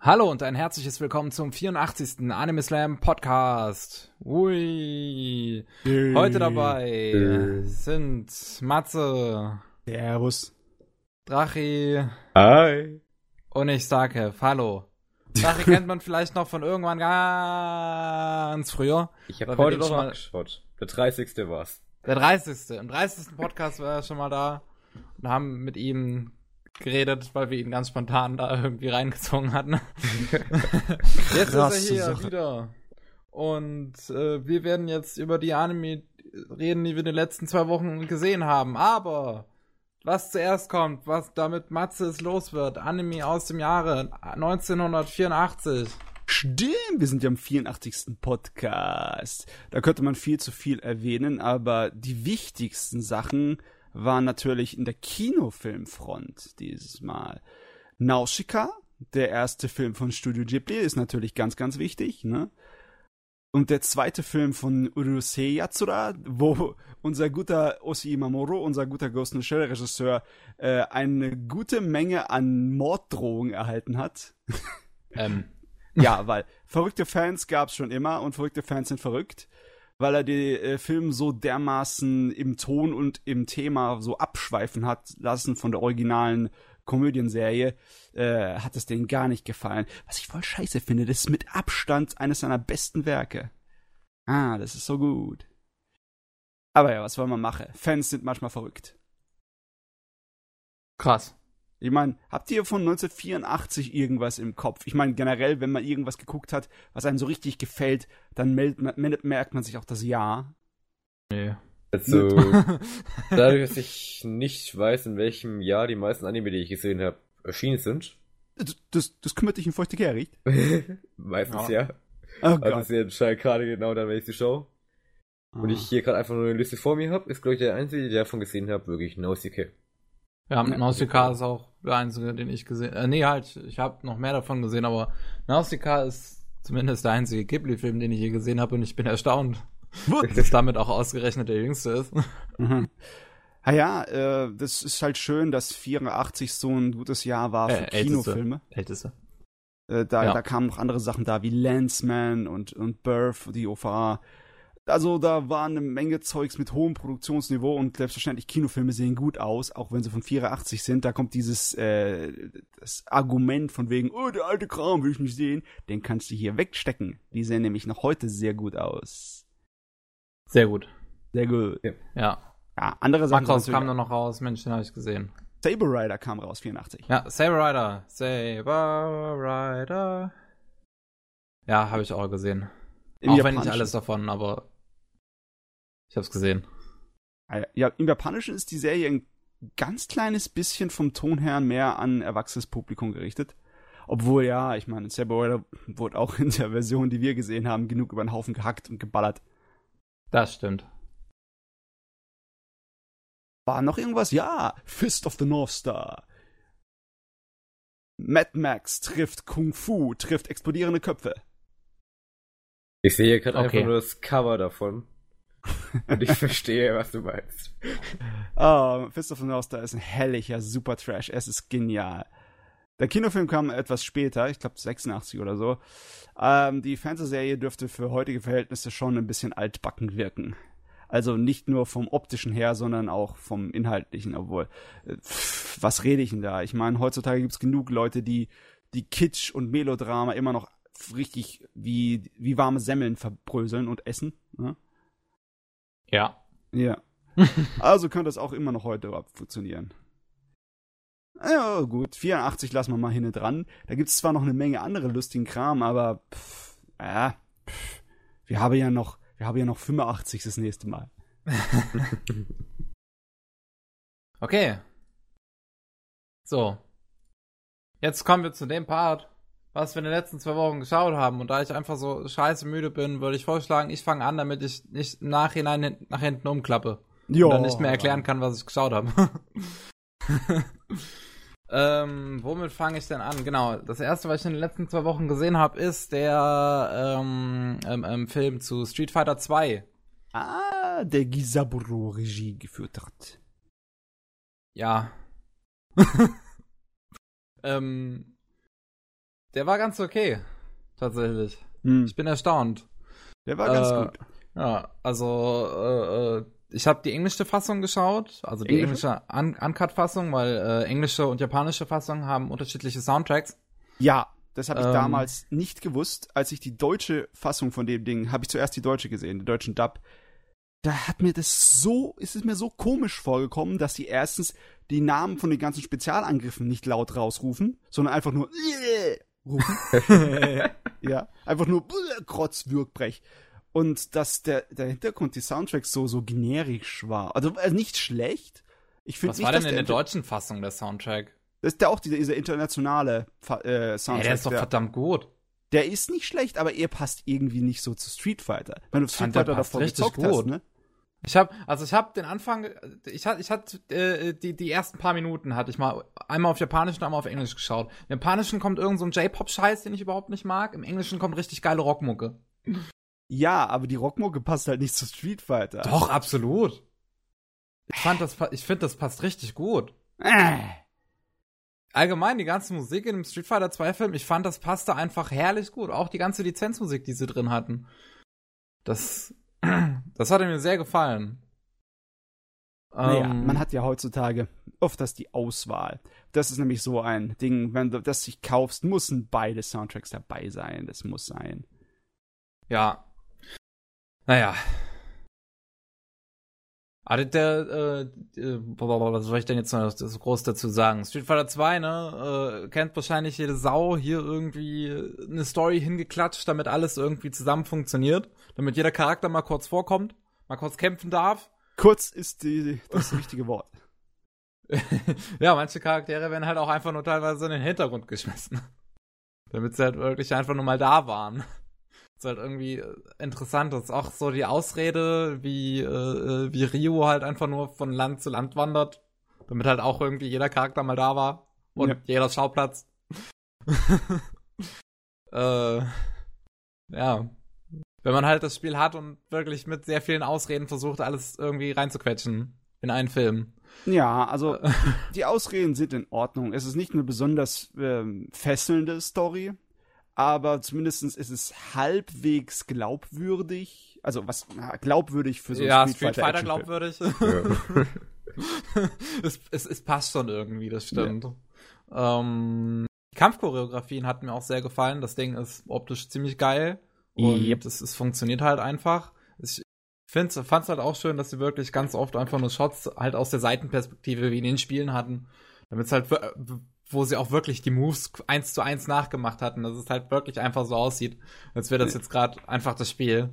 Hallo und ein herzliches Willkommen zum 84. Anime Slam Podcast. Ui. Heute dabei sind Matze, Servus. Drachi Hi. und ich Starkev. Hallo. Drachi kennt man vielleicht noch von irgendwann ganz früher. Ich habe heute noch mal mal- geschaut. Der 30. war's. Der 30. Im 30. Podcast war er schon mal da und haben mit ihm geredet, weil wir ihn ganz spontan da irgendwie reingezogen hatten. jetzt Krasse ist er hier Sache. wieder. Und äh, wir werden jetzt über die Anime reden, die wir in den letzten zwei Wochen gesehen haben. Aber was zuerst kommt, was damit Matze es los wird, Anime aus dem Jahre 1984. Stimmt, wir sind ja am 84. Podcast. Da könnte man viel zu viel erwähnen, aber die wichtigsten Sachen waren natürlich in der Kinofilmfront dieses Mal. Nausicaa, der erste Film von Studio Ghibli, ist natürlich ganz, ganz wichtig, ne? Und der zweite Film von Urusei Yatsura, wo unser guter Osi Mamoru, unser guter Ghost in the Shell Regisseur, äh, eine gute Menge an Morddrohungen erhalten hat. Ähm, Ja, weil verrückte Fans gab's schon immer und verrückte Fans sind verrückt, weil er die äh, Film so dermaßen im Ton und im Thema so abschweifen hat lassen von der originalen Komödienserie, äh, hat es denen gar nicht gefallen. Was ich voll scheiße finde, das ist mit Abstand eines seiner besten Werke. Ah, das ist so gut. Aber ja, was wollen wir machen? Fans sind manchmal verrückt. krass. Ich meine, habt ihr von 1984 irgendwas im Kopf? Ich meine, generell, wenn man irgendwas geguckt hat, was einem so richtig gefällt, dann merkt man sich auch das Ja. Nee. Also, dadurch, dass ich nicht weiß, in welchem Jahr die meisten Anime, die ich gesehen habe, erschienen sind. Das, das, das kümmert dich in feuchte Kehricht. Meistens Ja. ja. Oh Also, das entscheidet gerade genau dann, wenn ich sie schaue. Und ich hier gerade einfach nur eine Liste vor mir habe, ist, glaube ich, der einzige, der davon gesehen habe, wirklich Nausicaa. Ja, Ja. Nausicaa ist auch der einzige, den ich gesehen äh, Nee, halt, ich habe noch mehr davon gesehen, aber Nausicaa ist zumindest der einzige Ghibli-Film, den ich je gesehen habe und ich bin erstaunt, Gut. dass damit auch ausgerechnet der jüngste ist. Mhm. Ah ja, äh, das ist halt schön, dass 84 so ein gutes Jahr war für Äh. Kinofilme. Älteste. Äh, da, Ja. da kamen noch andere Sachen da, wie Landsman und, und Birth, die OVA. Also da war eine Menge Zeugs mit hohem Produktionsniveau und selbstverständlich Kinofilme sehen gut aus, auch wenn sie von 84 sind. Da kommt dieses äh, das Argument von wegen, oh, der alte Kram will ich nicht sehen. Den kannst du hier wegstecken. Die sehen nämlich noch heute sehr gut aus. Sehr gut. Sehr gut. Ja. Ja, andere Sachen. Macross sind kam natürlich- noch raus, Mensch, den habe ich gesehen. Saber Rider kam raus, 84. Ja, Saber Rider. Saber Rider. Ja, habe ich auch gesehen. Im auch wenn nicht alles davon, aber ich habe es gesehen. Ah, Ja, im Japanischen ist die Serie ein ganz kleines bisschen vom Ton her mehr an erwachsenes Publikum gerichtet. Obwohl, ja, ich meine, Saber Rider wurde auch in der Version, die wir gesehen haben, genug über den Haufen gehackt und geballert. Das stimmt. War noch irgendwas? Ja, Fist of the North Star. Mad Max trifft Kung Fu, trifft explodierende Köpfe. Ich sehe hier gerade Okay. einfach nur das Cover davon. Und ich verstehe, was du meinst. Ah, Fist of the North Star ist ein herrlicher Super Trash. Es ist genial. Der Kinofilm kam etwas später, ich glaube 86 oder so. Ähm, die Fernsehserie dürfte für heutige Verhältnisse schon ein bisschen altbacken wirken. Also nicht nur vom optischen her, sondern auch vom inhaltlichen, obwohl, äh, pff, was rede ich denn da? Ich meine, heutzutage gibt's genug Leute, die die Kitsch und Melodrama immer noch richtig wie, wie warme Semmeln verbröseln und essen. Ne? Ja. Ja. Also könnte es auch immer noch heute überhaupt funktionieren. Ja, gut, 84 lassen wir mal hinten dran. Da gibt es zwar noch eine Menge andere lustigen Kram, aber pff, ja, pff, wir haben ja noch, wir haben ja noch 85 das nächste Mal. Okay. So. Jetzt kommen wir zu dem Part, was wir in den letzten zwei Wochen geschaut haben. Und da ich einfach so scheiße müde bin, würde ich vorschlagen, ich fange an, damit ich nicht im Nachhinein hin- nach hinten umklappe. Jo. und dann nicht mehr erklären kann, was ich geschaut habe. ähm, womit fange ich denn an? Genau, das erste, was ich in den letzten zwei Wochen gesehen habe, ist der ähm, ähm, ähm, Film zu Street Fighter 2. Ah, der Gisaburo Regie geführt hat. Ja. ähm, der war ganz okay. Tatsächlich. Hm. Ich bin erstaunt. Der war ganz Äh, gut. Ja, also äh, äh, ich habe die englische Fassung geschaut, also die Englische? englische Un Uncut-Fassung, weil äh, englische und japanische Fassung haben unterschiedliche Soundtracks. Ja, das habe ich ähm, damals nicht gewusst. Als ich die deutsche Fassung von dem Ding, habe ich zuerst die deutsche gesehen, den deutschen Dub. Da hat mir das so, ist es mir so komisch vorgekommen, dass die erstens die Namen von den ganzen Spezialangriffen nicht laut rausrufen, sondern einfach nur rufen. ja, einfach nur Krotzwürgbrech. Und dass der, der Hintergrund, die Soundtracks so, so generisch war. Also äh, nicht schlecht. Ich finde Was nicht, war denn in der der, deutschen Fassung der Soundtrack? Das ist der auch dieser, dieser internationale äh, Ja, Soundtrack. der ist doch der, verdammt gut. der ist nicht schlecht, aber er passt irgendwie nicht so zu Street Fighter. Wenn du Street Fighter davor gezockt hast, gut. ne? Ich habe, also ich habe den Anfang, ich hatte, ich hatte äh, die die ersten paar Minuten hatte ich mal einmal auf Japanisch und einmal auf Englisch geschaut. Im Japanischen kommt irgend so ein J-Pop-Scheiß, den ich überhaupt nicht mag. Im Englischen kommt richtig geile Rockmucke. Ja, aber die Rockmucke passt halt nicht zu Street Fighter. Doch, absolut. Ich fand das, ich finde, das passt richtig gut. Äh. Allgemein die ganze Musik in dem Street Fighter 2 Film, ich fand, das passte einfach herrlich gut. Auch die ganze Lizenzmusik, die sie drin hatten. Das, das hatte mir sehr gefallen. Naja, Ähm, man hat ja heutzutage oft das die Auswahl. Das ist nämlich so ein Ding, wenn du das sich kaufst, müssen beide Soundtracks dabei sein. Das muss sein. Ja. Naja. Aber der, äh, äh, was soll ich denn jetzt noch so groß dazu sagen? Street Fighter 2, ne, äh, kennt wahrscheinlich jede Sau hier irgendwie eine Story hingeklatscht, damit alles irgendwie zusammen funktioniert, damit jeder Charakter mal kurz vorkommt, mal kurz kämpfen darf. Kurz ist die, das richtige Wort. ja, manche Charaktere werden halt auch einfach nur teilweise in den Hintergrund geschmissen. Damit sie halt wirklich einfach nur mal da waren. Ist halt irgendwie äh, interessant. Das ist auch so die Ausrede, wie, äh, äh, wie Rio halt einfach nur von Land zu Land wandert. Damit halt auch irgendwie jeder Charakter mal da war. Und Ja. jeder Schauplatz. äh, ja. Wenn man halt das Spiel hat und wirklich mit sehr vielen Ausreden versucht, alles irgendwie reinzuquetschen in einen Film. Ja, also die Ausreden sind in Ordnung. Es ist nicht eine besonders ähm, fesselnde Story, aber zumindest ist es halbwegs glaubwürdig. Also was na, glaubwürdig für so ja, einen Street Fighter Actionfilm. glaubwürdig. Ja. es, es, es passt schon irgendwie, das stimmt. Ähm, die Kampfchoreografien hatten mir auch sehr gefallen. Das Ding ist optisch ziemlich geil. Und Yep. es, es funktioniert halt einfach. Ich fand es halt auch schön, dass sie wirklich ganz oft einfach nur Shots halt aus der Seitenperspektive wie in den Spielen hatten. Damit es halt, wir- wo sie auch wirklich die Moves eins zu eins nachgemacht hatten, dass es halt wirklich einfach so aussieht, als wäre das jetzt gerade einfach das Spiel.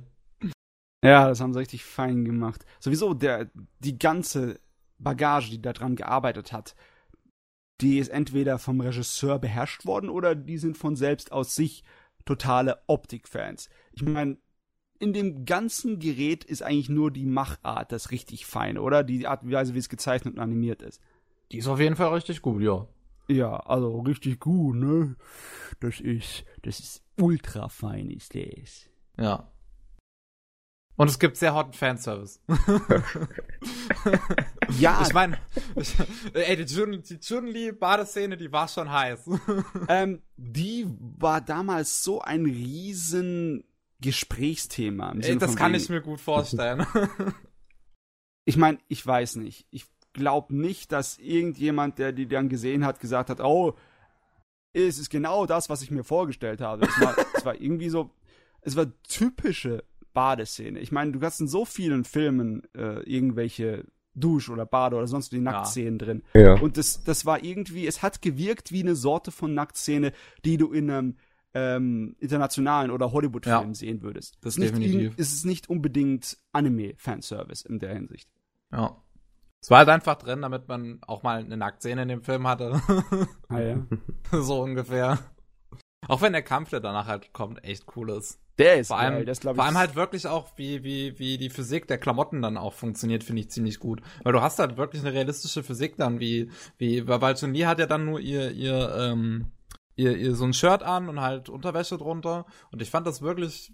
Ja, das haben sie richtig fein gemacht. Sowieso der die ganze Bagage, die da dran gearbeitet hat, die ist entweder vom Regisseur beherrscht worden oder die sind von selbst aus sich totale Optikfans. Ich meine, in dem ganzen Gerät ist eigentlich nur die Machart das richtig feine, oder? Die Art und Weise, wie es gezeichnet und animiert ist. Die ist auf jeden Fall richtig gut, ja. Ja, also richtig gut, ne? Das ist, das ist ultra fein, ist das. Ja. Und es gibt sehr hotten Fanservice. Ja, ich meine, ey, die Jun- die Chun-Li-Badeszene, die war schon heiß. ähm, die war damals so ein riesen Gesprächsthema. ey, das kann wegen- ich mir gut vorstellen. Ich meine, ich weiß nicht. Ich glaube nicht, dass irgendjemand, der die dann gesehen hat, gesagt hat, oh, es ist genau das, was ich mir vorgestellt habe. Es war, es war irgendwie so, es war typische Badeszene. Ich meine, du hast in so vielen Filmen äh, irgendwelche Dusch- oder Bade- oder sonst wie Nacktszenen drin. Ja. Und das, das war irgendwie, es hat gewirkt wie eine Sorte von Nacktszene, die du in einem ähm, internationalen oder Hollywood-Film Ja. sehen würdest. Das ist nicht, definitiv. Es ist nicht unbedingt Anime-Fanservice in der Hinsicht. ja. Es war halt einfach drin, damit man auch mal eine Nacktszene in dem Film hatte. Ah, ja. so ungefähr. Auch wenn der Kampf, der danach halt kommt, echt cool ist. Der ist Vor allem, geil, das glaub ich. vor allem halt wirklich auch, wie, wie, wie die Physik der Klamotten dann auch funktioniert, finde ich ziemlich gut. Weil du hast halt wirklich eine realistische Physik dann, wie, wie, weil Chun Li hat ja dann nur ihr, ihr, ähm, ihr, ihr so ein Shirt an und halt Unterwäsche drunter. Und ich fand das wirklich,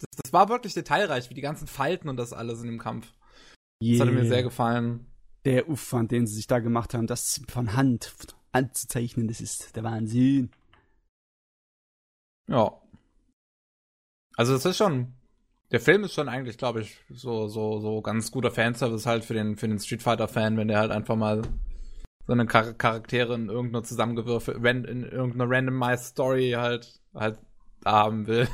das, das war wirklich detailreich, wie die ganzen Falten und das alles in dem Kampf. Das hatte mir sehr gefallen. Der Aufwand, den sie sich da gemacht haben, das von Hand anzuzeichnen, das ist der Wahnsinn. Ja. Also es ist schon, der Film ist schon eigentlich, glaube ich, so, so, so ganz guter Fanservice halt für den, für den Street Fighter-Fan, wenn der halt einfach mal so eine Char Charaktere in irgendeiner zusammengewürfelt, in irgendeiner randomized Story halt, halt haben will.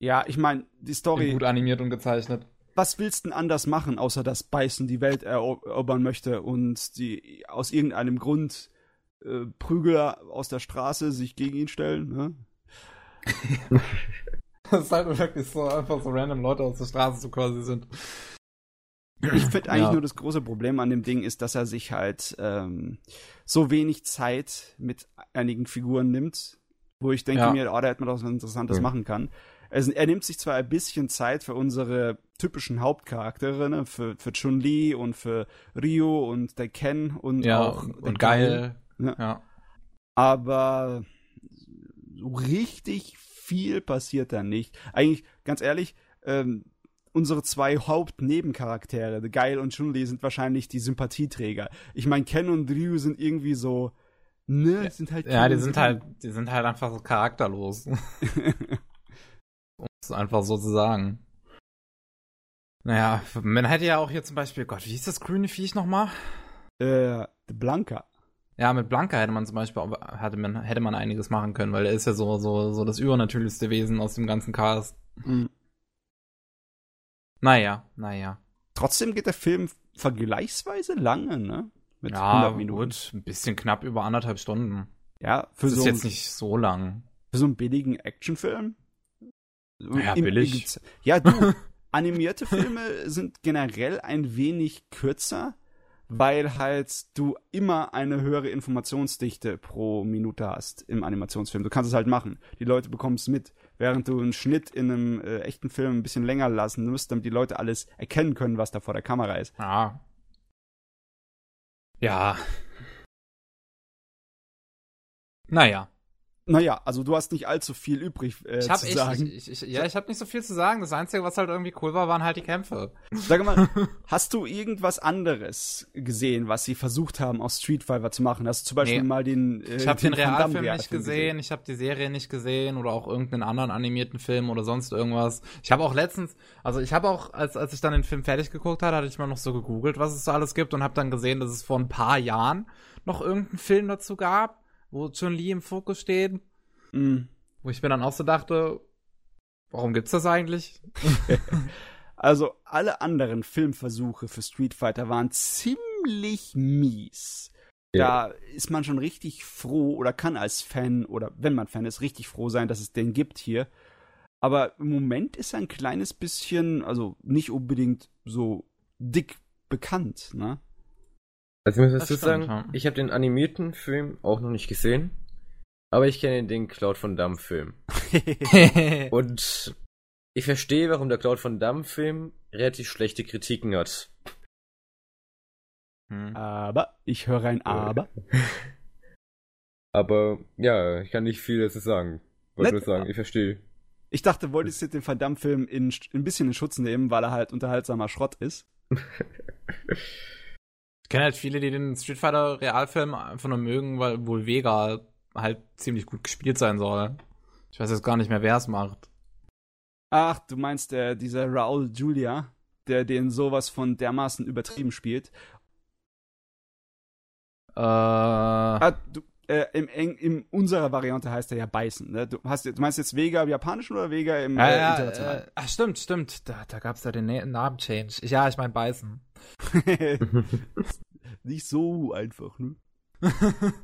Ja, ich meine, die Story. Gut animiert und gezeichnet. Was willst du denn anders machen, außer dass Bison die Welt erobern möchte und die aus irgendeinem Grund äh, Prügler aus der Straße sich gegen ihn stellen, ne? das ist halt wirklich so einfach so random Leute aus der Straße so quasi sind. Ich finde eigentlich ja. nur das große Problem an dem Ding ist, dass er sich halt ähm, so wenig Zeit mit einigen Figuren nimmt, wo ich denke ja. mir, oh, da hätte man doch was Interessantes mhm. machen kann. Also, er nimmt sich zwar ein bisschen Zeit für unsere typischen Hauptcharaktere, ne? für, für Chun-Li und für Ryu und der Ken und ja, auch und geil. Ne? Ja. Aber so richtig viel passiert da nicht. Eigentlich, ganz ehrlich, ähm, unsere zwei Hauptnebencharaktere, Geil und Chun-Li, sind wahrscheinlich die Sympathieträger. Ich meine, Ken und Ryu sind irgendwie so, ne, ja, sind halt. Ja, die sind halt, die sind halt einfach so charakterlos. es einfach so zu sagen. Naja, man hätte ja auch hier zum Beispiel, Gott, wie hieß das grüne Viech nochmal? Äh, Blanca. Ja, mit Blanca hätte man zum Beispiel hatte man, hätte man einiges machen können, weil er ist ja so, so, so das übernatürlichste Wesen aus dem ganzen Cast. Mhm. Naja, naja. Trotzdem geht der Film vergleichsweise lange, ne? Mit ja, 100 Minuten. Gut, ein bisschen knapp über anderthalb Stunden. Ja, für das so ist jetzt nicht so lang. Für so einen billigen Actionfilm? Ja, billig. ja, du, animierte Filme sind generell ein wenig kürzer, weil halt du immer eine höhere Informationsdichte pro Minute hast im Animationsfilm. Du kannst es halt machen. Die Leute bekommen es mit, während du einen Schnitt in einem äh, echten Film ein bisschen länger lassen musst, damit die Leute alles erkennen können, was da vor der Kamera ist. Ah. Ja. Naja. Naja, also du hast nicht allzu viel übrig äh, ich hab zu echt, sagen. Ich, ich, ja, ich habe nicht so viel zu sagen. Das Einzige, was halt irgendwie cool war, waren halt die Kämpfe. Sag mal, hast du irgendwas anderes gesehen, was sie versucht haben, aus Street Fighter zu machen? Hast du zum Beispiel nee. mal den äh, Ich habe den Realfilm nicht gesehen, gesehen. ich habe die Serie nicht gesehen oder auch irgendeinen anderen animierten Film oder sonst irgendwas. Ich habe auch letztens, also ich habe auch, als, als ich dann den Film fertig geguckt hatte, hatte ich mal noch so gegoogelt, was es so alles gibt und habe dann gesehen, dass es vor ein paar Jahren noch irgendeinen Film dazu gab wo Chun Li im Fokus steht. Mhm. Wo ich mir dann auch so dachte, warum gibt's das eigentlich? also alle anderen Filmversuche für Street Fighter waren ziemlich mies. Ja. Da ist man schon richtig froh oder kann als Fan oder wenn man Fan ist, richtig froh sein, dass es den gibt hier. Aber im Moment ist er ein kleines bisschen, also nicht unbedingt so dick bekannt, ne? Also ich muss dazu sagen, ja. ich habe den animierten Film auch noch nicht gesehen, aber ich kenne den Cloud von Damme Film. Und ich verstehe, warum der Cloud von Damme Film relativ schlechte Kritiken hat. Hm. Aber, ich höre ein Aber. aber, ja, ich kann nicht viel dazu sagen. Wollte nur sagen, ich verstehe. Ich dachte, wolltest du den Van Damme-Film in, ein bisschen in Schutz nehmen, weil er halt unterhaltsamer Schrott ist. kenne halt viele, die den Street Fighter Realfilm einfach nur mögen, weil wohl Vega halt ziemlich gut gespielt sein soll. Ich weiß jetzt gar nicht mehr, wer es macht. Ach, du meinst der, dieser Raul Julia, der den sowas von dermaßen übertrieben spielt. Äh. Ah, du, äh, im, in, in unserer Variante heißt er ja Beißen. Ne? Du, hast, du meinst jetzt Vega im Japanischen oder Vega im ja, äh, internationalen? Äh, ach, stimmt, stimmt. Da, da gab es ja den Namen-Change. Ja, ich meine Beißen. Nicht so einfach, ne?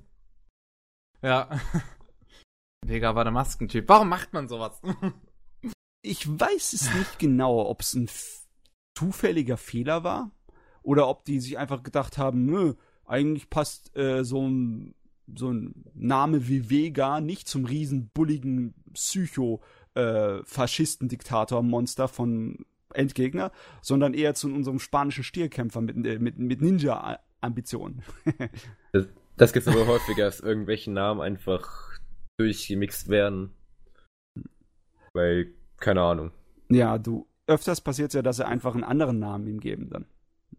ja. Vega war der Maskentyp. Warum macht man sowas? ich weiß es nicht genau, ob es ein zufälliger Fehler war oder ob die sich einfach gedacht haben, nö, eigentlich passt äh, so ein so ein Name wie Vega nicht zum riesen bulligen Psycho äh, Faschisten Diktator Monster von Endgegner, sondern eher zu unserem spanischen Stierkämpfer mit, äh, mit, mit Ninja-Ambitionen. das, das gibt es aber häufiger, dass irgendwelche Namen einfach durchgemixt werden. Weil, keine Ahnung. Ja, du, öfters passiert es ja, dass sie einfach einen anderen Namen ihm geben dann.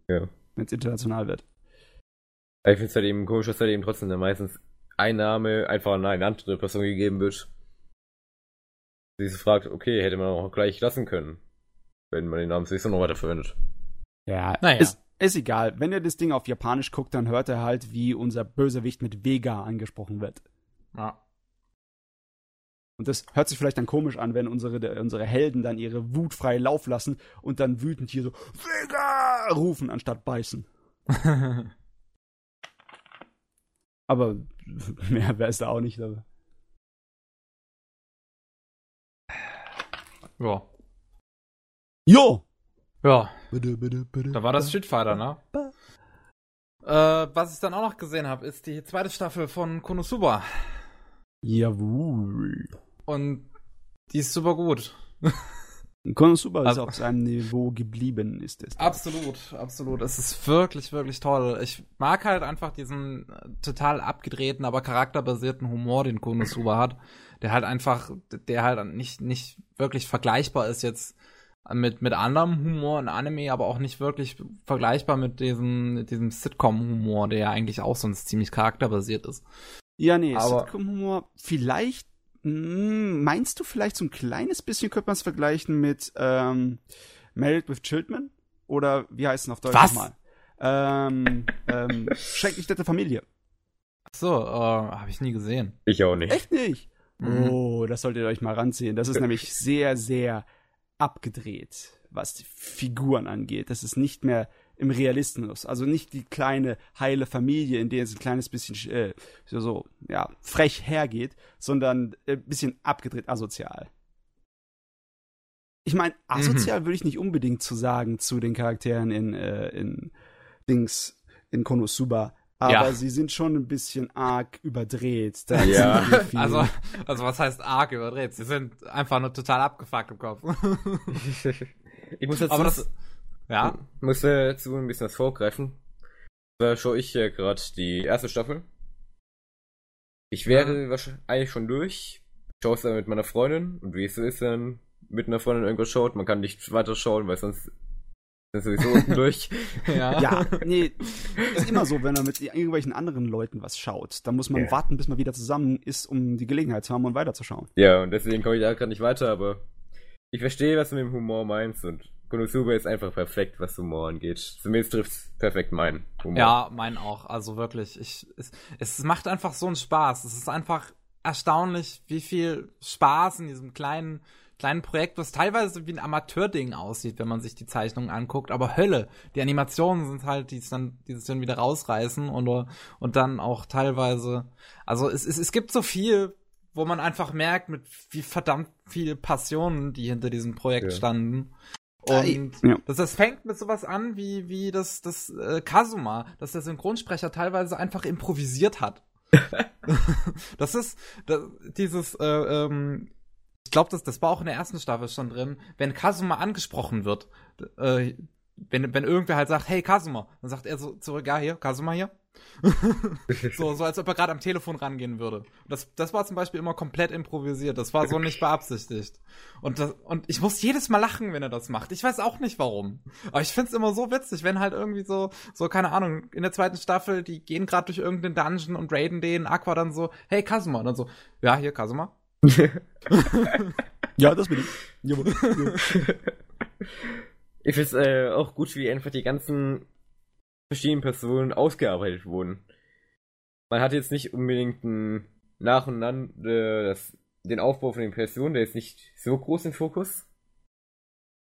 Ja. Wenn es international wird. Ich finde es halt eben komisch, dass halt eben trotzdem dann meistens ein Name einfach an eine andere Person gegeben wird. sie fragt, okay, hätte man auch gleich lassen können, wenn man den Namen sowieso noch weiter verwendet. Ja, naja. ist, ist egal. Wenn ihr das Ding auf Japanisch guckt, dann hört er halt, wie unser Bösewicht mit Vega angesprochen wird. Ja. Und das hört sich vielleicht dann komisch an, wenn unsere, unsere Helden dann ihre Wut frei Lauf lassen und dann wütend hier so Vega rufen, anstatt beißen. Aber mehr wäre es da auch nicht. Aber. Ja. Jo! Ja. Da war das Street Fighter, ne? Äh, was ich dann auch noch gesehen habe, ist die zweite Staffel von Konosuba. Jawohl. Und die ist super gut. Konosuba ist also, auf seinem Niveau geblieben, ist es. Absolut, absolut. Es ist wirklich, wirklich toll. Ich mag halt einfach diesen äh, total abgedrehten, aber charakterbasierten Humor, den Konosuba hat. Der halt einfach, der halt nicht, nicht wirklich vergleichbar ist jetzt mit, mit anderem Humor in Anime, aber auch nicht wirklich vergleichbar mit diesem, mit diesem Sitcom-Humor, der ja eigentlich auch sonst ziemlich charakterbasiert ist. Ja, nee, Sitcom-Humor vielleicht hm, meinst du vielleicht so ein kleines bisschen, könnte man es vergleichen mit ähm, Married with Children? Oder wie heißt es auf Deutsch Was? nochmal? Ähm, ähm, Schrecklich nette Familie. Ach so, äh, habe ich nie gesehen. Ich auch nicht. Echt nicht? Mhm. Oh, das solltet ihr euch mal ranziehen. Das ist nämlich sehr, sehr abgedreht, was die Figuren angeht. Das ist nicht mehr im Realismus. Also nicht die kleine heile Familie, in der es ein kleines bisschen äh, so, so ja frech hergeht, sondern ein bisschen abgedreht asozial. Ich meine, mhm. asozial mhm. würde ich nicht unbedingt zu sagen zu den Charakteren in, äh, in Dings in Konosuba, aber ja. sie sind schon ein bisschen arg überdreht. ja. Also, also was heißt arg überdreht? Sie sind einfach nur total abgefuckt im Kopf. ich muss jetzt aber das, ja. Ich muss dazu ein bisschen was vorgreifen. Da schaue ich hier gerade die erste Staffel. Ich wäre ja. wahrscheinlich schon durch. Ich schaue es dann mit meiner Freundin und wie es so ist, dann mit einer Freundin irgendwas schaut. Man kann nicht weiter schauen, weil sonst sind sowieso unten durch. ja. ja, nee, ist immer so, wenn man mit irgendwelchen anderen Leuten was schaut. Da muss man ja. warten, bis man wieder zusammen ist, um die Gelegenheit zu haben und weiterzuschauen. Ja, und deswegen komme ich da gerade nicht weiter, aber ich verstehe, was du mit dem Humor meinst und Konosuba ist einfach perfekt, was Humor angeht. Zumindest trifft es perfekt meinen Humor. Ja, meinen auch. Also wirklich. Ich, es, es macht einfach so einen Spaß. Es ist einfach erstaunlich, wie viel Spaß in diesem kleinen, kleinen Projekt, was teilweise wie ein Amateurding aussieht, wenn man sich die Zeichnungen anguckt. Aber Hölle. Die Animationen sind halt, die es dann, die es dann wieder rausreißen und, und dann auch teilweise. Also es, es, es gibt so viel, wo man einfach merkt, mit wie verdammt viel Passion die hinter diesem Projekt ja. standen. Und ja. das, das fängt mit sowas an, wie, wie das, das äh, Kazuma, dass der Synchronsprecher teilweise einfach improvisiert hat. das ist das, dieses, äh, ähm, ich glaube, das, das war auch in der ersten Staffel schon drin, wenn Kazuma angesprochen wird, äh, wenn, wenn irgendwer halt sagt, hey Kazuma, dann sagt er so zurück, ja hier, Kazuma hier. so, so als ob er gerade am Telefon rangehen würde. Das, das war zum Beispiel immer komplett improvisiert. Das war so nicht beabsichtigt. Und, das, und ich muss jedes Mal lachen, wenn er das macht. Ich weiß auch nicht warum. Aber ich find's immer so witzig, wenn halt irgendwie so, so, keine Ahnung, in der zweiten Staffel, die gehen gerade durch irgendeinen Dungeon und raiden den, Aqua dann so, hey Kazuma. Und dann so, ja, hier, Kazuma. ja, das bin ich. Ja, ich find's äh, auch gut, wie einfach die ganzen verschiedenen Personen ausgearbeitet wurden. Man hat jetzt nicht unbedingt ein nach und nach äh, das, den Aufbau von den Personen, der ist nicht so groß im Fokus.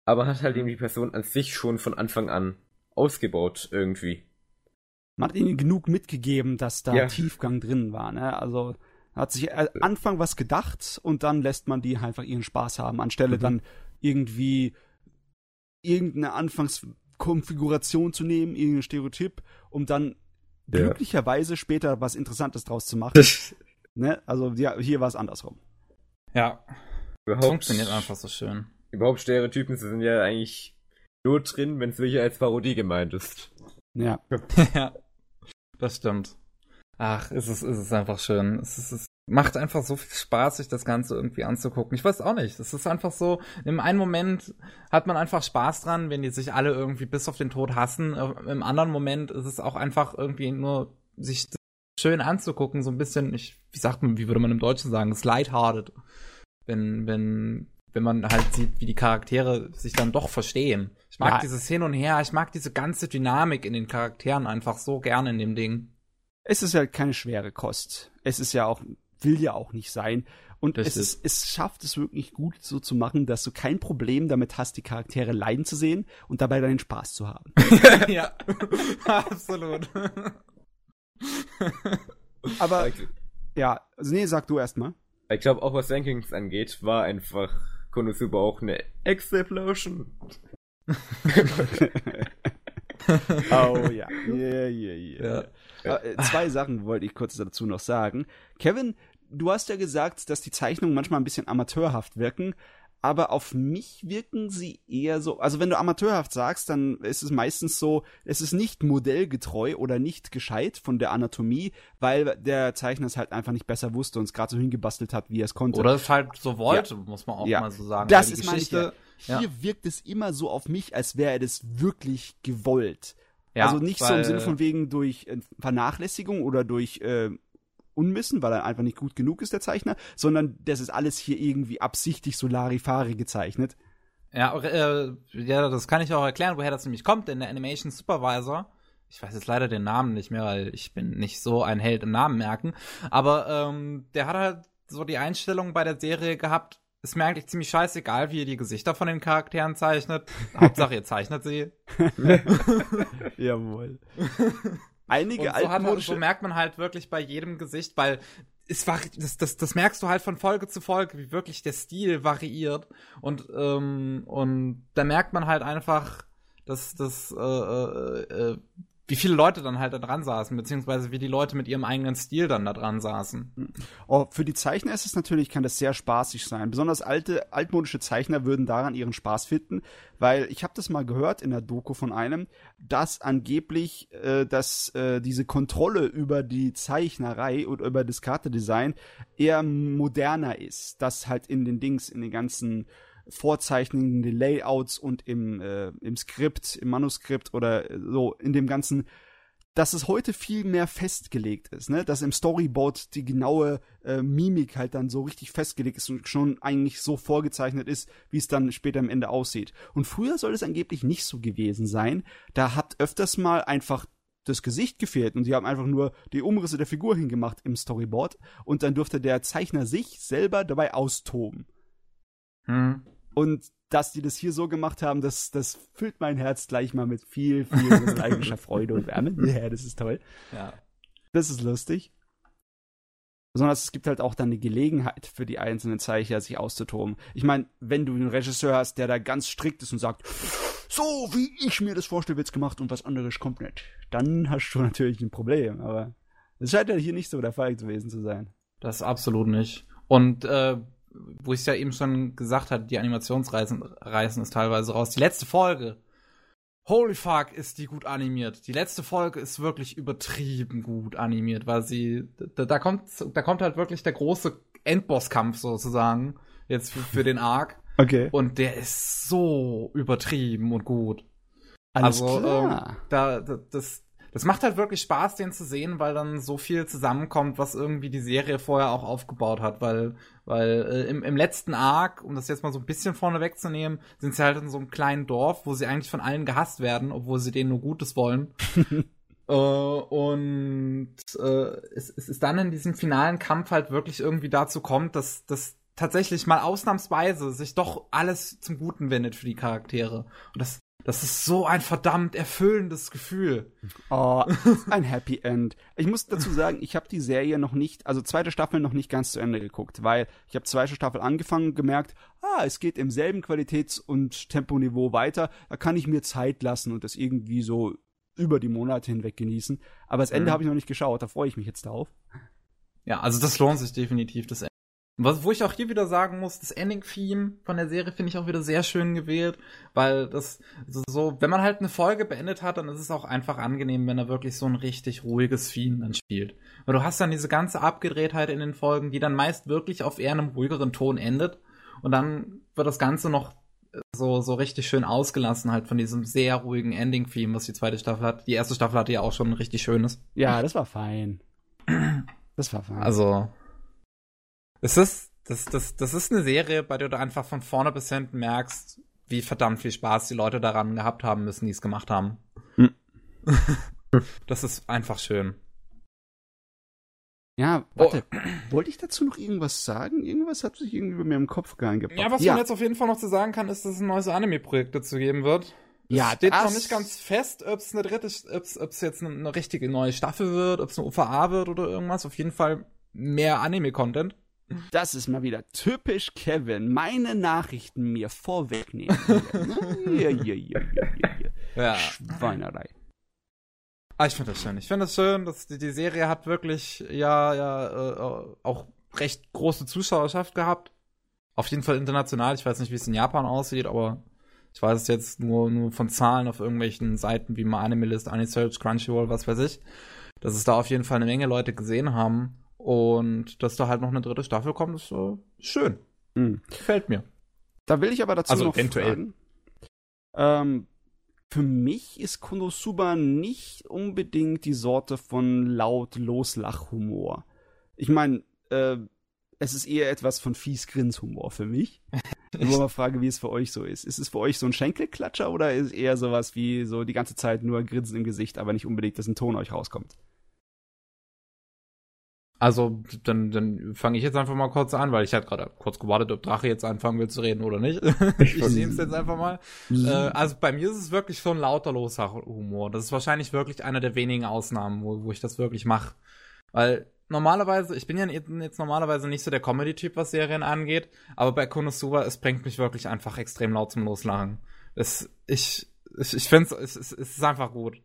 Aber hat halt eben die Person an sich schon von Anfang an ausgebaut irgendwie. Man hat ihnen genug mitgegeben, dass da ja. Tiefgang drin war, ne? Also hat sich äh, Anfang was gedacht und dann lässt man die einfach ihren Spaß haben, anstelle mhm. dann irgendwie irgendeine Anfangs Konfiguration zu nehmen, irgendein Stereotyp, um dann ja. glücklicherweise später was Interessantes draus zu machen. ne? Also ja, hier war es andersrum. Ja. Überhaupt, das funktioniert einfach so schön. Überhaupt Stereotypen sind ja eigentlich nur drin, wenn es wirklich als Parodie gemeint ist. Ja. ja. Das stimmt. Ach, es ist, es ist einfach schön. Es, ist, es macht einfach so viel Spaß, sich das Ganze irgendwie anzugucken. Ich weiß auch nicht. Es ist einfach so, im einen Moment hat man einfach Spaß dran, wenn die sich alle irgendwie bis auf den Tod hassen. Äh, Im anderen Moment ist es auch einfach irgendwie nur sich schön anzugucken, so ein bisschen, ich, wie sagt man, wie würde man im Deutschen sagen, es lighthearted. wenn, wenn, wenn man halt sieht, wie die Charaktere sich dann doch verstehen. Ich mag ja. dieses Hin und Her, ich mag diese ganze Dynamik in den Charakteren einfach so gerne in dem Ding. Es ist ja keine schwere Kost. Es ist ja auch, will ja auch nicht sein. Und es, ist, es schafft es wirklich gut so zu machen, dass du kein Problem damit hast, die Charaktere leiden zu sehen und dabei deinen Spaß zu haben. ja, absolut. Aber, ja, also nee, sag du erst mal. Ich glaube, auch was Rankings angeht, war einfach Konosuba auch eine Explosion. oh ja. Yeah, yeah, yeah. ja. Äh, zwei Sachen wollte ich kurz dazu noch sagen. Kevin, du hast ja gesagt, dass die Zeichnungen manchmal ein bisschen amateurhaft wirken, aber auf mich wirken sie eher so, also wenn du amateurhaft sagst, dann ist es meistens so, es ist nicht modellgetreu oder nicht gescheit von der Anatomie, weil der Zeichner es halt einfach nicht besser wusste und es gerade so hingebastelt hat, wie er es konnte. Oder es halt so wollte, ja. muss man auch ja. mal so sagen. Das ist Geschichte, Hier ja. wirkt es immer so auf mich, als wäre er das wirklich gewollt. also nicht so im Sinne von wegen durch äh, Vernachlässigung oder durch äh, Unwissen, weil er einfach nicht gut genug ist, der Zeichner, sondern das ist alles hier irgendwie absichtlich so Larifari gezeichnet. Ja, äh, ja, das kann ich auch erklären, woher das nämlich kommt, denn der Animation Supervisor, ich weiß jetzt leider den Namen nicht mehr, weil ich bin nicht so ein Held im Namen merken, aber ähm, der hat halt so die Einstellung bei der Serie gehabt, ist mir eigentlich ziemlich scheißegal, wie ihr die Gesichter von den Charakteren zeichnet. Hauptsache, ihr zeichnet sie. Jawohl. Einige und so, hat, so merkt man halt wirklich bei jedem Gesicht, weil es war, das, das, das merkst du halt von Folge zu Folge, wie wirklich der Stil variiert. Und, ähm, und da merkt man halt einfach, dass das, äh, äh, äh wie viele Leute dann halt da dran saßen, beziehungsweise wie die Leute mit ihrem eigenen Stil dann da dran saßen. Oh, für die Zeichner ist es natürlich, kann das sehr spaßig sein. Besonders alte, altmodische Zeichner würden daran ihren Spaß finden, weil ich habe das mal gehört in der Doku von einem, dass angeblich, äh, dass äh, diese Kontrolle über die Zeichnerei und über das Kartedesign eher moderner ist, dass halt in den Dings, in den ganzen Vorzeichnungen, den Layouts und im, äh, im Skript, im Manuskript oder so in dem ganzen, dass es heute viel mehr festgelegt ist, ne? Dass im Storyboard die genaue äh, Mimik halt dann so richtig festgelegt ist und schon eigentlich so vorgezeichnet ist, wie es dann später am Ende aussieht. Und früher soll es angeblich nicht so gewesen sein. Da hat öfters mal einfach das Gesicht gefehlt und sie haben einfach nur die Umrisse der Figur hingemacht im Storyboard und dann durfte der Zeichner sich selber dabei austoben. Hm. Und dass die das hier so gemacht haben, das, das füllt mein Herz gleich mal mit viel, viel nostalgischer Freude und Wärme. Ja, das ist toll. Ja. Das ist lustig. Besonders es gibt halt auch dann eine Gelegenheit für die einzelnen Zeichner, sich auszutoben. Ich meine, wenn du einen Regisseur hast, der da ganz strikt ist und sagt, so wie ich mir das vorstelle, wird's gemacht und was anderes kommt nicht, dann hast du natürlich ein Problem. Aber das scheint ja hier nicht so der Fall gewesen zu sein. Das absolut nicht. Und äh, wo ich es ja eben schon gesagt hatte, die Animationsreisen reißen es teilweise raus. Die letzte Folge, holy fuck, ist die gut animiert. Die letzte Folge ist wirklich übertrieben gut animiert, weil sie, da, da kommt, da kommt halt wirklich der große Endbosskampf sozusagen, jetzt für, für den Arc. Okay. Und der ist so übertrieben und gut. Alles also, klar. Ähm, da, da, das, das macht halt wirklich Spaß, den zu sehen, weil dann so viel zusammenkommt, was irgendwie die Serie vorher auch aufgebaut hat. Weil, weil äh, im, im letzten Arc, um das jetzt mal so ein bisschen vorne wegzunehmen, sind sie halt in so einem kleinen Dorf, wo sie eigentlich von allen gehasst werden, obwohl sie denen nur Gutes wollen. äh, und äh, es, es ist dann in diesem finalen Kampf halt wirklich irgendwie dazu kommt, dass, dass tatsächlich mal ausnahmsweise sich doch alles zum Guten wendet für die Charaktere. Und das, das ist so ein verdammt erfüllendes Gefühl. Oh, ein Happy End. Ich muss dazu sagen, ich habe die Serie noch nicht, also zweite Staffel noch nicht ganz zu Ende geguckt, weil ich habe zweite Staffel angefangen, gemerkt, ah, es geht im selben Qualitäts- und Temponiveau weiter. Da kann ich mir Zeit lassen und das irgendwie so über die Monate hinweg genießen. Aber das Ende mhm. habe ich noch nicht geschaut, da freue ich mich jetzt drauf. Ja, also das lohnt sich definitiv, das was, wo ich auch hier wieder sagen muss, das Ending-Theme von der Serie finde ich auch wieder sehr schön gewählt, weil das so, wenn man halt eine Folge beendet hat, dann ist es auch einfach angenehm, wenn er wirklich so ein richtig ruhiges Theme dann spielt. Weil du hast dann diese ganze Abgedrehtheit in den Folgen, die dann meist wirklich auf eher einem ruhigeren Ton endet und dann wird das Ganze noch so, so richtig schön ausgelassen halt von diesem sehr ruhigen Ending-Theme, was die zweite Staffel hat. Die erste Staffel hatte ja auch schon ein richtig schönes. Ja, das war fein. Das war fein. Also, es ist, das, das, das ist eine Serie, bei der du einfach von vorne bis hinten merkst, wie verdammt viel Spaß die Leute daran gehabt haben müssen, die es gemacht haben. Hm. das ist einfach schön. Ja, warte. Oh. Wollte ich dazu noch irgendwas sagen? Irgendwas hat sich irgendwie bei mir im Kopf gehangen. Ja, was ja. man jetzt auf jeden Fall noch zu sagen kann, ist, dass es ein neues Anime-Projekt dazu geben wird. Ja, steht noch nicht ganz fest, ob es eine dritte, ob es jetzt eine, eine, richtige neue Staffel wird, ob es eine UVA wird oder irgendwas. Auf jeden Fall mehr Anime-Content. Das ist mal wieder typisch Kevin. Meine Nachrichten mir vorwegnehmen. hier, hier, hier, hier, hier. Ja. Schweinerei. Ah, ich finde das schön. Ich finde das schön, dass die, die, Serie hat wirklich ja, ja äh, auch recht große Zuschauerschaft gehabt. Auf jeden Fall international. Ich weiß nicht, wie es in Japan aussieht, aber ich weiß es jetzt nur, nur von Zahlen auf irgendwelchen Seiten wie mal Animalist, Anisearch, Crunchyroll, was weiß ich, dass es da auf jeden Fall eine Menge Leute gesehen haben und dass da halt noch eine dritte Staffel kommt, ist äh, schön. Mhm. Gefällt mir. Da will ich aber dazu also noch eventuell. Ähm, für mich ist Konosuba nicht unbedingt die Sorte von laut Loslachhumor. Ich meine, äh, es ist eher etwas von fies Grinshumor für mich. Nur mal frage, wie es für euch so ist. Ist es für euch so ein Schenkelklatscher oder ist es eher sowas wie so die ganze Zeit nur Grinsen im Gesicht, aber nicht unbedingt, dass ein Ton euch rauskommt? Also, dann, dann fange ich jetzt einfach mal kurz an, weil ich hatte gerade kurz gewartet, ob Drache jetzt anfangen will zu reden oder nicht. ich nehme es jetzt einfach mal. äh, also bei mir ist es wirklich schon lauter Humor. Das ist wahrscheinlich wirklich einer der wenigen Ausnahmen, wo, wo ich das wirklich mache. Weil normalerweise, ich bin ja jetzt normalerweise nicht so der Comedy-Typ, was Serien angeht, aber bei Konosuba, es bringt mich wirklich einfach extrem laut zum Loslachen. Es, ich, ich, ich finde es, es ist einfach gut.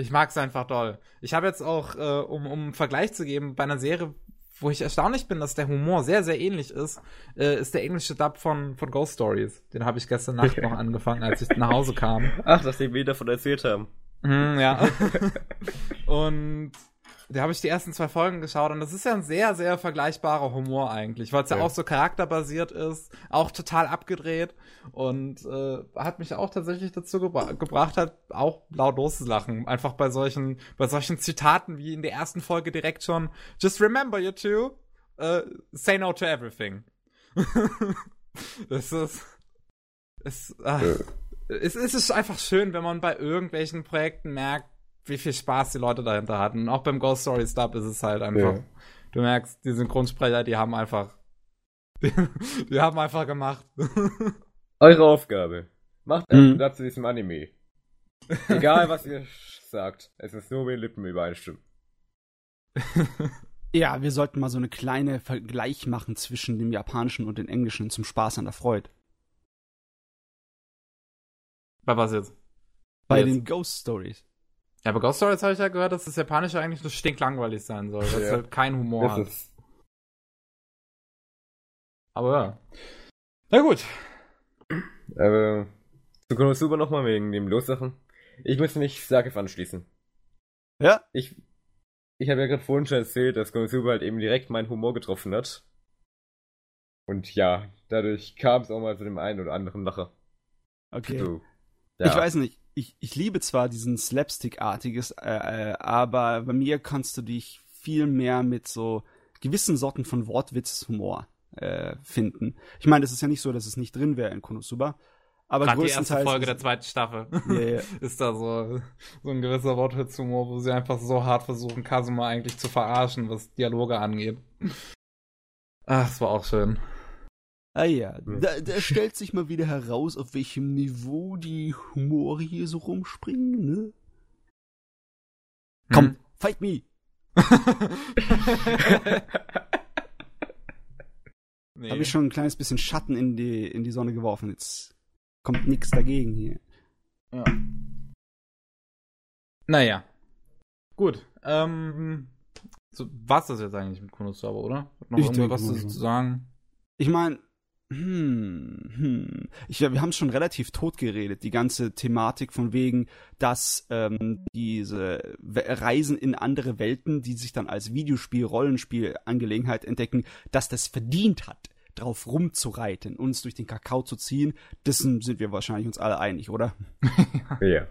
Ich mag es einfach doll. Ich habe jetzt auch, äh, um, um einen Vergleich zu geben, bei einer Serie, wo ich erstaunlich bin, dass der Humor sehr, sehr ähnlich ist, äh, ist der englische Dub von, von Ghost Stories. Den habe ich gestern Nacht noch angefangen, als ich nach Hause kam. Ach, dass die wieder davon erzählt haben. Mm, ja. und da habe ich die ersten zwei Folgen geschaut und das ist ja ein sehr, sehr vergleichbarer Humor eigentlich, weil es ja. ja. auch so charakterbasiert ist, auch total abgedreht und äh, hat mich auch tatsächlich dazu gebra gebracht, hat auch laut loszulachen. Einfach bei solchen, bei solchen Zitaten wie in der ersten Folge direkt schon, just remember you two, uh, say no to everything. das ist, es, ach, ja. es, es ist einfach schön, wenn man bei irgendwelchen Projekten merkt, wie viel Spaß die Leute dahinter hatten. Und auch beim Ghost Story Stub ist es halt einfach. Ja. Du merkst, die Synchronsprecher, die haben einfach. Die, die haben einfach gemacht. Eure Aufgabe. Macht einen mhm. zu diesem Anime. Egal, was ihr sagt. Es ist nur mit Lippen übereinstimmen. ja, wir sollten mal so eine kleine Vergleich machen zwischen dem Japanischen und dem Englischen zum Spaß an der Freude. Bei was jetzt? Bei jetzt? den Ghost Stories. Ja, aber Ghost Stories habe ich ja gehört, dass das Japanische eigentlich nur stinklangweilig sein soll, weil ja. es halt keinen Humor das hat. Ist... Aber ja. Na gut. Aber zu Konosuba nochmal wegen dem Lossachen. Ich möchte nicht Sakif anschließen. Ja? Ich, ich habe ja gerade vorhin schon erzählt, dass Konosuba halt eben direkt meinen Humor getroffen hat. Und ja, dadurch kam es auch mal zu dem einen oder anderen Lacher. Okay. So, ja. Ich weiß nicht ich, ich liebe zwar diesen Slapstick-artiges, äh, äh, aber bei mir kannst du dich viel mehr mit so gewissen Sorten von Wortwitzhumor äh, finden. Ich meine, es ist ja nicht so, dass es nicht drin wäre in Konosuba. Aber Gerade die erste Folge der zweiten Staffel yeah, ist da so, so ein gewisser Wortwitzhumor, wo sie einfach so hart versuchen, Kasuma eigentlich zu verarschen, was Dialoge angeht. Ach, das war auch schön. Ah ja, da, da stellt sich mal wieder heraus, auf welchem Niveau die Humore hier so rumspringen, ne? Komm, hm. fight me! nee. Habe ich schon ein kleines bisschen Schatten in die, in die Sonne geworfen. Jetzt kommt nichts dagegen hier. Ja. Naja. Gut. Ähm, so, war's das jetzt eigentlich mit Konosuba, oder? Hat noch ich irgendwas zu sagen? Ich meine, hm, hm. Ich, wir haben es schon relativ tot geredet, die ganze Thematik von wegen, dass ähm, diese Reisen in andere Welten, die sich dann als Videospiel, Rollenspiel Angelegenheit entdecken, dass das verdient hat, drauf rumzureiten, uns durch den Kakao zu ziehen. Dessen sind wir wahrscheinlich uns alle einig, oder? ja.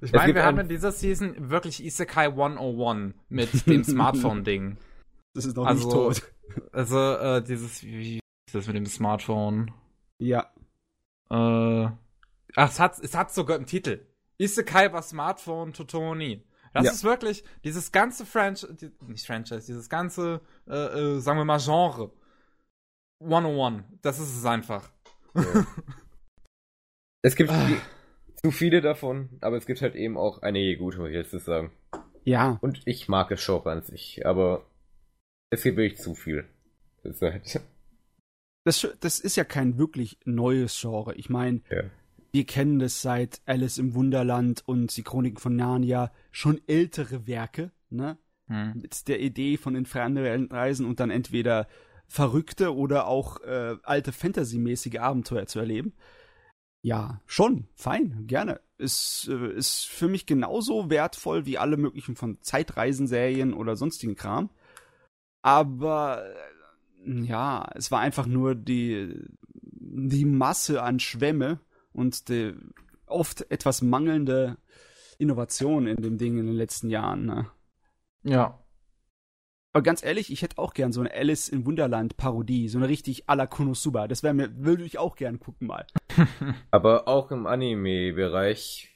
Ich meine, wir haben in dieser Season wirklich Isekai 101 mit dem Smartphone-Ding. Das ist noch also, nicht tot. Also, äh, dieses, wie das mit dem Smartphone? Ja. Äh, ach, es hat, es hat sogar einen Titel. Isekai war Smartphone Totoni. Das ja. ist wirklich dieses ganze Franchise, nicht Franchise, dieses ganze, äh, äh, sagen wir mal, Genre. 101. Das ist es einfach. Ja. es gibt ah. zu viele davon, aber es gibt halt eben auch einige gute, muss ich jetzt sagen. Ja. Und ich mag es Genre an sich, aber es gibt wirklich zu viel. Das ist, halt das, das ist ja kein wirklich neues Genre. Ich meine, ja wir kennen das seit Alice im Wunderland und die Chroniken von Narnia schon ältere Werke, ne? Hm. Mit der Idee von in fremde Reisen und dann entweder verrückte oder auch äh, alte Fantasy-mäßige Abenteuer zu erleben. Ja, schon, fein, gerne. Ist, äh, ist für mich genauso wertvoll wie alle möglichen von Zeitreisenserien oder sonstigen Kram. Aber äh, ja, es war einfach nur die, die Masse an Schwämme, und die oft etwas mangelnde Innovation in dem Ding in den letzten Jahren. Ne? Ja. Aber ganz ehrlich, ich hätte auch gern so eine Alice in Wunderland Parodie, so eine richtig à la Konosuba. Das wäre mir, würde ich auch gern gucken mal. Aber auch im Anime-Bereich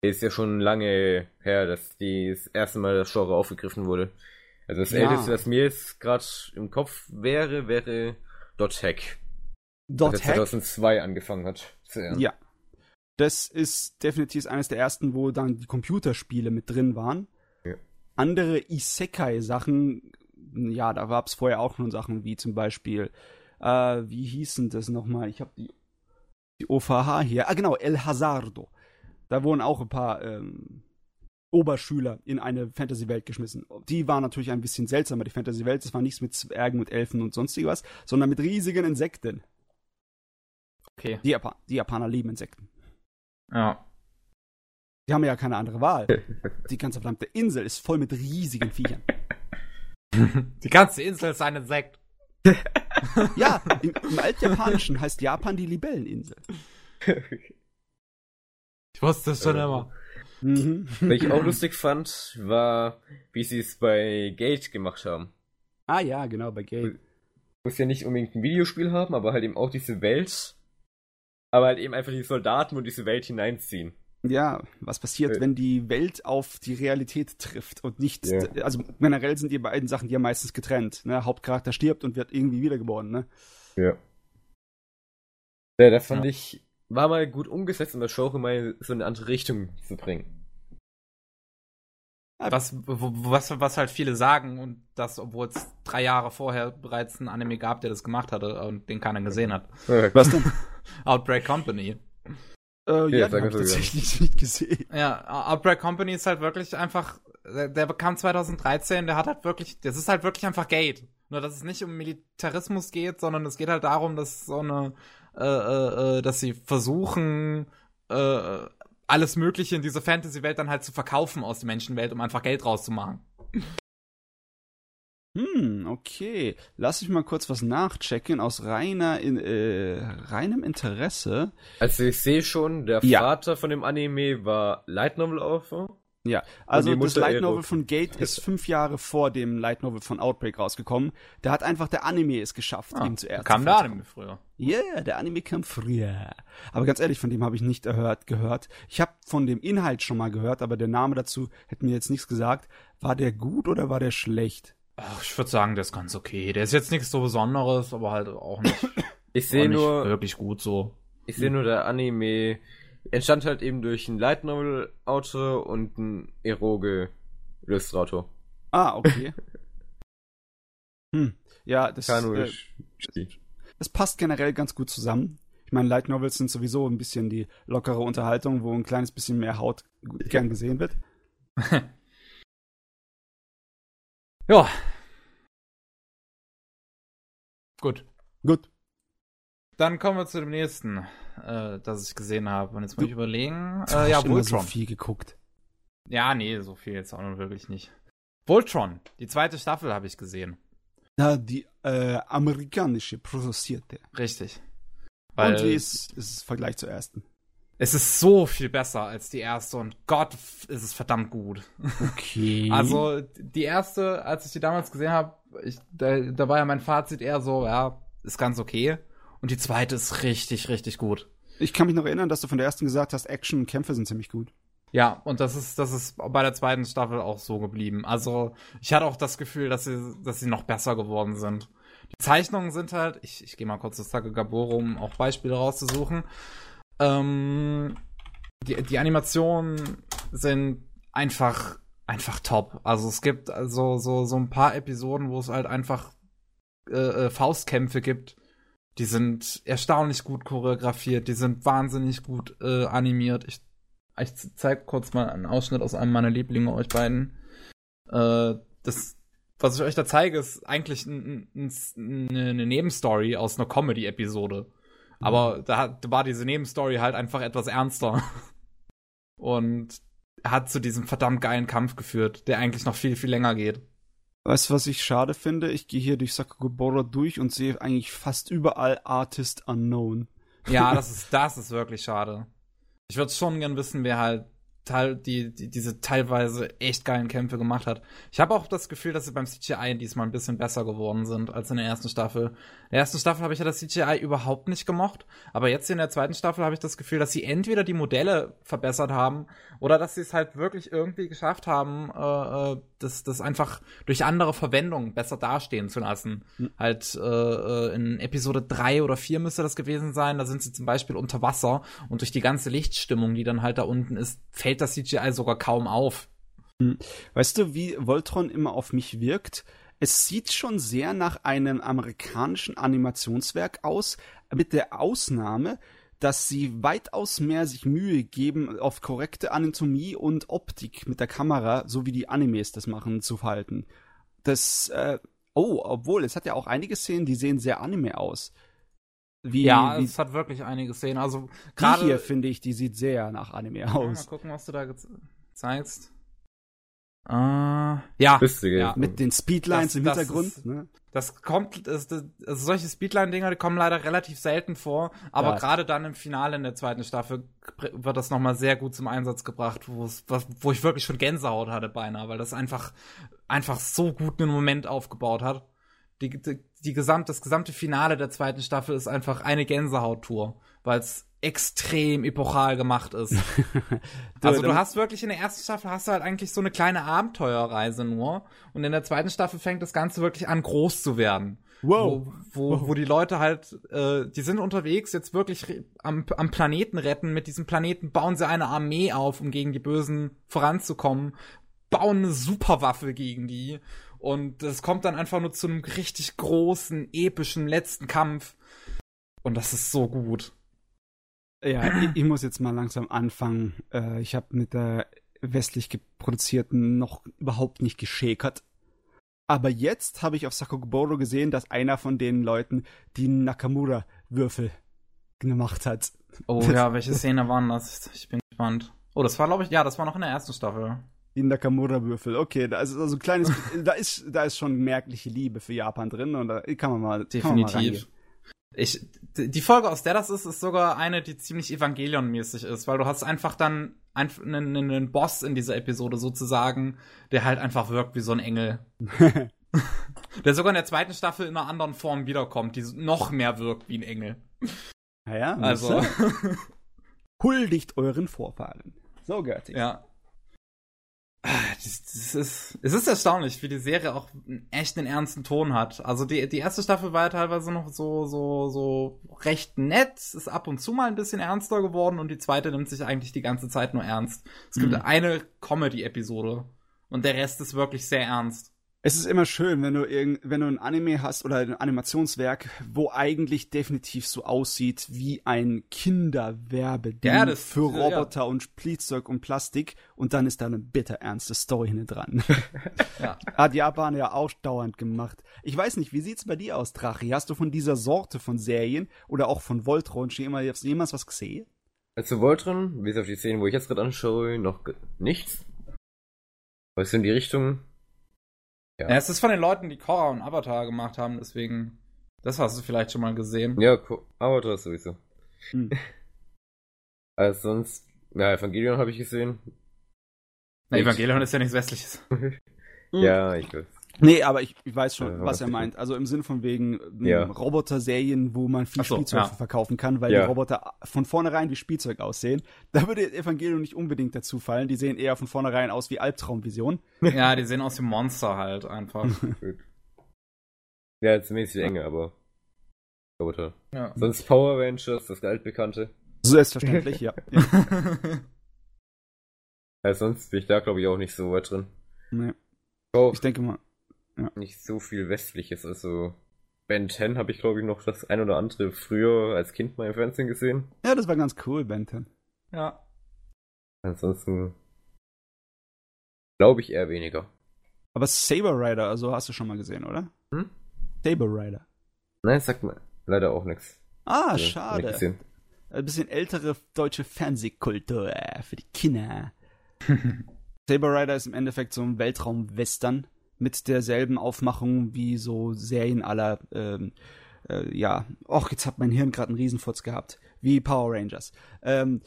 ist ja schon lange her, dass die das erste Mal das Genre aufgegriffen wurde. Also das ja. älteste, was mir jetzt gerade im Kopf wäre, wäre Dot Hack. Dot Hack? 2002 angefangen hat. Sehr. Ja. Das ist definitiv eines der ersten, wo dann die Computerspiele mit drin waren. Ja. Andere Isekai-Sachen, ja, da gab es vorher auch schon Sachen wie zum Beispiel, äh, wie hießen das nochmal? Ich habe die, die OVH hier. Ah, genau, El Hazardo. Da wurden auch ein paar ähm, Oberschüler in eine Fantasy-Welt geschmissen. Die war natürlich ein bisschen seltsamer, die Fantasy-Welt. Das war nichts mit Zwergen und Elfen und sonstiges was, sondern mit riesigen Insekten. Okay. Die, Japan die Japaner lieben Insekten. Ja. Die haben ja keine andere Wahl. Die ganze verdammte Insel ist voll mit riesigen Viechern. Die ganze Insel ist ein Insekt. ja, im, im Altjapanischen heißt Japan die Libelleninsel. Ich wusste es schon äh, immer. Mhm. Was ich auch lustig fand, war, wie sie es bei Gate gemacht haben. Ah ja, genau, bei Gate. Muss ja nicht unbedingt ein Videospiel haben, aber halt eben auch diese Welt aber halt eben einfach die Soldaten und diese Welt hineinziehen. Ja, was passiert, äh. wenn die Welt auf die Realität trifft und nicht, ja. also generell sind die beiden Sachen ja meistens getrennt. Ne? Hauptcharakter stirbt und wird irgendwie wiedergeboren, ne? Ja. Ja, da fand ja. ich, war mal gut umgesetzt, um das Show mal so in eine andere Richtung zu bringen. Was, was, was halt viele sagen und das, obwohl es drei Jahre vorher bereits ein Anime gab, der das gemacht hatte und den keiner gesehen hat. Was denn? Outbreak Company. Äh, ja, ja den hab ich tatsächlich nicht gesehen. Ja, Outbreak Company ist halt wirklich einfach, der, der bekam 2013, der hat halt wirklich, das ist halt wirklich einfach Gate. Nur, dass es nicht um Militarismus geht, sondern es geht halt darum, dass so eine, äh, äh, äh dass sie versuchen, äh, alles Mögliche in dieser Fantasy-Welt dann halt zu verkaufen aus der Menschenwelt, um einfach Geld rauszumachen. Hm, okay. Lass ich mal kurz was nachchecken aus reiner in, äh, reinem Interesse. Also ich sehe schon, der ja. Vater von dem Anime war Light Novel Author. Ja, also das Light Novel von Gate ist fünf Jahre vor dem Light Novel von Outbreak rausgekommen. Da hat einfach der Anime es geschafft, ah, ihm zuerst. Kam der Anime früher? Ja, yeah, der Anime kam früher. Aber ganz ehrlich, von dem habe ich nicht erhört, gehört. Ich habe von dem Inhalt schon mal gehört, aber der Name dazu hätte mir jetzt nichts gesagt. War der gut oder war der schlecht? Ach, ich würde sagen, der ist ganz okay. Der ist jetzt nichts so Besonderes, aber halt auch nicht. ich sehe nur wirklich gut so. Ich sehe nur der Anime entstand halt eben durch einen Light Novel Autor und einen Eroge Illustrator. Ah, okay. hm, ja, das, äh, das passt generell ganz gut zusammen. Ich meine, Light Novels sind sowieso ein bisschen die lockere Unterhaltung, wo ein kleines bisschen mehr Haut gern gesehen wird. ja. Gut. Gut. Dann kommen wir zu dem nächsten, äh, das ich gesehen habe. Und jetzt muss ich überlegen. Äh, ja, Voltron. so viel geguckt. Ja, nee, so viel jetzt auch noch wirklich nicht. Voltron, die zweite Staffel habe ich gesehen. Ja, die äh, amerikanische produzierte. Richtig. Weil, Und wie ist, ist es Vergleich zur ersten? Es ist so viel besser als die erste und Gott, ist es verdammt gut. Okay. Also die erste, als ich die damals gesehen habe, da, da war ja mein Fazit eher so, ja, ist ganz okay. Und die zweite ist richtig, richtig gut. Ich kann mich noch erinnern, dass du von der ersten gesagt hast, Action und Kämpfe sind ziemlich gut. Ja, und das ist, das ist bei der zweiten Staffel auch so geblieben. Also, ich hatte auch das Gefühl, dass sie, dass sie noch besser geworden sind. Die Zeichnungen sind halt, ich, ich gehe mal kurz zu Sake Gaboro, um auch Beispiele rauszusuchen. Ähm, die, die Animationen sind einfach, einfach top. Also es gibt also so, so ein paar Episoden, wo es halt einfach äh, äh Faustkämpfe gibt. Die sind erstaunlich gut choreografiert, die sind wahnsinnig gut äh, animiert. Ich ich zeig kurz mal einen Ausschnitt aus einem meiner Lieblinge euch beiden. Äh, das, was ich euch da zeige, ist eigentlich eine Nebenstory aus einer Comedy-Episode. Mhm. Aber da, da war diese Nebenstory halt einfach etwas ernster. Und hat zu diesem verdammt geilen Kampf geführt, der eigentlich noch viel, viel länger geht. Weißt du, was ich schade finde? Ich gehe hier durch Sakugaboro durch und sehe eigentlich fast überall Artist Unknown. Ja, das ist, das ist wirklich schade. Ich würde schon gern wissen, wer halt teil, die, die, diese teilweise echt geilen Kämpfe gemacht hat. Ich habe auch das Gefühl, dass sie beim CGI diesmal ein bisschen besser geworden sind als in der ersten Staffel. In der ersten Staffel habe ich ja das CGI überhaupt nicht gemocht, aber jetzt in der zweiten Staffel habe ich das Gefühl, dass sie entweder die Modelle verbessert haben oder dass sie es halt wirklich irgendwie geschafft haben, äh, äh das, das einfach durch andere Verwendung besser dastehen zu lassen. Mhm. Halt äh, äh in Episode 3 oder 4 müsste das gewesen sein, da sind sie zum Beispiel unter Wasser und durch die ganze Lichtstimmung, die dann halt da unten ist, fällt fällt das CGI sogar kaum auf. Hm. Weißt du, wie Voltron immer auf mich wirkt? Es sieht schon sehr nach einem amerikanischen Animationswerk aus, mit der Ausnahme, dass sie weitaus mehr sich Mühe geben, auf korrekte Anatomie und Optik mit der Kamera, so wie die Animes das machen, zu verhalten. Das, äh, oh, obwohl, es hat ja auch einige Szenen, die sehen sehr Anime aus. Wie, ja, wie, es hat wirklich einige Szenen. Also gerade hier finde ich, die sieht sehr nach Anime aus. Mal gucken, was du da zeigst. Uh, ja, ja, mit den Speedlines das, im Hintergrund. Das, ne? das kommt, das, das, also solche Speedline-Dinger, die kommen leider relativ selten vor, aber ja. gerade dann im Finale in der zweiten Staffel wird das nochmal sehr gut zum Einsatz gebracht, wo wo ich wirklich schon Gänsehaut hatte beinahe, weil das einfach, einfach so gut einen Moment aufgebaut hat. Die, die, die gesamt, das gesamte Finale der zweiten Staffel ist einfach eine Gänsehaut-Tour, weil es extrem epochal gemacht ist. also du hast wirklich in der ersten Staffel hast du halt eigentlich so eine kleine Abenteuerreise nur und in der zweiten Staffel fängt das Ganze wirklich an groß zu werden. Wow. Wo, wo, wo die Leute halt, äh, die sind unterwegs, jetzt wirklich am, am Planeten retten. Mit diesem Planeten bauen sie eine Armee auf, um gegen die Bösen voranzukommen, bauen eine Superwaffe gegen die und es kommt dann einfach nur zu einem richtig großen, epischen letzten Kampf. Und das ist so gut. Ja, ich, ich muss jetzt mal langsam anfangen. Äh, ich habe mit der westlich produzierten noch überhaupt nicht geschäkert. Aber jetzt habe ich auf Sakugaboro gesehen, dass einer von den Leuten die Nakamura-Würfel gemacht hat. Oh ja, welche Szene waren das? Ich bin gespannt. Oh, das war, glaube ich, ja, das war noch in der ersten Staffel. Die Nakamura-Würfel. Okay, da ist also ein kleines, da ist, da ist schon merkliche Liebe für Japan drin und da kann man mal, definitiv. Man mal ich, die Folge, aus der das ist, ist sogar eine, die ziemlich Evangelion-mäßig ist, weil du hast einfach dann einen, einen, einen Boss in dieser Episode sozusagen, der halt einfach wirkt wie so ein Engel. der sogar in der zweiten Staffel in einer anderen Form wiederkommt, die noch mehr wirkt wie ein Engel. Naja, also. Huldigt euren Vorfahren. So, Gerti. Ja. Das, das ist, es ist erstaunlich, wie die Serie auch echt einen ernsten Ton hat. Also die, die erste Staffel war ja teilweise noch so, so, so recht nett, ist ab und zu mal ein bisschen ernster geworden und die zweite nimmt sich eigentlich die ganze Zeit nur ernst. Es gibt mhm. eine Comedy-Episode und der Rest ist wirklich sehr ernst. Es ist immer schön, wenn du irgend, wenn du ein Anime hast oder ein Animationswerk, wo eigentlich definitiv so aussieht wie ein Kinderwerbe ja, das, für Roboter ja. und Spielzeug und Plastik und dann ist da eine bitter ernste Story hinten dran. ja. Hat Japan ja auch dauernd gemacht. Ich weiß nicht, wie sieht's bei dir aus, Drachi? Hast du von dieser Sorte von Serien oder auch von Voltron schon jemals, jemals was gesehen? Also Voltron, bis auf die Szenen, wo ich jetzt gerade anschaue, noch nichts. Was in die Richtung ja. ja. es ist von den Leuten, die Korra und Avatar gemacht haben, deswegen, das hast du vielleicht schon mal gesehen. Ja, Avatar sowieso. Hm. Also sonst, ja, Evangelion habe ich gesehen. Na, Evangelion ist ja nichts Westliches. ja, ich weiß. Nee, aber ich, ich weiß schon, äh, was er meint. Also im Sinne von wegen ähm, ja. Roboter-Serien, wo man viel so, Spielzeug ja. verkaufen kann, weil ja. die Roboter von vornherein wie Spielzeug aussehen. Da würde Evangelion nicht unbedingt dazu fallen. Die sehen eher von vornherein aus wie Albtraumvision. Ja, die sehen aus wie Monster halt einfach. ja, zumindest die Enge, aber Roboter. Ja. Sonst Power Rangers, das altbekannte. Selbstverständlich, ja. ja. Sonst bin ich da, glaube ich, auch nicht so weit drin. Nee. Oh. Ich denke mal, ja. nicht so viel Westliches. Also Ben 10 habe ich, glaube ich, noch das ein oder andere früher als Kind mal im Fernsehen gesehen. Ja, das war ganz cool, Ben 10. Ja. Ansonsten glaube ich eher weniger. Aber Saber Rider, also hast du schon mal gesehen, oder? Hm? Saber Rider. Nein, sagt mir leider auch nichts. Ah, also, schade. Ein bisschen ältere deutsche Fernsehkultur für die Kinder. Saber Rider ist im Endeffekt so ein Weltraum-Western mit derselben Aufmachung wie so Serien aller, ähm, äh, ja, och, jetzt hat mein Hirn gerade einen Riesenfurz gehabt, wie Power Rangers. Ähm,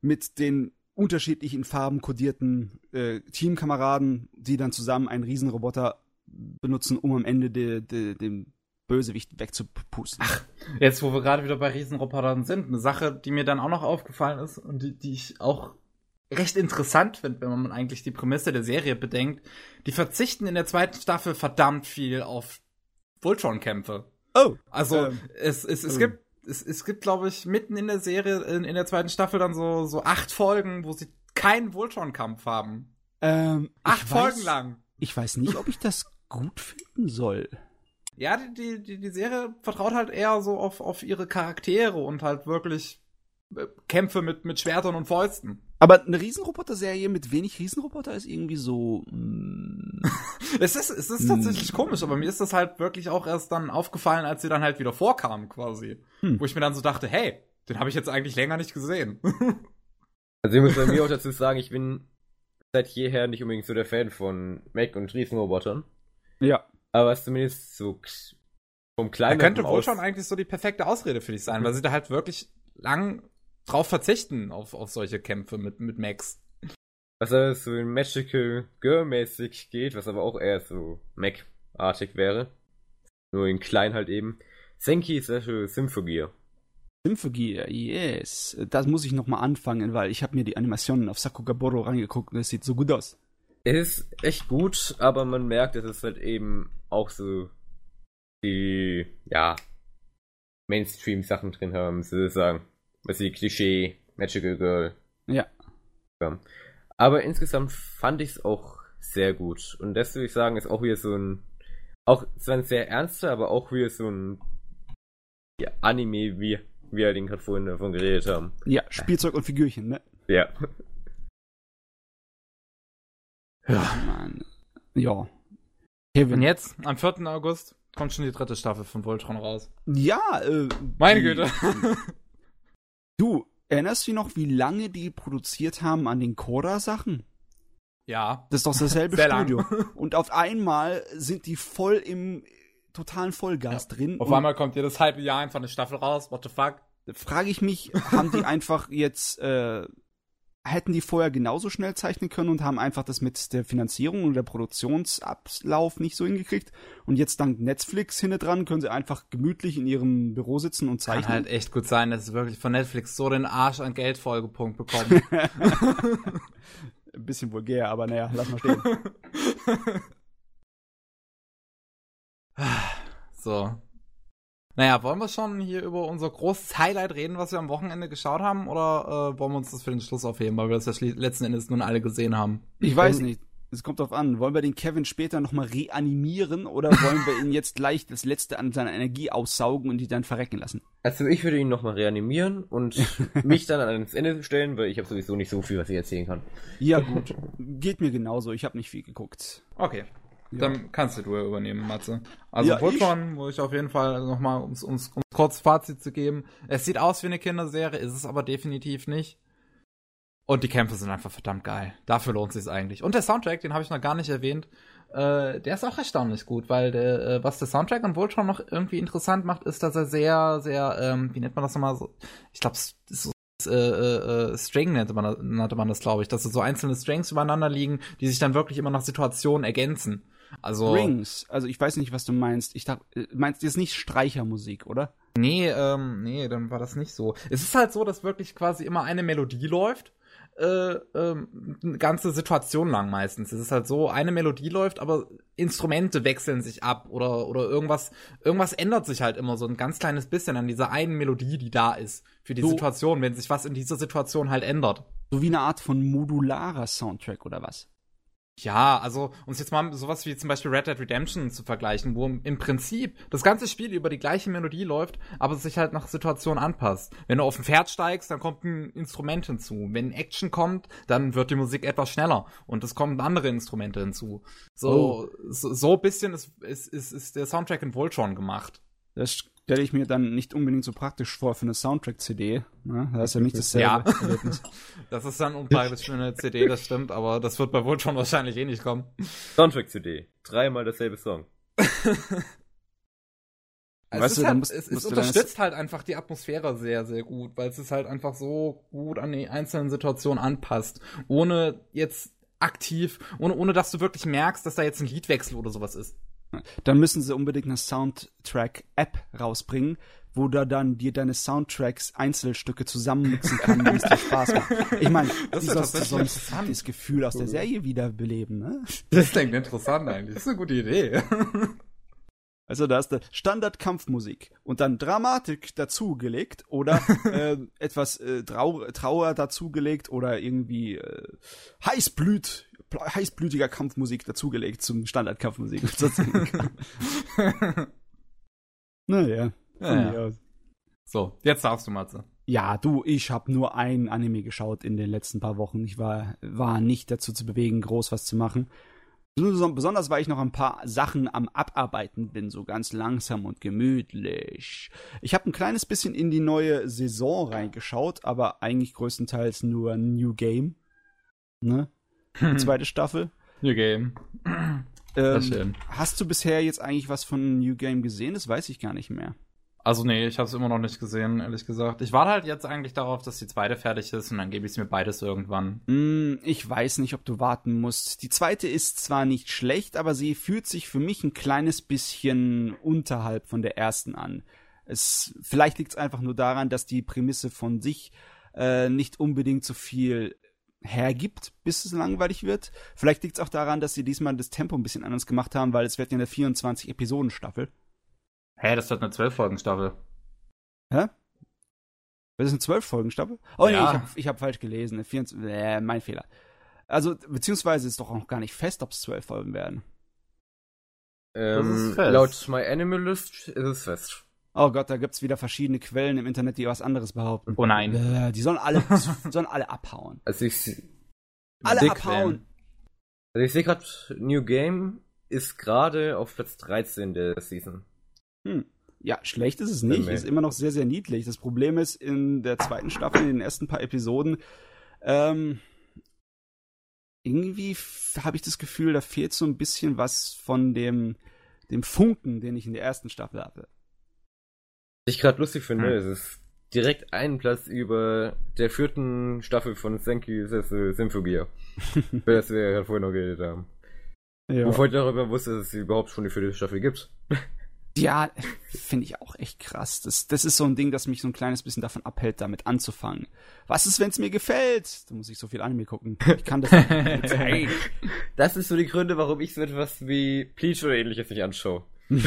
mit den unterschiedlichen Farben kodierten äh, Teamkameraden, die dann zusammen einen Riesenroboter benutzen, um am Ende de, de, den Bösewicht wegzupusten. Ach, jetzt wo wir gerade wieder bei Riesenrobotern sind, eine Sache, die mir dann auch noch aufgefallen ist und die, die ich auch recht interessant finde, wenn man eigentlich die Prämisse der Serie bedenkt. Die verzichten in der zweiten Staffel verdammt viel auf Voltron-Kämpfe. Oh. Also ähm, es, es, es ähm. gibt es, es gibt, glaube ich, mitten in der Serie, in, in der zweiten Staffel dann so, so acht Folgen, wo sie keinen Voltron-Kampf haben. Ähm, acht Folgen weiß, lang. Ich weiß nicht, ob ich das gut finden soll. Ja, die, die, die Serie vertraut halt eher so auf, auf ihre Charaktere und halt wirklich äh, Kämpfe mit, mit Schwertern und Fäusten. Aber eine Riesenroboter-Serie mit wenig Riesenroboter ist irgendwie so. Mm. es ist, es ist tatsächlich mm. komisch, aber mir ist das halt wirklich auch erst dann aufgefallen, als sie dann halt wieder vorkamen, quasi. Hm. Wo ich mir dann so dachte, hey, den habe ich jetzt eigentlich länger nicht gesehen. also ich muss bei mir auch dazu sagen, ich bin seit jeher nicht unbedingt so der Fan von Mac und Riesenrobotern. Ja. Aber was zumindest so vom kleinen. Da könnte wohl schon eigentlich so die perfekte Ausrede für dich sein, weil sie da halt wirklich lang drauf verzichten, auf, auf solche Kämpfe mit, mit Max. Was aber so in Magical Girl-mäßig geht, was aber auch eher so Mac-artig wäre. Nur in klein halt eben. Senki Special Symphogear. Symphogear, yes. Das muss ich nochmal anfangen, weil ich habe mir die Animationen auf Sakugaboro reingeguckt und es sieht so gut aus. Es ist echt gut, aber man merkt, dass es halt eben auch so die, ja, Mainstream-Sachen drin haben, sozusagen was die Klischee Magical Girl. Ja. ja. Aber insgesamt fand ich es auch sehr gut. Und das würde ich sagen, ist auch wieder so ein, auch zwar ein sehr ernster, aber auch wieder so ein ja, Anime, wie wir den gerade vorhin davon geredet haben. Ja, Spielzeug und Figürchen, ne? Ja. Ja. Mann. Ja. Kevin. Und jetzt, am 4. August, kommt schon die dritte Staffel von Voltron raus. Ja, äh. Meine Güte. Du, erinnerst du dich noch, wie lange die produziert haben an den Cora-Sachen? Ja. Das ist doch dasselbe Studio. Und auf einmal sind die voll im totalen Vollgas ja. drin. Auf einmal kommt jedes halbe Jahr einfach eine Staffel raus. What the fuck? Frage ich mich, haben die einfach jetzt äh, hätten die vorher genauso schnell zeichnen können und haben einfach das mit der Finanzierung und der Produktionsablauf nicht so hingekriegt. Und jetzt dank Netflix hinne dran können sie einfach gemütlich in ihrem Büro sitzen und zeichnen. Kann halt echt gut sein, dass sie wirklich von Netflix so den Arsch an Geldfolgepunkt bekommen. Ein bisschen vulgär, aber naja, lass mal stehen. so, naja, wollen wir schon hier über unser großes Highlight reden, was wir am Wochenende geschaut haben, oder äh, wollen wir uns das für den Schluss aufheben, weil wir das ja letzten Endes nun alle gesehen haben? Ich weiß nicht. Es kommt drauf an. Wollen wir den Kevin später nochmal reanimieren oder wollen wir ihn jetzt gleich das Letzte an seiner Energie aussaugen und ihn dann verrecken lassen? Also ich würde ihn nochmal reanimieren und mich dann ans Ende stellen, weil ich habe sowieso nicht so viel, was ich erzählen kann. Ja gut, geht mir genauso. Ich habe nicht viel geguckt. Okay. Dann kannst du übernehmen, Matze. Also ja, Voltron, wo ich auf jeden Fall nochmal, um uns kurz Fazit zu geben. Es sieht aus wie eine Kinderserie, ist es aber definitiv nicht. Und die Kämpfe sind einfach verdammt geil. Dafür lohnt es sich eigentlich. Und der Soundtrack, den habe ich noch gar nicht erwähnt, äh, der ist auch erstaunlich gut, weil der, äh, was der Soundtrack an Voltron noch irgendwie interessant macht, ist, dass er sehr, sehr, ähm, wie nennt man das nochmal so? Ich glaube, so äh, äh, String nannte man, nannte man das, glaube ich, dass so einzelne Strings übereinander liegen, die sich dann wirklich immer nach Situationen ergänzen. Also Strings, also ich weiß nicht, was du meinst. Ich dachte, äh, meinst du jetzt nicht Streichermusik, oder? Nee, ähm, nee, dann war das nicht so. Es ist halt so, dass wirklich quasi immer eine Melodie läuft äh, ähm, eine ganze Situation lang meistens. Es ist halt so, eine Melodie läuft, aber Instrumente wechseln sich ab oder, oder irgendwas, irgendwas ändert sich halt immer so ein ganz kleines bisschen an dieser einen Melodie, die da ist für die so, Situation, wenn sich was in dieser Situation halt ändert. So wie eine Art von modularer Soundtrack oder was? Ja, also uns jetzt mal sowas wie zum Beispiel Red Dead Redemption zu vergleichen, wo im Prinzip das ganze Spiel über die gleiche Melodie läuft, aber sich halt nach Situation anpasst. Wenn du auf ein Pferd steigst, dann kommt ein Instrument hinzu. Wenn Action kommt, dann wird die Musik etwas schneller und es kommen andere Instrumente hinzu. So, oh. so, so bisschen ist, ist, ist, ist der Soundtrack in Voltron gemacht. Das stelle ich mir dann nicht unbedingt so praktisch vor für eine Soundtrack-CD. Ne? Das ist ja nicht dasselbe ja. das ist dann unpraktisch für eine CD, das stimmt, aber das wird bei Voltron wahrscheinlich eh nicht kommen. Soundtrack-CD. Dreimal dasselbe Song. weißt du, halt, musst, es, es unterstützt halt einfach die Atmosphäre sehr, sehr gut, weil es es halt einfach so gut an die einzelnen Situationen anpasst, ohne jetzt aktiv, ohne, ohne dass du wirklich merkst, dass da jetzt ein Liedwechsel oder sowas ist. Dann müssen sie unbedingt eine Soundtrack-App rausbringen, wo du dann dir deine Soundtracks Einzelstücke zusammenmixen kann, wie es dir Spaß macht. Ich meine, das ist ja sonst das Gefühl aus der Serie wiederbeleben, ne? Das klingt interessant eigentlich. Das ist eine gute Idee. Also da ist der Standard-Kampfmusik und dann Dramatik dazugelegt oder äh, etwas äh, Trau Trauer dazugelegt oder irgendwie äh, Heißblüt heißblütiger Kampfmusik dazugelegt zum Standardkampfmusik. naja. Ja, ja. So, jetzt darfst du, Matze. Ja, du, ich habe nur ein Anime geschaut in den letzten paar Wochen. Ich war, war nicht dazu zu bewegen, groß was zu machen. Besonders weil ich noch ein paar Sachen am Abarbeiten bin, so ganz langsam und gemütlich. Ich habe ein kleines bisschen in die neue Saison reingeschaut, aber eigentlich größtenteils nur New Game. Ne? Die zweite Staffel. New Game. Ähm, hast du bisher jetzt eigentlich was von New Game gesehen? Das weiß ich gar nicht mehr. Also nee, ich habe es immer noch nicht gesehen, ehrlich gesagt. Ich warte halt jetzt eigentlich darauf, dass die zweite fertig ist und dann gebe ich es mir beides irgendwann. Mm, ich weiß nicht, ob du warten musst. Die zweite ist zwar nicht schlecht, aber sie fühlt sich für mich ein kleines bisschen unterhalb von der ersten an. Es vielleicht liegt es einfach nur daran, dass die Prämisse von sich äh, nicht unbedingt so viel hergibt, bis es langweilig wird. Vielleicht liegt es auch daran, dass sie diesmal das Tempo ein bisschen anders gemacht haben, weil es wird ja eine 24 Episoden Staffel. Hä, das wird eine 12 Folgen Staffel. Hä? Das ist eine 12 Folgen Staffel? Oh ja. nee, ich habe ich hab falsch gelesen. 24, äh, mein Fehler. Also, beziehungsweise ist doch auch noch gar nicht fest, ob es 12 Folgen werden. Ähm, laut My Animal List ist es fest. Oh Gott, da gibt's wieder verschiedene Quellen im Internet, die was anderes behaupten. Oh nein. Äh, die sollen alle, sollen alle abhauen. Also ich alle abhauen. Also ich sehe gerade, New Game ist gerade auf Platz 13 der Season. Hm. Ja, schlecht ist es nicht. Ist immer noch sehr, sehr niedlich. Das Problem ist, in der zweiten Staffel, in den ersten paar Episoden, ähm, irgendwie habe ich das Gefühl, da fehlt so ein bisschen was von dem, dem Funken, den ich in der ersten Staffel hatte. Was ich gerade lustig finde, hm. es ist direkt einen Platz über der vierten Staffel von Senki Symphogia. Wer das wir ja vorhin noch geredet haben. Ja. Wovor ich darüber wusste, dass es überhaupt schon die vierte Staffel gibt. Ja, finde ich auch echt krass. Das, das ist so ein Ding, das mich so ein kleines bisschen davon abhält, damit anzufangen. Was ist, wenn es mir gefällt? Da muss ich so viel Anime gucken. Ich kann das nicht. das ist so die Gründe, warum ich so etwas wie Bleach oder ähnliches nicht anschaue.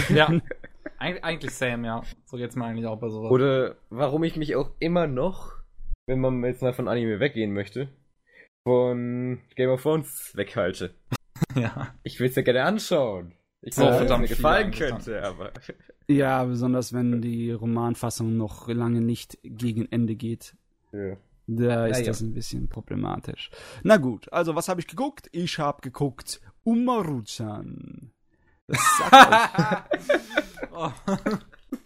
Ja. Eig eigentlich Sam, ja. So geht's mir eigentlich auch bei sowas. Oder warum ich mich auch immer noch, wenn man jetzt mal von Anime weggehen möchte, von Game of Thrones weghalte. ja. Ich will's ja gerne anschauen. Ich so, verdammt mir gefallen könnte, aber. Ja, besonders wenn die Romanfassung noch lange nicht gegen Ende geht. Ja. Da ist ja, das ja. ein bisschen problematisch. Na gut, also was habe ich geguckt? Ich habe geguckt Umaru-chan. Das sagt oh.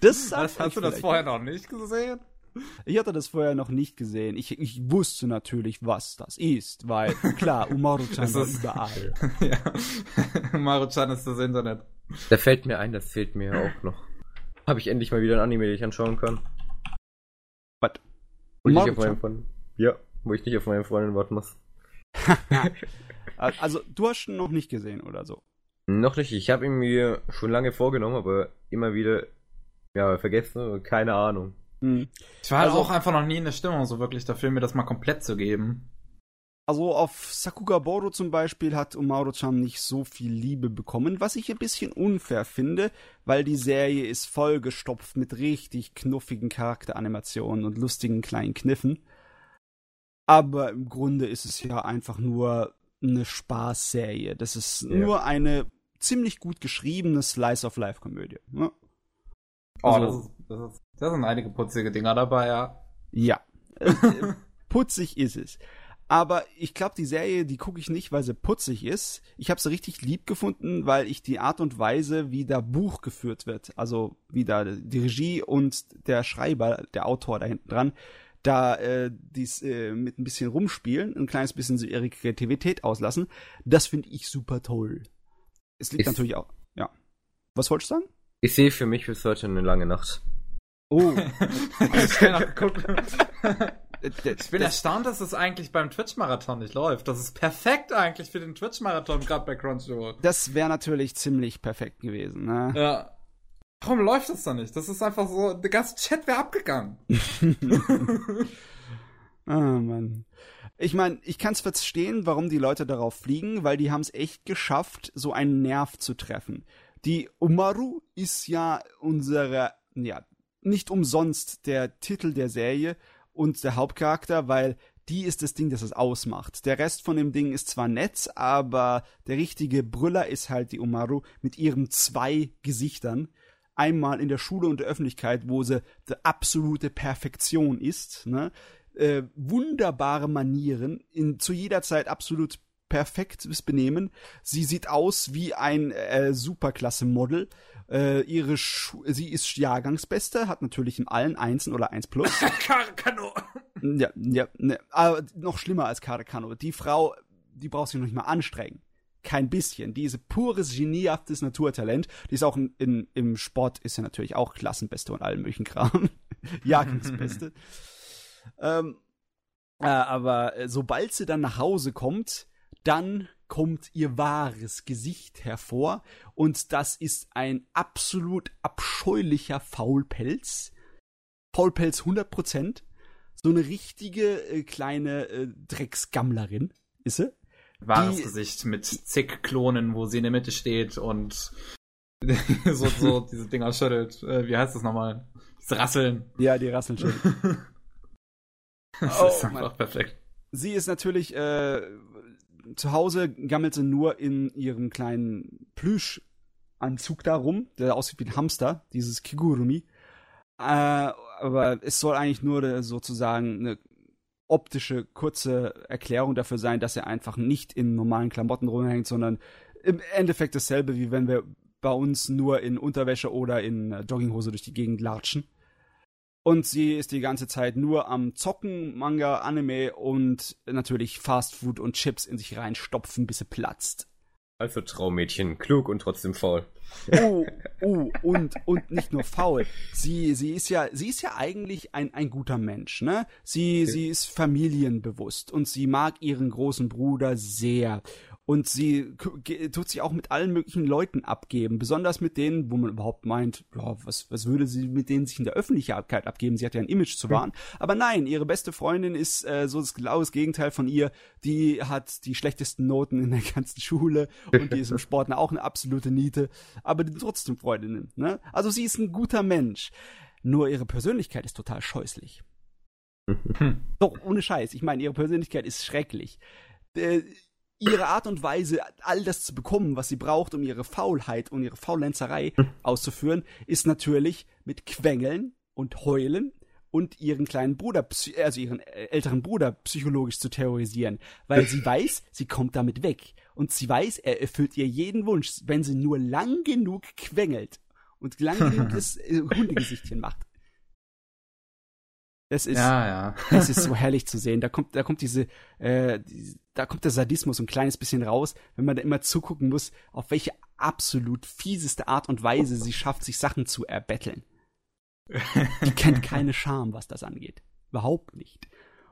Das sagt Was, Hast du das vorher noch nicht gesehen? Ich hatte das vorher noch nicht gesehen. Ich, ich wusste natürlich, was das ist, weil klar, Umaru-chan war überall. ja. Umaru-chan ist das Internet. Da fällt mir ein, das fehlt mir auch noch. Habe ich endlich mal wieder ein Anime, den ich anschauen kann. Was? Wo ich, nicht auf meinen Freund, ja, wo ich nicht auf meinen Freundin warten muss. also, du hast ihn noch nicht gesehen oder so? Noch nicht. Ich habe ihn mir schon lange vorgenommen, aber immer wieder ja, vergessen, keine Ahnung. Hm. Ich war halt also, auch einfach noch nie in der Stimmung so wirklich dafür, mir das mal komplett zu geben. Also auf Sakuga Boru zum Beispiel hat Umaru-chan nicht so viel Liebe bekommen, was ich ein bisschen unfair finde, weil die Serie ist vollgestopft mit richtig knuffigen Charakteranimationen und lustigen kleinen Kniffen. Aber im Grunde ist es ja einfach nur eine Spaßserie. Das ist ja. nur eine ziemlich gut geschriebene Slice-of-Life-Komödie. Ja. Oh, also, das, ist, das, ist, das sind einige putzige Dinger dabei, ja. Ja. putzig ist es. Aber ich glaube, die Serie, die gucke ich nicht, weil sie putzig ist. Ich habe sie richtig lieb gefunden, weil ich die Art und Weise, wie da Buch geführt wird, also wie da die Regie und der Schreiber, der Autor da hinten dran, da äh, dies äh, mit ein bisschen rumspielen, ein kleines bisschen so ihre Kreativität auslassen. Das finde ich super toll. Es liegt ich, natürlich auch. Ja. Was wolltest du sagen? Ich sehe für mich bis heute eine lange Nacht. Oh. ich Ich bin das, erstaunt, dass es eigentlich beim Twitch-Marathon nicht läuft. Das ist perfekt eigentlich für den Twitch-Marathon, gerade bei Crunchyroll. Das wäre natürlich ziemlich perfekt gewesen, ne? Ja. Warum läuft das dann nicht? Das ist einfach so, der ganze Chat wäre abgegangen. ah, Mann. Ich meine, ich kann es verstehen, warum die Leute darauf fliegen, weil die haben es echt geschafft, so einen Nerv zu treffen. Die Umaru ist ja unsere, ja, nicht umsonst der Titel der Serie und der Hauptcharakter, weil die ist das Ding, das es ausmacht. Der Rest von dem Ding ist zwar nett, aber der richtige Brüller ist halt die Umaru mit ihren zwei Gesichtern. Einmal in der Schule und der Öffentlichkeit, wo sie die absolute Perfektion ist. Ne? Äh, wunderbare Manieren, in, zu jeder Zeit absolut perfektes Benehmen. Sie sieht aus wie ein äh, Superklasse-Model äh, ihre Schu sie ist Jahrgangsbeste, hat natürlich in allen Einsen oder 1 plus. Karekano. Ja, ja, ne, aber noch schlimmer als Karekano. Die Frau, die braucht sich noch nicht mal anstrengen. Kein bisschen. Diese pures, geniehaftes Naturtalent. Die ist auch in, in, im Sport, ist ja natürlich auch Klassenbeste und allen möglichen Kram. Jahrgangsbeste. ähm, äh, aber äh, sobald sie dann nach Hause kommt, dann kommt ihr wahres Gesicht hervor und das ist ein absolut abscheulicher Faulpelz. Faulpelz 100%. So eine richtige äh, kleine äh, Drecksgammlerin ist sie. Wahres die, Gesicht mit zig Klonen, wo sie in der Mitte steht und so, so diese Dinger schüttelt. Äh, wie heißt das nochmal? Diese Rasseln. Ja, die Rasseln schüttelt. das oh, ist einfach Mann. perfekt. Sie ist natürlich äh, zu Hause gammelt sie nur in ihrem kleinen Plüschanzug da rum, der aussieht wie ein Hamster, dieses Kigurumi. Äh, aber es soll eigentlich nur sozusagen eine optische kurze Erklärung dafür sein, dass er einfach nicht in normalen Klamotten rumhängt, sondern im Endeffekt dasselbe, wie wenn wir bei uns nur in Unterwäsche oder in Jogginghose durch die Gegend latschen. Und sie ist die ganze Zeit nur am Zocken, Manga, Anime und natürlich Fastfood und Chips in sich reinstopfen, bis sie platzt. Also Traummädchen, klug und trotzdem faul. Oh, oh, und, und nicht nur faul. Sie, sie ist ja, sie ist ja eigentlich ein, ein guter Mensch, ne? Sie, sie ist familienbewusst und sie mag ihren großen Bruder sehr. Und sie tut sich auch mit allen möglichen Leuten abgeben, besonders mit denen, wo man überhaupt meint, ja, was, was würde sie mit denen sich in der Öffentlichkeit abgeben? Sie hat ja ein Image zu wahren. Mhm. Aber nein, ihre beste Freundin ist äh, so das genaues Gegenteil von ihr. Die hat die schlechtesten Noten in der ganzen Schule und die ist im Sport auch eine absolute Niete. Aber die trotzdem Freundinnen. Ne? Also sie ist ein guter Mensch. Nur ihre Persönlichkeit ist total scheußlich. Doch, ohne Scheiß. Ich meine, ihre Persönlichkeit ist schrecklich. Äh, ihre Art und Weise, all das zu bekommen, was sie braucht, um ihre Faulheit und ihre Faulenzerei auszuführen, ist natürlich mit Quengeln und Heulen und ihren kleinen Bruder, also ihren älteren Bruder psychologisch zu terrorisieren, weil sie weiß, sie kommt damit weg. Und sie weiß, er erfüllt ihr jeden Wunsch, wenn sie nur lang genug quengelt und lang genug das äh, Hundegesichtchen macht. Das ist, ja, ja. das ist so herrlich zu sehen. Da kommt, da kommt diese, äh, die, da kommt der Sadismus ein kleines bisschen raus, wenn man da immer zugucken muss, auf welche absolut fieseste Art und Weise sie schafft, sich Sachen zu erbetteln. Die kennt keine Scham, was das angeht. Überhaupt nicht.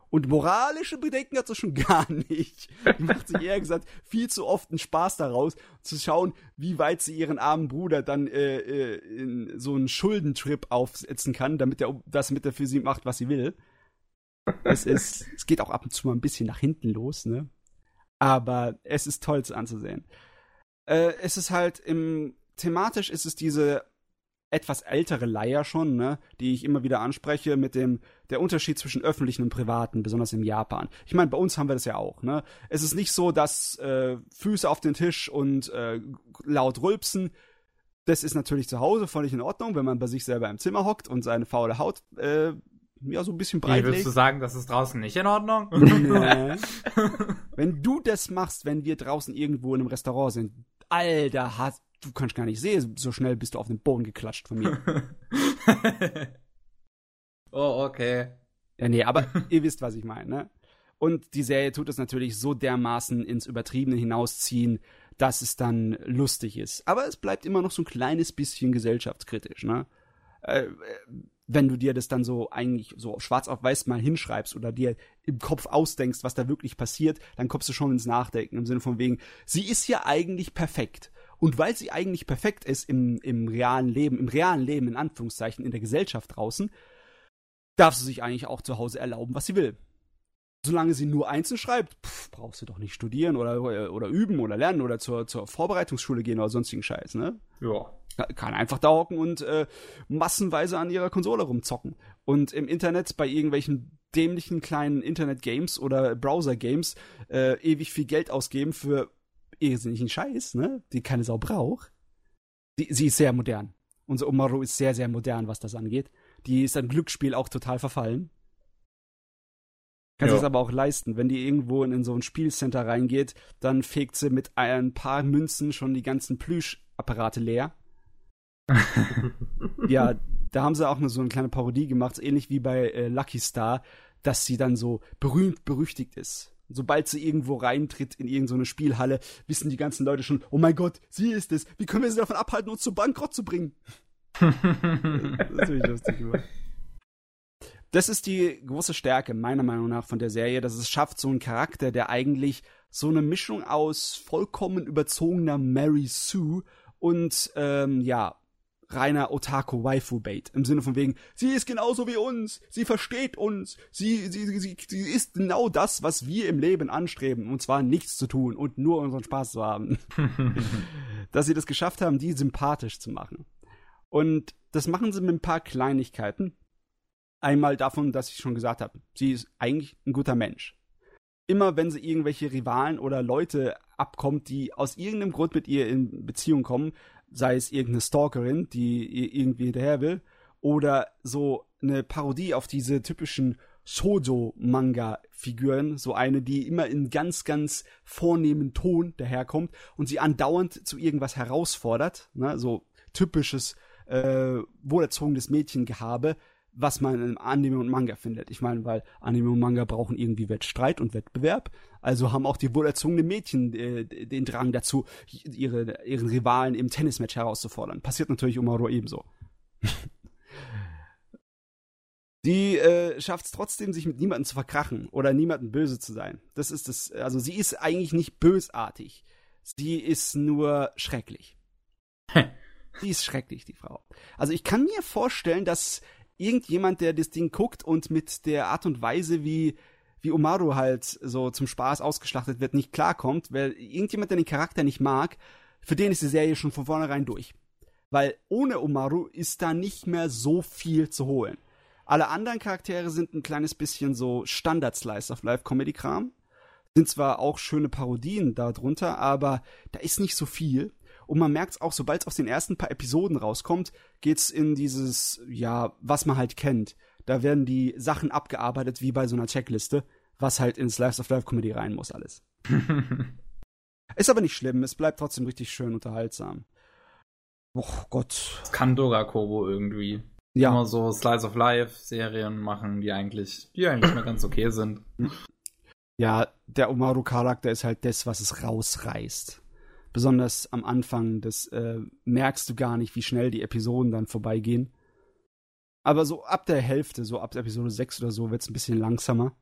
Und moralische Bedenken hat sie schon gar nicht. Die macht sich eher gesagt viel zu oft einen Spaß daraus, zu schauen, wie weit sie ihren armen Bruder dann äh, äh, in so einen Schuldentrip aufsetzen kann, damit er das mit der für sie macht, was sie will. Es ist, es geht auch ab und zu mal ein bisschen nach hinten los, ne? Aber es ist toll zu anzusehen. Äh, es ist halt im, thematisch ist es diese etwas ältere Leier schon, ne, die ich immer wieder anspreche mit dem der Unterschied zwischen öffentlichen und privaten, besonders in Japan. Ich meine, bei uns haben wir das ja auch, ne? Es ist nicht so, dass äh, Füße auf den Tisch und äh, laut rülpsen. Das ist natürlich zu Hause völlig in Ordnung, wenn man bei sich selber im Zimmer hockt und seine faule Haut äh, ja so ein bisschen breit Wie willst du sagen, das ist draußen nicht in Ordnung? Nee. wenn du das machst, wenn wir draußen irgendwo in einem Restaurant sind, Alter, hast du kannst gar nicht sehen, so schnell bist du auf den Boden geklatscht von mir. oh, okay. Ja, nee, aber ihr wisst, was ich meine, ne? Und die Serie tut es natürlich so dermaßen ins Übertriebene hinausziehen, dass es dann lustig ist. Aber es bleibt immer noch so ein kleines bisschen gesellschaftskritisch, ne? Äh, wenn du dir das dann so eigentlich so schwarz auf weiß mal hinschreibst oder dir im Kopf ausdenkst, was da wirklich passiert, dann kommst du schon ins Nachdenken im Sinne von wegen, sie ist ja eigentlich perfekt. Und weil sie eigentlich perfekt ist im, im realen Leben, im realen Leben in Anführungszeichen, in der Gesellschaft draußen, darf sie sich eigentlich auch zu Hause erlauben, was sie will. Solange sie nur einzeln schreibt, pff, brauchst du doch nicht studieren oder, oder üben oder lernen oder zur, zur Vorbereitungsschule gehen oder sonstigen Scheiß, ne? Ja. Kann einfach da hocken und äh, massenweise an ihrer Konsole rumzocken. Und im Internet bei irgendwelchen dämlichen kleinen Internet-Games oder Browser-Games äh, ewig viel Geld ausgeben für irrsinnigen Scheiß, ne? Die keine Sau braucht. Die, sie ist sehr modern. Unser Umaru ist sehr, sehr modern, was das angeht. Die ist an Glücksspiel auch total verfallen. Kann sich aber auch leisten. Wenn die irgendwo in, in so ein Spielcenter reingeht, dann fegt sie mit ein paar Münzen schon die ganzen Plüschapparate leer. ja, da haben sie auch nur so eine kleine Parodie gemacht, ähnlich wie bei äh, Lucky Star, dass sie dann so berühmt berüchtigt ist. Sobald sie irgendwo reintritt in irgendeine Spielhalle, wissen die ganzen Leute schon, oh mein Gott, sie ist es. Wie können wir sie davon abhalten, uns zu Bankrott zu bringen? das ist wirklich lustig gemacht. Das ist die große Stärke, meiner Meinung nach, von der Serie, dass es schafft, so einen Charakter, der eigentlich so eine Mischung aus vollkommen überzogener Mary Sue und, ähm, ja, reiner Otaku-Waifu-Bait. Im Sinne von wegen, sie ist genauso wie uns, sie versteht uns, sie, sie, sie, sie ist genau das, was wir im Leben anstreben, und zwar nichts zu tun und nur unseren Spaß zu haben. Dass sie das geschafft haben, die sympathisch zu machen. Und das machen sie mit ein paar Kleinigkeiten. Einmal davon, dass ich schon gesagt habe, sie ist eigentlich ein guter Mensch. Immer wenn sie irgendwelche Rivalen oder Leute abkommt, die aus irgendeinem Grund mit ihr in Beziehung kommen, sei es irgendeine Stalkerin, die ihr irgendwie hinterher will, oder so eine Parodie auf diese typischen Shoujo-Manga-Figuren, so eine, die immer in ganz, ganz vornehmen Ton daherkommt und sie andauernd zu irgendwas herausfordert, ne, so typisches äh, wohlerzogenes Mädchengehabe, was man im Anime und Manga findet. Ich meine, weil Anime und Manga brauchen irgendwie Wettstreit und Wettbewerb. Also haben auch die wohlerzogenen Mädchen äh, den Drang dazu, ihre, ihren Rivalen im Tennismatch herauszufordern. Passiert natürlich Umaru ebenso. die äh, schafft es trotzdem, sich mit niemandem zu verkrachen oder niemandem böse zu sein. Das ist das, also sie ist eigentlich nicht bösartig. Sie ist nur schrecklich. sie ist schrecklich, die Frau. Also ich kann mir vorstellen, dass irgendjemand, der das Ding guckt und mit der Art und Weise, wie, wie Omaru halt so zum Spaß ausgeschlachtet wird, nicht klarkommt, weil irgendjemand, der den Charakter nicht mag, für den ist die Serie schon von vornherein durch. Weil ohne Omaru ist da nicht mehr so viel zu holen. Alle anderen Charaktere sind ein kleines bisschen so Standard-Slice-of-Life-Comedy-Kram. Sind zwar auch schöne Parodien darunter, aber da ist nicht so viel. Und man merkt es auch, sobald es aus den ersten paar Episoden rauskommt, geht's in dieses, ja, was man halt kennt. Da werden die Sachen abgearbeitet wie bei so einer Checkliste, was halt ins Lives of Life Comedy rein muss alles. Ist aber nicht schlimm, es bleibt trotzdem richtig schön unterhaltsam. Oh Gott. Das kann Kobo irgendwie. Ja. Immer so Slice of Life Serien machen, die eigentlich, die eigentlich mal ganz okay sind. Ja, der Umaru-Charakter ist halt das, was es rausreißt besonders am Anfang, das äh, merkst du gar nicht, wie schnell die Episoden dann vorbeigehen. Aber so ab der Hälfte, so ab Episode 6 oder so, wird es ein bisschen langsamer.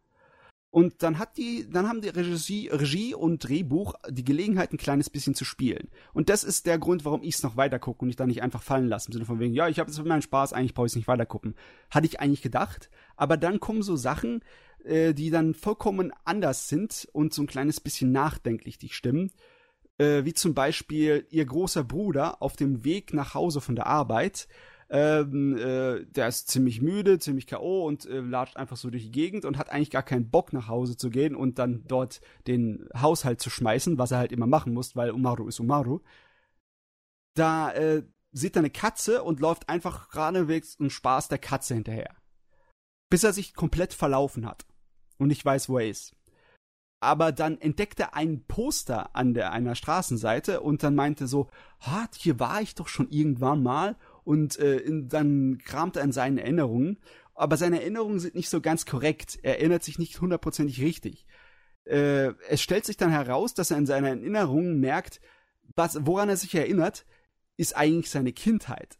Und dann hat die, dann haben die Regie, Regie und Drehbuch die Gelegenheit, ein kleines bisschen zu spielen. Und das ist der Grund, warum ich es noch weiter gucke und ich da nicht einfach fallen lasse. Im Sinne von wegen, ja, ich habe jetzt meinen Spaß, eigentlich brauche ich es nicht weiter gucken. Hatte ich eigentlich gedacht. Aber dann kommen so Sachen, äh, die dann vollkommen anders sind und so ein kleines bisschen nachdenklich die stimmen. Äh, wie zum Beispiel ihr großer Bruder auf dem Weg nach Hause von der Arbeit ähm, äh, der ist ziemlich müde, ziemlich K.O. und äh, latscht einfach so durch die Gegend und hat eigentlich gar keinen Bock nach Hause zu gehen und dann dort den Haushalt zu schmeißen, was er halt immer machen muss, weil Umaru ist Umaru. Da äh, sieht er eine Katze und läuft einfach geradewegs und Spaß der Katze hinterher. Bis er sich komplett verlaufen hat und nicht weiß, wo er ist. Aber dann entdeckt er ein Poster an der einer Straßenseite und dann meinte so, ah, hier war ich doch schon irgendwann mal und äh, in, dann kramt er in seinen Erinnerungen. Aber seine Erinnerungen sind nicht so ganz korrekt. Er erinnert sich nicht hundertprozentig richtig. Äh, es stellt sich dann heraus, dass er in seinen Erinnerungen merkt, was, woran er sich erinnert, ist eigentlich seine Kindheit.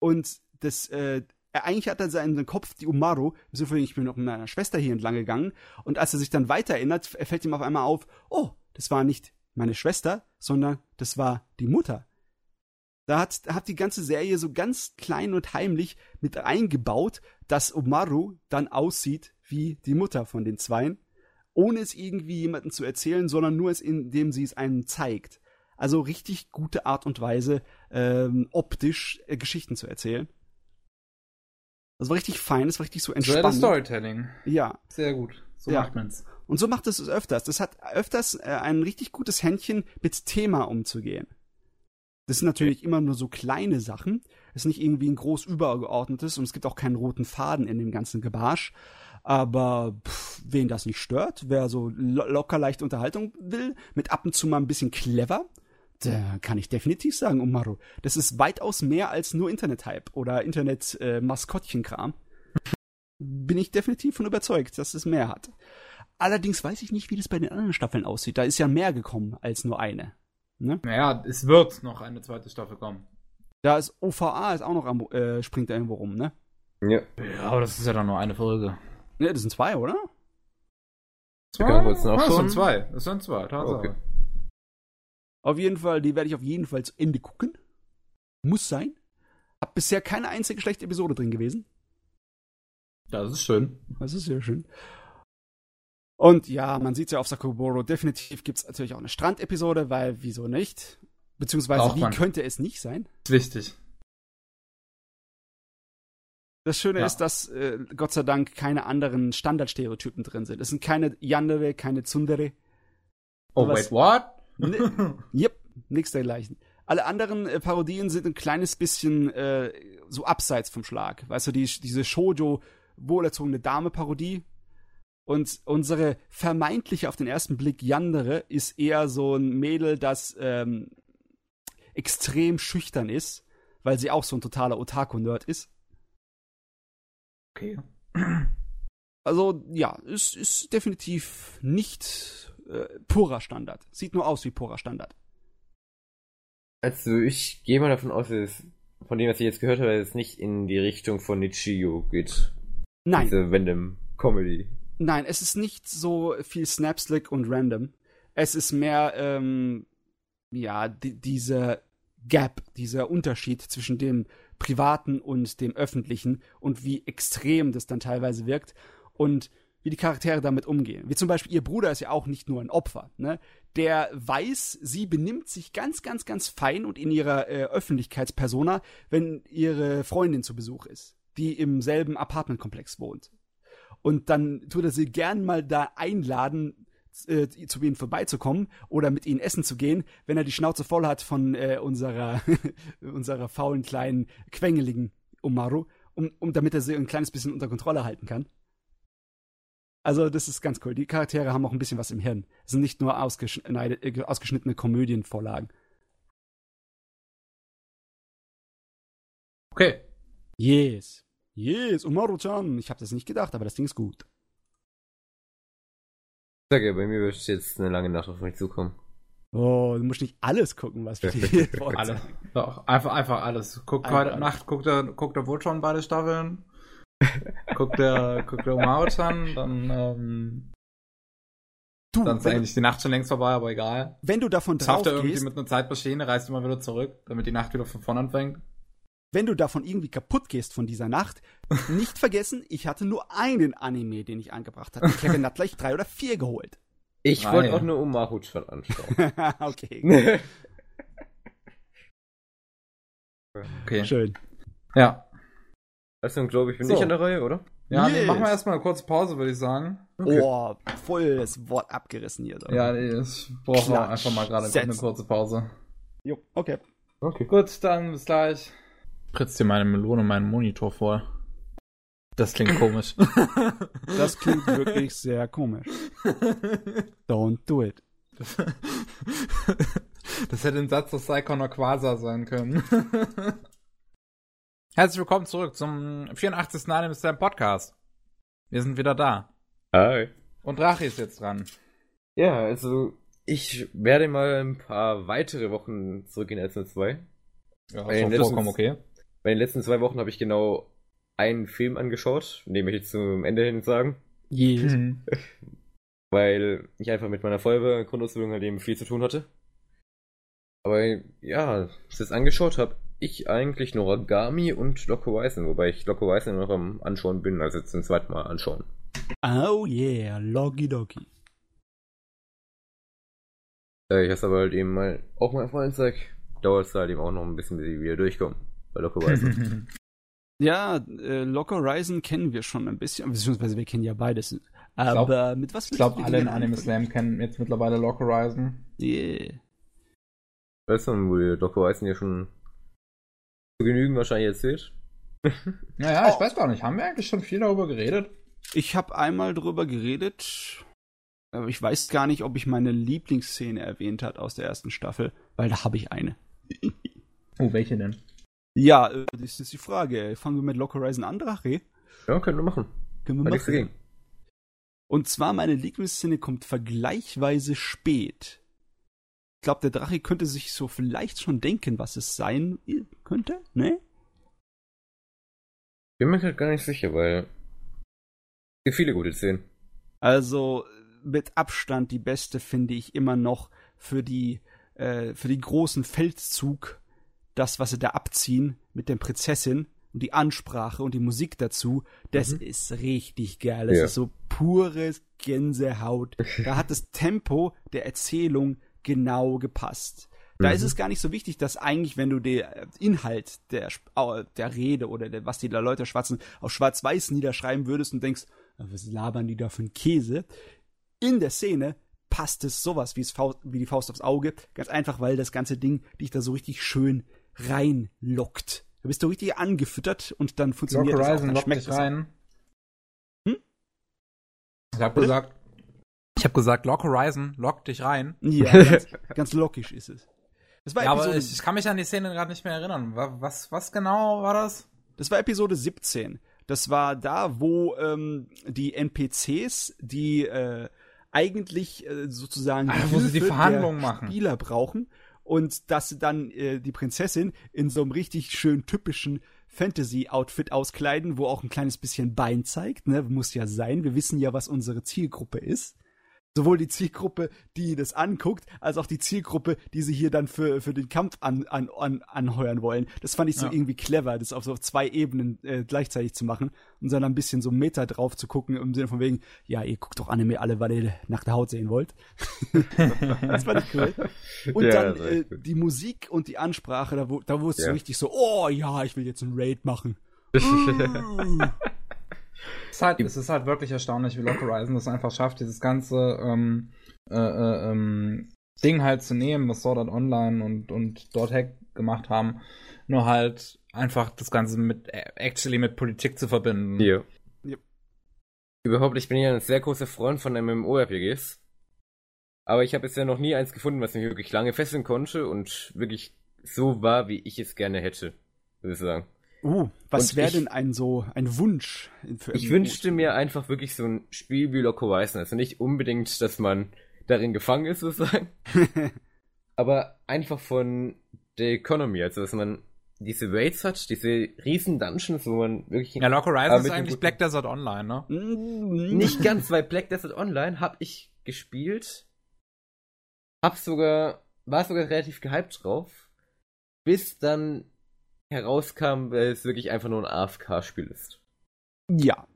Und das, äh, er eigentlich hat er seinen Kopf die Umaru, ich bin noch mit meiner Schwester hier entlang gegangen, und als er sich dann weiter erinnert, fällt ihm auf einmal auf, oh, das war nicht meine Schwester, sondern das war die Mutter. Da hat, hat die ganze Serie so ganz klein und heimlich mit eingebaut, dass Omaru dann aussieht wie die Mutter von den Zweien, ohne es irgendwie jemandem zu erzählen, sondern nur es, indem sie es einem zeigt. Also richtig gute Art und Weise, ähm, optisch äh, Geschichten zu erzählen. Das war richtig fein, das war richtig so entspannt. Das Storytelling. Ja. Sehr gut. So ja. macht man's. Und so macht es öfters. Das hat öfters äh, ein richtig gutes Händchen, mit Thema umzugehen. Das sind natürlich immer nur so kleine Sachen. Es ist nicht irgendwie ein groß übergeordnetes und es gibt auch keinen roten Faden in dem ganzen Gebarsch. Aber pff, wen das nicht stört, wer so lo locker leichte Unterhaltung will, mit ab und zu mal ein bisschen clever, da kann ich definitiv sagen, Umaru, das ist weitaus mehr als nur Internet-Hype oder Internet-Maskottchenkram. Äh, Bin ich definitiv von überzeugt, dass es mehr hat. Allerdings weiß ich nicht, wie das bei den anderen Staffeln aussieht. Da ist ja mehr gekommen als nur eine. Ne? Naja, es wird noch eine zweite Staffel kommen. Da ist OVA ist auch noch am, äh, springt da irgendwo rum, ne? Ja. Ja, aber das ist ja dann nur eine Folge. Ne, das sind zwei, oder? Zwei? Ja, das sind zwei. Das sind zwei, Tatsache. Okay. Auf jeden Fall, die werde ich auf jeden Fall zu Ende gucken. Muss sein. Hab bisher keine einzige schlechte Episode drin gewesen. Das ist schön. Das ist sehr schön. Und ja, man sieht ja auf Sakoboro, definitiv gibt es natürlich auch eine Strandepisode, weil wieso nicht? Beziehungsweise auch wie man. könnte es nicht sein? Wichtig. Das Schöne ja. ist, dass äh, Gott sei Dank keine anderen Standardstereotypen drin sind. Es sind keine Yandere, keine Tsundere. Oh, wait, what? Ne, yep, nichts dergleichen. Alle anderen äh, Parodien sind ein kleines bisschen äh, so abseits vom Schlag. Weißt du, die, diese Shoujo wohlerzogene Dame-Parodie, und unsere vermeintliche auf den ersten Blick Yandere ist eher so ein Mädel, das ähm, extrem schüchtern ist, weil sie auch so ein totaler Otaku-Nerd ist. Okay. Also ja, es ist definitiv nicht äh, purer Standard. Sieht nur aus wie purer Standard. Also ich gehe mal davon aus, dass es, von dem, was ich jetzt gehört habe, dass es nicht in die Richtung von Nichio geht. Nein. Diese Random Comedy. Nein, es ist nicht so viel Snapslick und random. Es ist mehr, ähm, ja, die, dieser Gap, dieser Unterschied zwischen dem Privaten und dem Öffentlichen und wie extrem das dann teilweise wirkt und wie die Charaktere damit umgehen. Wie zum Beispiel ihr Bruder ist ja auch nicht nur ein Opfer, ne? Der weiß, sie benimmt sich ganz, ganz, ganz fein und in ihrer äh, Öffentlichkeitspersona, wenn ihre Freundin zu Besuch ist, die im selben Apartmentkomplex wohnt. Und dann tut er sie gern mal da einladen, äh, zu ihnen vorbeizukommen oder mit ihnen essen zu gehen, wenn er die Schnauze voll hat von äh, unserer, unserer faulen kleinen, quengeligen Umaru, um, um damit er sie ein kleines bisschen unter Kontrolle halten kann. Also, das ist ganz cool. Die Charaktere haben auch ein bisschen was im Hirn. Es sind nicht nur äh, ausgeschnittene Komödienvorlagen. Okay. Yes. Yes, Umaru-chan. Ich habe das nicht gedacht, aber das Ding ist gut. Sag ja, bei mir wird jetzt eine lange Nacht auf mich zukommen. Oh, du musst nicht alles gucken, was wir dir Alle. Doch, einfach, einfach alles. Guck einfach heute alles. Nacht, guckt er, guckt er wohl schon beide Staffeln. Guckt der, guckt der Maruchan, dann, ähm, du, dann ist eigentlich die Nacht schon längst vorbei, aber egal. Wenn du davon drauf Schafft er irgendwie mit einer Zeitmaschine, reist immer wieder zurück, damit die Nacht wieder von vorne anfängt. Wenn du davon irgendwie kaputt gehst von dieser Nacht, nicht vergessen, ich hatte nur einen Anime, den ich angebracht hatte. Ich hätte dann gleich drei oder vier geholt. Ich wollte auch nur Umaru-chan anschauen. okay. okay. Schön. Ja. Also, glaube ich, bin so. ich an der Reihe, oder? Ja, yes. machen wir erstmal eine kurze Pause, würde ich sagen. Okay. Oh, voll das Wort abgerissen hier. Ja, nee, ich brauche einfach mal gerade eine kurze Pause. Jo, okay. Okay. Gut, dann bis gleich. Pritzt dir meine Melone meinen Monitor vor. Das klingt komisch. Das klingt wirklich sehr komisch. Don't do it. Das, hätte ein Satz aus Psychon oder Quasar sein können. Herzlich willkommen zurück zum 84. Anime Slam Podcast. Wir sind wieder da. Hi. Und Rachi ist jetzt dran. Ja, also ich werde mal ein paar weitere Wochen zurückgehen als nur zwei. Ja, ist letzten, vollkommen okay. Bei den letzten zwei Wochen habe ich genau einen Film angeschaut, den möchte ich zum Ende hin sagen. Yes. Mhm. Weil ich einfach mit meiner Feuerwehr-Grundausbildung halt eben viel zu tun hatte. Aber ja, als ich das angeschaut habe, ich eigentlich nur Ragami und Loco Horizon, wobei ich Loco Horizon noch am Anschauen bin, also jetzt zum zweiten Mal anschauen. Oh yeah, Logi Dogi. Da ich das aber halt eben mal auch mal Freund sag, dauert es halt eben auch noch ein bisschen, bis ich wieder durchkomme bei Loco Horizon. Ja, äh, Lock Horizon kennen wir schon ein bisschen, beziehungsweise wir kennen ja beides. Aber glaub, mit was Ich glaube, alle in Anime Slam kennen jetzt mittlerweile Lock Horizon. Yeah. Weißt du, wo ihr Lock Horizon ja schon genügen wahrscheinlich erzählt? naja, oh. ich weiß gar nicht. Haben wir eigentlich schon viel darüber geredet? Ich habe einmal darüber geredet, aber ich weiß gar nicht, ob ich meine Lieblingsszene erwähnt hat aus der ersten Staffel, weil da habe ich eine. oh, welche denn? Ja, äh, das ist die Frage. Fangen wir mit Lock Horizon an, Drache? Ja, können wir machen. Können wir machen. Und zwar meine Lieblingsszene kommt vergleichsweise spät. Ich glaube, der Drache könnte sich so vielleicht schon denken, was es sein könnte, ne? Bin mir halt gar nicht sicher, weil es gibt viele gute Szenen. Also mit Abstand die beste finde ich immer noch für die äh, für den großen Feldzug das, was sie da abziehen mit der Prinzessin und die Ansprache und die Musik dazu, das mhm. ist richtig geil. Das ja. ist so pures Gänsehaut. da hat das Tempo der Erzählung genau gepasst. Da mhm. ist es gar nicht so wichtig, dass eigentlich, wenn du den Inhalt der, der Rede oder der, was die Leute schwatzen, auf schwarz-weiß niederschreiben würdest und denkst, was labern die da für einen Käse? In der Szene passt es sowas wie, Faust, wie die Faust aufs Auge. Ganz einfach, weil das ganze Ding dich da so richtig schön reinlockt. Da bist du richtig angefüttert und dann funktioniert Lock Horizon das auch, dann schmeckt dich rein. Hm? Ich hab gesagt, ich habe gesagt, Lock Horizon lockt dich rein. Ja, ganz, ganz lockisch ist es. Das war ja, aber ich, ich, kann mich an die Szene gerade nicht mehr erinnern. Was, was genau war das? Das war Episode 17. Das war da, wo ähm, die NPCs, die äh, eigentlich äh, sozusagen Ach, wo sie die Verhandlungen machen. Spieler brauchen und dass dann äh, die Prinzessin in so einem richtig schön typischen Fantasy-Outfit auskleiden, wo auch ein kleines bisschen Bein zeigt, ne? Muss ja sein. Wir wissen ja, was unsere Zielgruppe ist sowohl die Zielgruppe, die das anguckt, als auch die Zielgruppe, die sie hier dann für, für den Kampf an, an, an, anheuern wollen. Das fand ich so ja. irgendwie clever, das auf so zwei Ebenen äh, gleichzeitig zu machen und dann ein bisschen so Meta drauf zu gucken, im Sinne von wegen, ja, ihr guckt doch Anime alle, weil ihr nach der Haut sehen wollt. das fand ich cool. Und ja, dann äh, die Musik und die Ansprache, da, da wurdest ja. du richtig so, oh ja, ich will jetzt einen Raid machen. Es ist, halt, es ist halt wirklich erstaunlich, wie Lock Horizon das einfach schafft, dieses ganze ähm, äh, äh, ähm, Ding halt zu nehmen, was Sword Art Online und, und dort Hack gemacht haben, nur halt einfach das Ganze mit actually mit Politik zu verbinden. Ja. ja. Überhaupt, ich bin ja ein sehr großer Freund von MMORPGs. Aber ich habe bisher noch nie eins gefunden, was mich wirklich lange fesseln konnte und wirklich so war, wie ich es gerne hätte, würde ich sagen. Uh, was wäre denn ein so ein Wunsch für Ich wünschte mir einfach wirklich so ein Spiel wie Loco Horizon. Also nicht unbedingt, dass man darin gefangen ist, sozusagen. aber einfach von der Economy, also dass man diese Raids hat, diese riesen Dungeons, wo man wirklich... Ja, Lock Horizon ist eigentlich Black Desert Online, ne? Mm, nicht ganz, weil Black Desert Online habe ich gespielt, hab sogar, war sogar relativ gehypt drauf, bis dann herauskam, weil es wirklich einfach nur ein AFK-Spiel ist. Ja.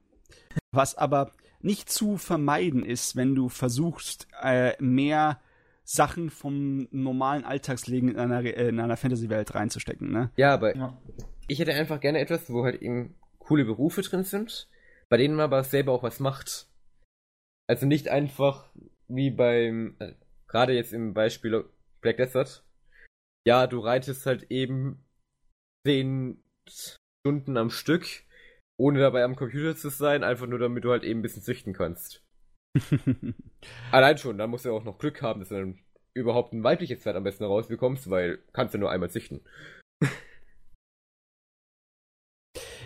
Was aber nicht zu vermeiden ist, wenn du versuchst, äh, mehr Sachen vom normalen Alltagsleben in einer, äh, in einer Fantasy-Welt reinzustecken, ne? Ja, aber ja. ich hätte einfach gerne etwas, wo halt eben coole Berufe drin sind, bei denen man aber selber auch was macht. Also nicht einfach wie beim, äh, gerade jetzt im Beispiel Black Desert. Ja, du reitest halt eben zehn Stunden am Stück, ohne dabei am Computer zu sein, einfach nur damit du halt eben ein bisschen züchten kannst. Allein schon, dann musst du ja auch noch Glück haben, dass du dann überhaupt ein weibliches Pferd am besten rausbekommst, weil kannst du nur einmal züchten.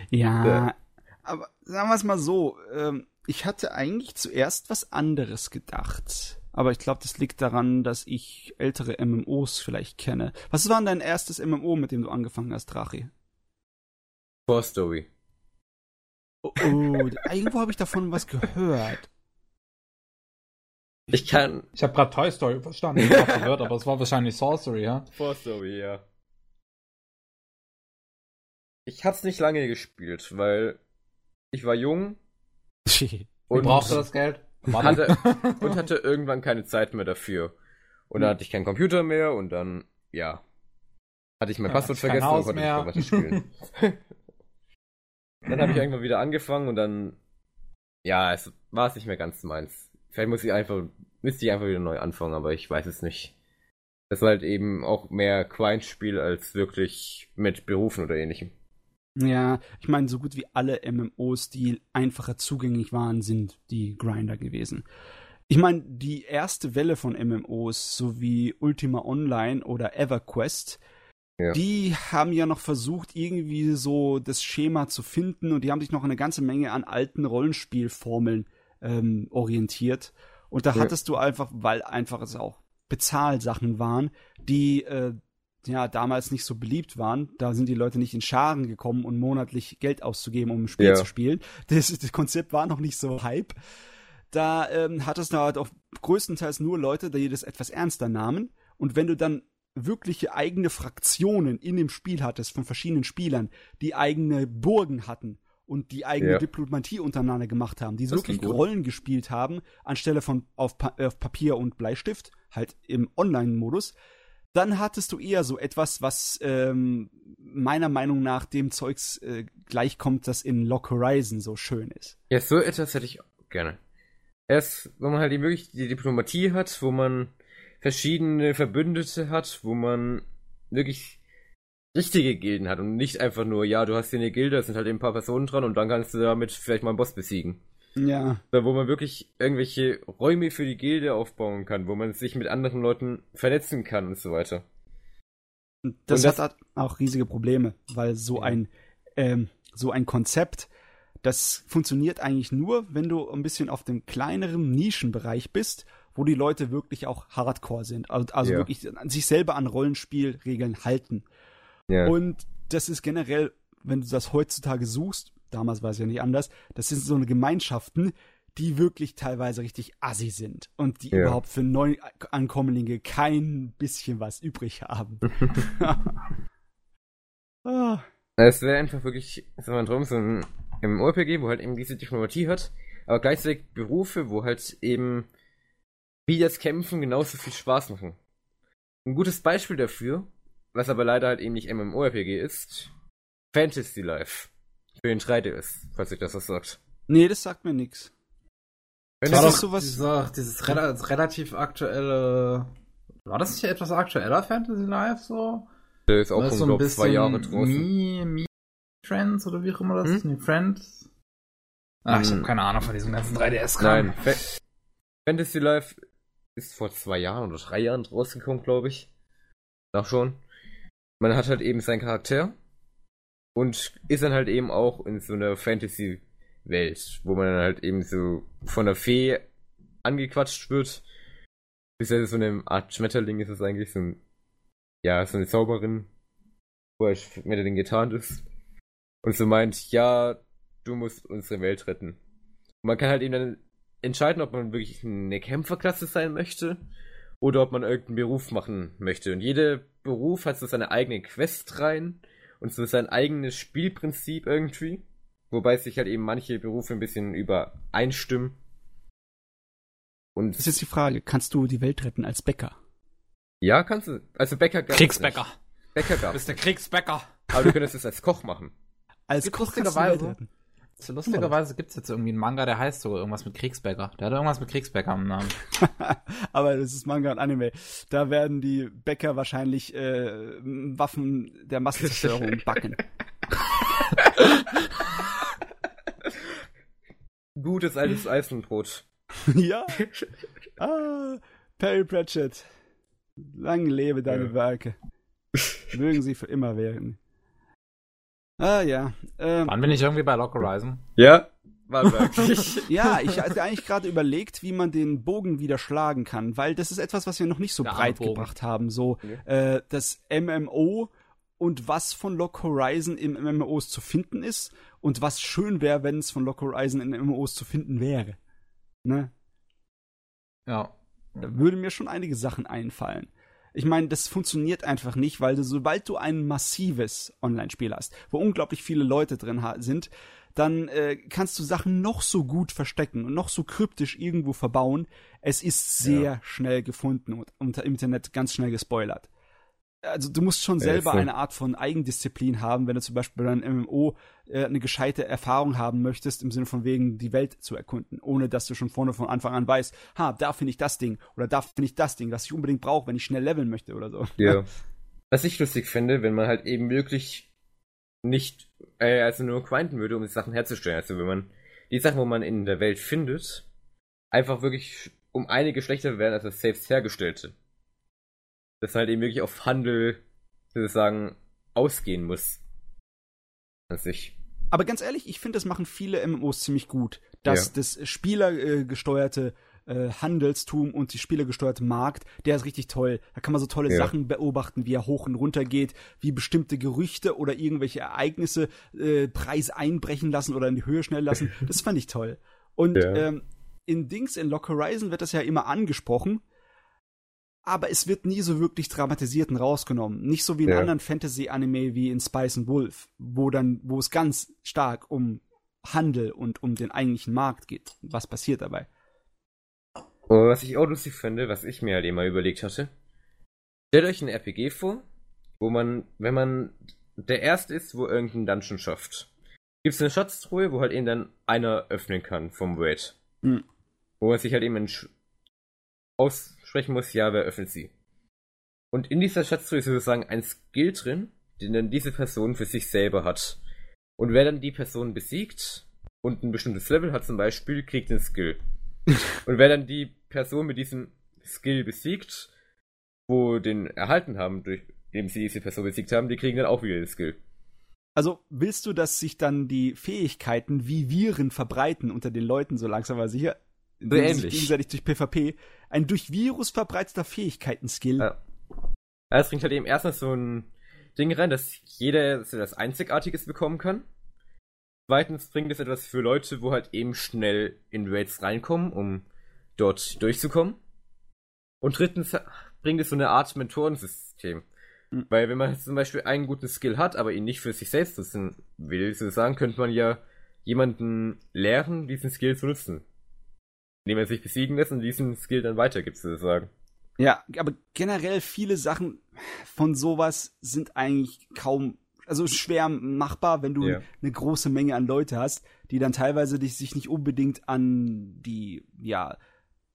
ja, ja, aber sagen wir es mal so, ähm, ich hatte eigentlich zuerst was anderes gedacht. Aber ich glaube, das liegt daran, dass ich ältere MMOs vielleicht kenne. Was war denn dein erstes MMO, mit dem du angefangen hast, Drachi? Core Story. Oh, oh irgendwo habe ich davon was gehört. Ich kann. Ich habe gerade Toy Story verstanden. Ich hab gehört, aber es war wahrscheinlich Sorcery, ja? For Story, ja. Ich hab's nicht lange gespielt, weil ich war jung. und brauchte das Geld? Hatte, und hatte irgendwann keine Zeit mehr dafür. Und dann hm. hatte ich keinen Computer mehr und dann, ja. Hatte ich mein ja, Passwort vergessen und konnte mehr. nicht weiter spielen. dann habe ich irgendwann wieder angefangen und dann, ja, es war es nicht mehr ganz meins. Vielleicht muss ich einfach, müsste ich einfach wieder neu anfangen, aber ich weiß es nicht. Das war halt eben auch mehr Quine-Spiel als wirklich mit Berufen oder ähnlichem. Ja, ich meine, so gut wie alle MMOs, die einfacher zugänglich waren, sind die Grinder gewesen. Ich meine, die erste Welle von MMOs, so wie Ultima Online oder EverQuest, ja. die haben ja noch versucht, irgendwie so das Schema zu finden und die haben sich noch eine ganze Menge an alten Rollenspielformeln ähm, orientiert. Und da ja. hattest du einfach, weil einfach es auch Bezahlsachen waren, die äh, ja damals nicht so beliebt waren. Da sind die Leute nicht in Scharen gekommen, um monatlich Geld auszugeben, um ein Spiel ja. zu spielen. Das, das Konzept war noch nicht so hype. Da ähm, hattest du halt auch größtenteils nur Leute, die das etwas ernster nahmen. Und wenn du dann wirkliche eigene Fraktionen in dem Spiel hattest von verschiedenen Spielern, die eigene Burgen hatten und die eigene ja. Diplomatie untereinander gemacht haben, die wirklich Rollen gespielt haben, anstelle von auf, pa auf Papier und Bleistift, halt im Online-Modus, dann hattest du eher so etwas, was ähm, meiner Meinung nach dem Zeugs äh, gleichkommt, das in Lock Horizon so schön ist. Ja, so etwas hätte ich gerne. Erst, wo man halt eben wirklich die Diplomatie hat, wo man verschiedene Verbündete hat, wo man wirklich richtige Gilden hat und nicht einfach nur, ja, du hast hier eine Gilde, da sind halt ein paar Personen dran und dann kannst du damit vielleicht mal einen Boss besiegen. Ja. Wo man wirklich irgendwelche Räume für die Gilde aufbauen kann, wo man sich mit anderen Leuten vernetzen kann und so weiter. Das, und das hat auch riesige Probleme, weil so ein, ähm, so ein Konzept, das funktioniert eigentlich nur, wenn du ein bisschen auf dem kleineren Nischenbereich bist, wo die Leute wirklich auch Hardcore sind. Also, also ja. wirklich sich selber an Rollenspielregeln halten. Ja. Und das ist generell, wenn du das heutzutage suchst, damals war es ja nicht anders, das sind so eine Gemeinschaften, die wirklich teilweise richtig assi sind und die ja. überhaupt für Neuankommlinge kein bisschen was übrig haben. ah. Es wäre einfach wirklich, sagen wir drum, so ein MMORPG, wo halt eben diese Diplomatie hat, aber gleichzeitig Berufe, wo halt eben wie das Kämpfen genauso viel Spaß machen. Ein gutes Beispiel dafür was aber leider halt eben nicht MMORPG ist, Fantasy Life. Für den 3DS, falls sich das was sagt. Nee, das sagt mir nichts. Wenn das, das ist sowas. Dieser, dieses rel relativ aktuelle. War das nicht etwas aktueller Fantasy Life so? Der ist auch schon, so glaube zwei Jahre draußen. Me, Me Friends oder wie auch immer das hm? ist. Friends. Ach, ich hm. habe keine Ahnung von diesem ganzen 3DS-Kram. Nein, Fa Fantasy Life ist vor zwei Jahren oder drei Jahren rausgekommen, glaube ich. Doch schon man hat halt eben seinen Charakter und ist dann halt eben auch in so einer Fantasy-Welt, wo man dann halt eben so von der Fee angequatscht wird. Bis er so eine Art Schmetterling ist es eigentlich, so ein ja, so eine Zauberin, wo er den getarnt ist. Und so meint, ja, du musst unsere Welt retten. Und man kann halt eben dann entscheiden, ob man wirklich eine Kämpferklasse sein möchte oder ob man irgendeinen Beruf machen möchte. Und jeder Beruf hat so seine eigene Quest rein und so sein eigenes Spielprinzip irgendwie. Wobei sich halt eben manche Berufe ein bisschen übereinstimmen. Und das ist jetzt die Frage, kannst du die Welt retten als Bäcker? Ja, kannst du. Also Bäcker gab Kriegsbäcker. Bäcker gab Du bist der Kriegsbäcker. Aber du könntest es als Koch machen. Als Koch kannst du die Welt retten. So lustigerweise gibt es jetzt irgendwie einen Manga, der heißt so irgendwas mit Kriegsbäcker. Der hat irgendwas mit Kriegsbäcker im Namen. Aber das ist Manga und Anime. Da werden die Bäcker wahrscheinlich äh, Waffen der Massenzerstörung backen. Gutes altes Eisenbrot. ja. Ah, Perry Pratchett. Lang lebe deine ja. Werke. Mögen sie für immer werden. Ah ja. Ähm, Waren wir nicht irgendwie bei Lock Horizon? Ja, war wirklich. ja, ich hatte eigentlich gerade überlegt, wie man den Bogen wieder schlagen kann, weil das ist etwas, was wir noch nicht so Der breit gebracht haben. So okay. äh, das MMO und was von Lock Horizon im MMOs zu finden ist und was schön wäre, wenn es von Lock Horizon in MMOs zu finden wäre. Ne? Ja. Da würden mir schon einige Sachen einfallen. Ich meine, das funktioniert einfach nicht, weil du, sobald du ein massives Online-Spiel hast, wo unglaublich viele Leute drin sind, dann äh, kannst du Sachen noch so gut verstecken und noch so kryptisch irgendwo verbauen. Es ist sehr ja. schnell gefunden und unter Internet ganz schnell gespoilert also du musst schon selber eine Art von Eigendisziplin haben, wenn du zum Beispiel bei einem MMO äh, eine gescheite Erfahrung haben möchtest, im Sinne von wegen die Welt zu erkunden, ohne dass du schon vorne von Anfang an weißt, ha, da finde ich das Ding oder da finde ich das Ding, das ich unbedingt brauche, wenn ich schnell leveln möchte oder so. Ja. Was ich lustig finde, wenn man halt eben wirklich nicht, äh, also nur grinden würde, um die Sachen herzustellen. Also wenn man die Sachen, wo man in der Welt findet, einfach wirklich um einige schlechter werden als das selbst hergestellte das halt eben wirklich auf Handel sozusagen ausgehen muss. An sich. Aber ganz ehrlich, ich finde, das machen viele MMOs ziemlich gut. Dass ja. das spielergesteuerte äh, Handelstum und die spielergesteuerte Markt, der ist richtig toll. Da kann man so tolle ja. Sachen beobachten, wie er hoch und runter geht, wie bestimmte Gerüchte oder irgendwelche Ereignisse äh, Preis einbrechen lassen oder in die Höhe schnell lassen. Das fand ich toll. Und ja. ähm, in Dings, in Lock Horizon wird das ja immer angesprochen, aber es wird nie so wirklich dramatisiert und rausgenommen. Nicht so wie in ja. anderen Fantasy-Anime wie in Spice and Wolf, wo dann, wo es ganz stark um Handel und um den eigentlichen Markt geht. Was passiert dabei? Und was ich auch lustig finde, was ich mir halt immer überlegt hatte, stellt euch ein RPG vor, wo man, wenn man der Erste ist, wo irgendein Dungeon schafft, gibt es eine Schatztruhe, wo halt eben dann einer öffnen kann vom Raid. Mhm. Wo man sich halt eben aus sprechen muss, ja, wer öffnet sie? Und in dieser Schatztruhe ist sozusagen ein Skill drin, den dann diese Person für sich selber hat. Und wer dann die Person besiegt und ein bestimmtes Level hat zum Beispiel, kriegt einen Skill. und wer dann die Person mit diesem Skill besiegt, wo den erhalten haben, durch indem sie diese Person besiegt haben, die kriegen dann auch wieder den Skill. Also willst du, dass sich dann die Fähigkeiten wie Viren verbreiten unter den Leuten so langsam aber sicher? So ähnlich. gegenseitig durch PvP. Ein durch Virus verbreiteter Fähigkeiten-Skill. Ja. Es bringt halt eben erstmal so ein Ding rein, dass jeder etwas Einzigartiges bekommen kann. Zweitens bringt es etwas für Leute, wo halt eben schnell in Raids reinkommen, um dort durchzukommen. Und drittens bringt es so eine Art Mentorensystem. Mhm. Weil wenn man zum Beispiel einen guten Skill hat, aber ihn nicht für sich selbst nutzen will, sozusagen, könnte man ja jemanden lehren, diesen Skill zu nutzen indem er sich besiegen lässt und diesen Skill dann weitergibt, sozusagen. Ja, aber generell viele Sachen von sowas sind eigentlich kaum, also schwer machbar, wenn du ja. eine große Menge an Leute hast, die dann teilweise dich sich nicht unbedingt an die, ja,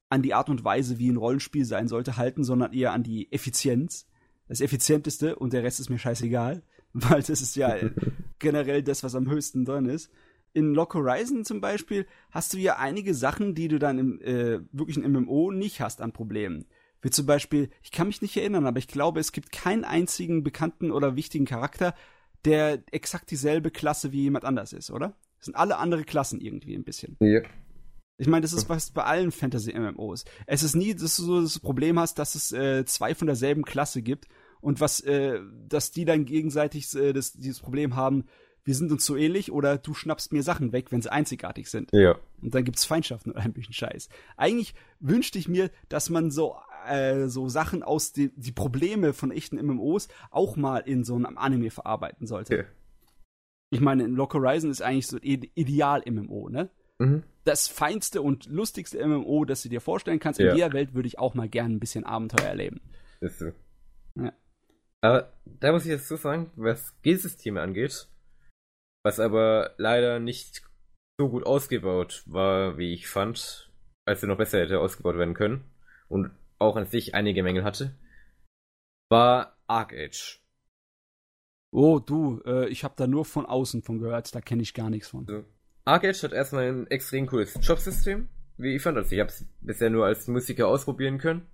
an die Art und Weise, wie ein Rollenspiel sein sollte, halten, sondern eher an die Effizienz. Das Effizienteste und der Rest ist mir scheißegal, weil das ist ja generell das, was am höchsten drin ist in Lock Horizon zum Beispiel hast du ja einige Sachen, die du dann im äh, wirklichen MMO nicht hast an Problemen. Wie zum Beispiel, ich kann mich nicht erinnern, aber ich glaube, es gibt keinen einzigen bekannten oder wichtigen Charakter, der exakt dieselbe Klasse wie jemand anders ist, oder? Das sind alle andere Klassen irgendwie ein bisschen. Ja. Ich meine, das ist fast bei allen Fantasy-MMOs. Es ist nie, dass du so das Problem hast, dass es äh, zwei von derselben Klasse gibt und was, äh, dass die dann gegenseitig äh, das, dieses Problem haben, wir sind uns so ähnlich oder du schnappst mir Sachen weg, wenn sie einzigartig sind. Ja. Und dann gibt's Feindschaften oder ein bisschen Scheiß. Eigentlich wünschte ich mir, dass man so äh, so Sachen aus die, die Probleme von echten MMOs auch mal in so einem Anime verarbeiten sollte. Ja. Ich meine, Lock Horizon ist eigentlich so Ideal-MMO, ne? Mhm. Das feinste und lustigste MMO, das du dir vorstellen kannst. Ja. In der Welt würde ich auch mal gern ein bisschen Abenteuer erleben. Ist so. Ja. Aber da muss ich jetzt so sagen, was G-Systeme angeht, was aber leider nicht so gut ausgebaut war, wie ich fand, als er noch besser hätte ausgebaut werden können und auch an sich einige Mängel hatte, war Arc Age. Oh, du, äh, ich habe da nur von außen von gehört, da kenne ich gar nichts von. Also, Arc Age hat erstmal ein extrem cooles Jobsystem, wie ich fand. Also ich habe es bisher nur als Musiker ausprobieren können.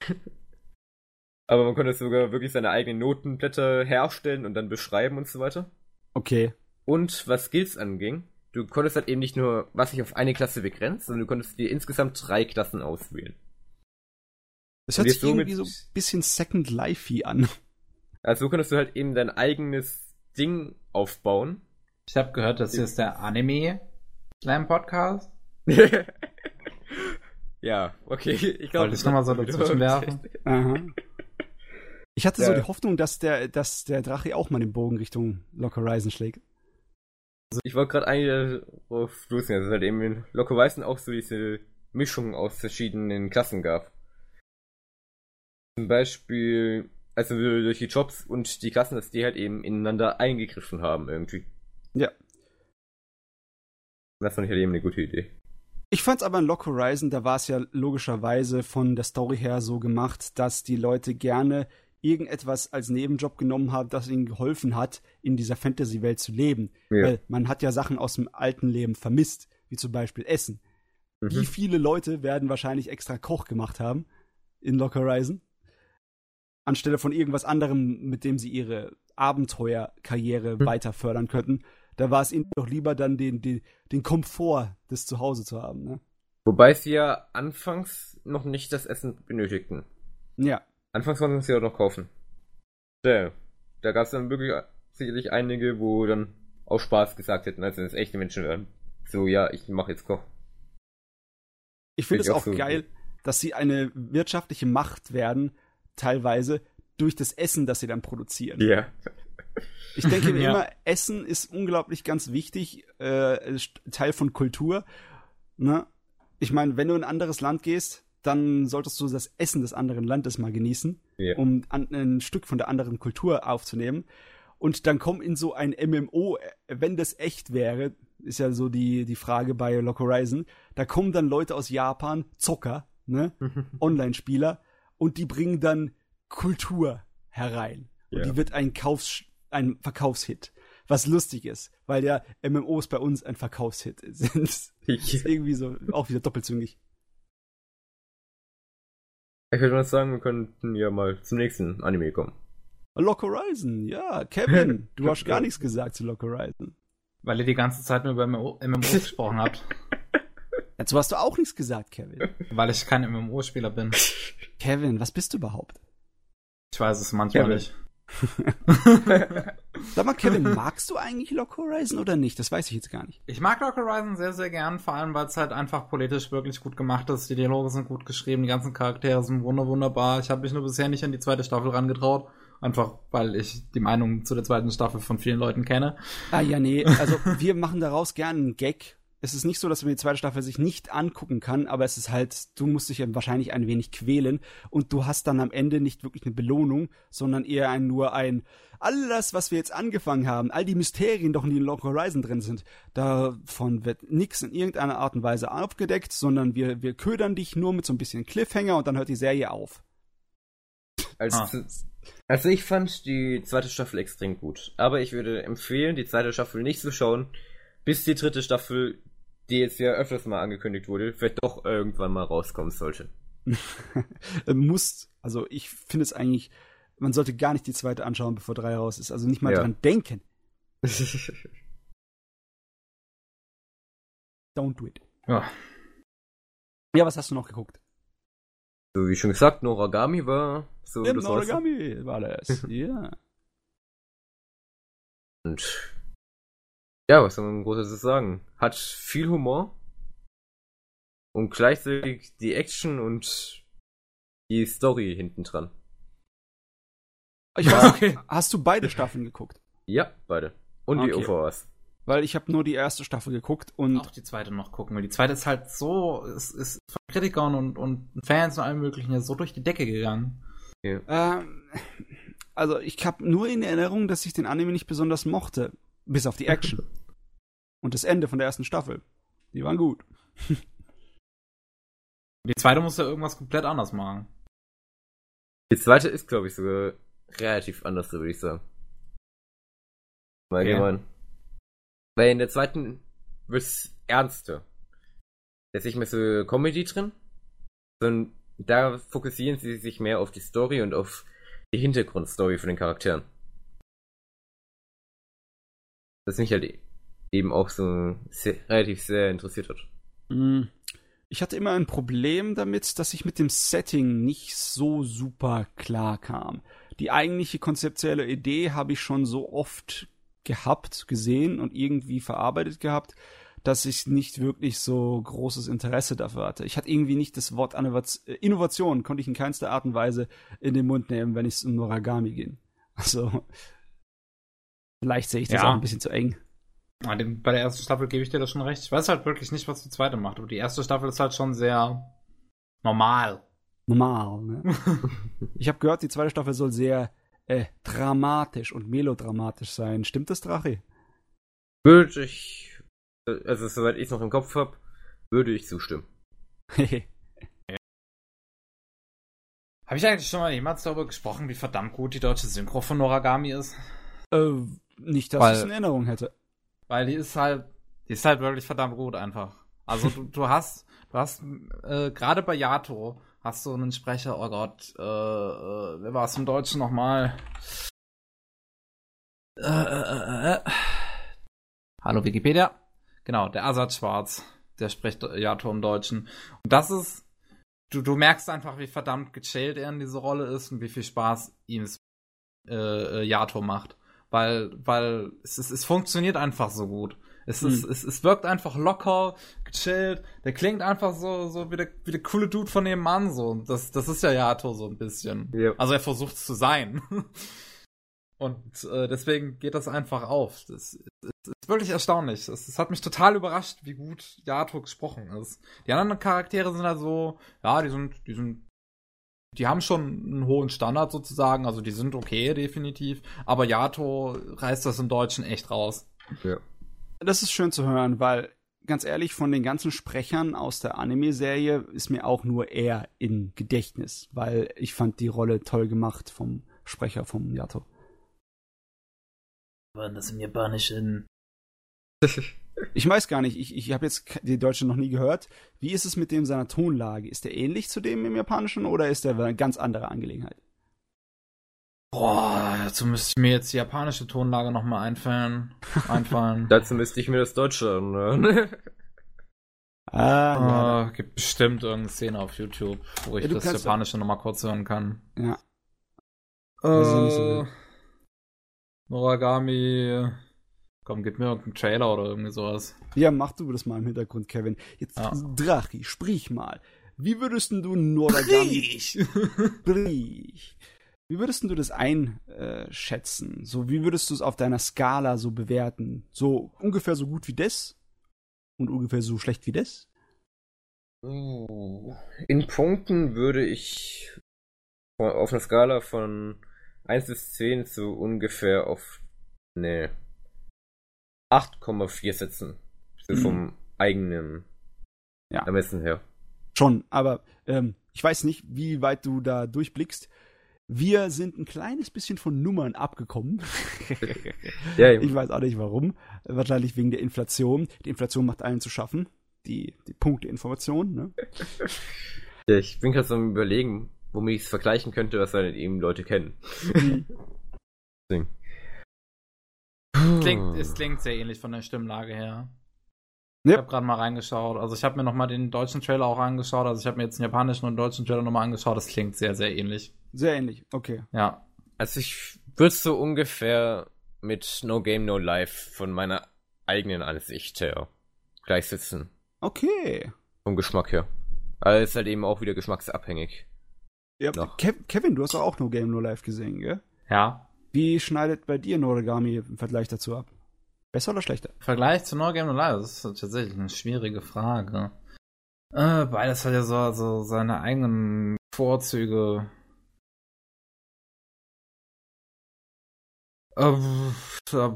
Aber man konnte sogar wirklich seine eigenen Notenblätter herstellen und dann beschreiben und so weiter. Okay. Und was Skills anging, du konntest halt eben nicht nur, was sich auf eine Klasse begrenzt, sondern du konntest dir insgesamt drei Klassen auswählen. Das hört sich irgendwie so ein bisschen Second Life an. Also so konntest du halt eben dein eigenes Ding aufbauen. Ich habe gehört, das hier ist der Anime Slam Podcast. ja, okay. Ich glaube, ich nochmal so dazwischen werfen. Aha. Ich hatte so Ja. die Hoffnung, dass der, dass der Drache auch mal den Bogen Richtung Lock Horizon schlägt. Ich wollte gerade eigentlich darauf stoßen, dass es halt eben in Loco Weißen auch so diese Mischung aus verschiedenen Klassen gab. Zum Beispiel, also durch die Jobs und die Klassen, dass die halt eben ineinander eingegriffen haben irgendwie. Ja. Das fand ich halt eben eine gute Idee. Ich fand's aber in Lock Horizon, da war es ja logischerweise von der Story her so gemacht, dass die Leute gerne irgendetwas als Nebenjob genommen haben, das ihnen geholfen hat, in dieser Fantasy-Welt zu leben. Ja. Weil man hat ja Sachen aus dem alten Leben vermisst, wie zum Beispiel Essen. Wie Mhm. viele Leute werden wahrscheinlich extra Koch gemacht haben in Lock Horizon? Anstelle von irgendwas anderem, mit dem sie ihre Abenteuerkarriere Hm. weiter fördern könnten. Da war es ihnen doch lieber dann den, den, den Komfort des Zuhause zu haben, ne? Wobei sie ja anfangs noch nicht das Essen benötigten. Ja. Anfangs konnten sie ja noch kaufen. Ja, da gab es dann wirklich sicherlich einige, wo dann auch Spaß gesagt hätten, als wenn es echte Menschen wären. So, ja, ich mache jetzt Koch. Ich finde es auch auch so geil, dass sie eine wirtschaftliche Macht werden, teilweise durch das Essen, das sie dann produzieren. Ja. Ich denke mir Ja. immer, Essen ist unglaublich ganz wichtig, äh, ist Teil von Kultur. Ne? Ich meine, wenn du in ein anderes Land gehst, dann solltest du das Essen des anderen Landes mal genießen, Ja. um an, ein Stück von der anderen Kultur aufzunehmen. Und dann komm in so ein MMO, wenn das echt wäre, ist ja so die, die Frage bei Lock Horizon, da kommen dann Leute aus Japan, Zocker, ne? Online-Spieler, und die bringen dann Kultur herein. Und Ja. die wird ein, Kaufs ein Verkaufshit. Was lustig ist, weil ja MMOs bei uns ein Verkaufshit sind. Ich, ist irgendwie so auch wieder doppelzüngig. Ich würde mal sagen, wir könnten ja mal zum nächsten Anime kommen. Lock Horizon, ja, Kevin, du hast gar nichts gesagt zu Lock Horizon. Weil ihr die ganze Zeit nur über MMO, MMO gesprochen habt. Dazu hast du auch nichts gesagt, Kevin. Weil ich kein MMO-Spieler bin. Kevin, was bist du überhaupt? Ich weiß es manchmal Kevin. nicht. Sag mal, Kevin, magst du eigentlich Lock Horizon oder nicht? Das weiß ich jetzt gar nicht. Ich mag Rock Horizon sehr, sehr gern, vor allem weil es halt einfach politisch wirklich gut gemacht ist. Die Dialoge sind gut geschrieben, die ganzen Charaktere sind wunder wunderbar. Ich habe mich nur bisher nicht an die zweite Staffel rangetraut. Einfach weil ich die Meinung zu der zweiten Staffel von vielen Leuten kenne. Ah ja, nee, also wir machen daraus gerne einen Gag. Es ist nicht so, dass man die zweite Staffel sich nicht angucken kann, aber es ist halt, du musst dich wahrscheinlich ein wenig quälen und du hast dann am Ende nicht wirklich eine Belohnung, sondern eher ein, nur ein, all das, was wir jetzt angefangen haben, all die Mysterien doch, die in Lock Horizon drin sind, davon wird nichts in irgendeiner Art und Weise aufgedeckt, sondern wir, wir ködern dich nur mit so ein bisschen Cliffhanger und dann hört die Serie auf. Also, Ah. also ich fand die zweite Staffel extrem gut. Aber ich würde empfehlen, die zweite Staffel nicht zu schauen, bis die dritte Staffel, die jetzt ja öfters mal angekündigt wurde, vielleicht doch irgendwann mal rauskommen sollte. Äh, muss, also ich finde es eigentlich, man sollte gar nicht die zweite anschauen, bevor drei raus ist. Also nicht mal Ja. dran denken. Don't do it. Ja. Ja, was hast du noch geguckt? So wie schon gesagt, Noragami war so Im Noragami war das, ja. Und ja, was soll man großes sagen? Hat viel Humor und gleichzeitig die Action und die Story hinten dran. Ich weiß, okay. hast du beide Staffeln geguckt? Ja, beide. Und okay. die OVAs. Weil ich habe nur die erste Staffel geguckt und. Auch die zweite noch gucken, weil die zweite ist halt so, ist, ist von Kritikern und, und Fans und allem möglichen ja so durch die Decke gegangen. Ja. Ähm, also ich habe nur in Erinnerung, dass ich den Anime nicht besonders mochte. Bis auf die Action. und das Ende von der ersten Staffel. Die waren gut. die zweite muss ja irgendwas komplett anders machen. Die zweite ist, glaube ich, sogar relativ anders, so würde ich sagen. Mal okay. Weil in der zweiten wird's ernster. Da ist nicht mehr so Comedy drin, sondern da fokussieren sie sich mehr auf die Story und auf die Hintergrundstory von den Charakteren. Das mich halt eben auch so sehr, relativ sehr interessiert hat. Mhm. Ich hatte immer ein Problem damit, dass ich mit dem Setting nicht so super klar kam. Die eigentliche konzeptuelle Idee habe ich schon so oft gehabt, gesehen und irgendwie verarbeitet gehabt, dass ich nicht wirklich so großes Interesse dafür hatte. Ich hatte irgendwie nicht das Wort Innovation, konnte ich in keinster Art und Weise in den Mund nehmen, wenn es um Noragami ging. Also, vielleicht sehe ich das ja. auch ein bisschen zu eng. Bei der ersten Staffel gebe ich dir das schon recht. Ich weiß halt wirklich nicht, was die zweite macht, aber die erste Staffel ist halt schon sehr normal. Normal, ne? ich habe gehört, die zweite Staffel soll sehr äh, dramatisch und melodramatisch sein. Stimmt das, Drache? Würde ich, also soweit ich es noch im Kopf habe, würde ich zustimmen. Habe ich eigentlich schon mal jemals darüber gesprochen, wie verdammt gut die deutsche Synchro von Noragami ist? Äh, nicht, dass ich es in Erinnerung hätte. Weil die ist halt, die ist halt wirklich verdammt gut einfach. Also du, du hast, du hast äh, gerade bei Yato hast du einen Sprecher, oh Gott, äh, äh, wer war es im Deutschen nochmal? Äh, äh, äh, Hallo Wikipedia. Genau, der Asad Schwarz, der spricht Yato im Deutschen. Und das ist, du, du merkst einfach, wie verdammt gechillt er in diese Rolle ist und wie viel Spaß ihm äh, Yato macht. Weil, weil es, es, es funktioniert einfach so gut. Es, ist, hm. es, es wirkt einfach locker, gechillt. Der klingt einfach so, so wie der, wie der coole Dude von nebenan, so. Das, das ist ja Yato so ein bisschen. Ja. Also er versucht es zu sein. Und äh, deswegen geht das einfach auf. Das, das, das ist wirklich erstaunlich. Das, das, hat mich total überrascht, wie gut Yato gesprochen ist. Die anderen Charaktere sind halt so, ja, die sind, die sind, die haben schon einen hohen Standard sozusagen, also die sind okay, definitiv. Aber Yato reißt das im Deutschen echt raus. Ja. Das ist schön zu hören, weil ganz ehrlich, von den ganzen Sprechern aus der Anime-Serie ist mir auch nur er in Gedächtnis, weil ich fand die Rolle toll gemacht vom Sprecher vom Yato. Waren das im Japanischen? ich weiß gar nicht, ich, ich habe jetzt die Deutsche noch nie gehört. Wie ist es mit dem seiner Tonlage? Ist der ähnlich zu dem im Japanischen oder ist der eine ganz andere Angelegenheit? Boah, dazu müsste ich mir jetzt die japanische Tonlage nochmal einfallen. einfallen. dazu müsste ich mir das Deutsche anhören. ah, ja. Gibt bestimmt irgendeine Szene auf YouTube, wo ich ja, das Japanische nochmal kurz hören kann. Ja. Äh, Noragami. Komm, gib mir irgendeinen Trailer oder irgendwie sowas. Ja, mach du das mal im Hintergrund, Kevin. Jetzt, ja. Drachi, sprich mal. Wie würdest du Noragami... Brich! Brich. Wie würdest du das einschätzen? So, wie würdest du es auf deiner Skala so bewerten? So ungefähr so gut wie das? Und ungefähr so schlecht wie das? Oh. In Punkten würde ich auf einer Skala von 1 bis 10 so ungefähr auf ne 8,4 setzen. So mhm. vom eigenen ja. Ermessen her. Schon, aber ähm, ich weiß nicht, wie weit du da durchblickst. Wir sind ein kleines bisschen von Nummern abgekommen. ja, ich weiß auch nicht warum. Wahrscheinlich wegen der Inflation. Die Inflation macht allen zu schaffen. Die, die Punkteinformation, ne? Ja, ich bin gerade so am überlegen, womit ich es vergleichen könnte, was dann eben Leute kennen. klingt, es klingt sehr ähnlich von der Stimmlage her. Yep. Ich habe gerade mal reingeschaut. Also ich habe mir noch mal den deutschen Trailer auch angeschaut. Also ich habe mir jetzt den japanischen und deutschen Trailer noch mal angeschaut. Das klingt sehr, sehr ähnlich. Sehr ähnlich, okay. Ja. Also ich würde so ungefähr mit No Game No Life von meiner eigenen Ansicht her gleichsetzen. Okay. Vom Geschmack her. Aber es ist halt eben auch wieder geschmacksabhängig. Ja, Kev Kevin, du hast doch auch No Game No Life gesehen, gell? Ja. Wie schneidet bei dir Noragami im Vergleich dazu ab? Besser oder schlechter? Vergleich zu No Game No Life, das ist tatsächlich eine schwierige Frage. Äh, beides hat ja so also seine eigenen Vorzüge. Äh, äh,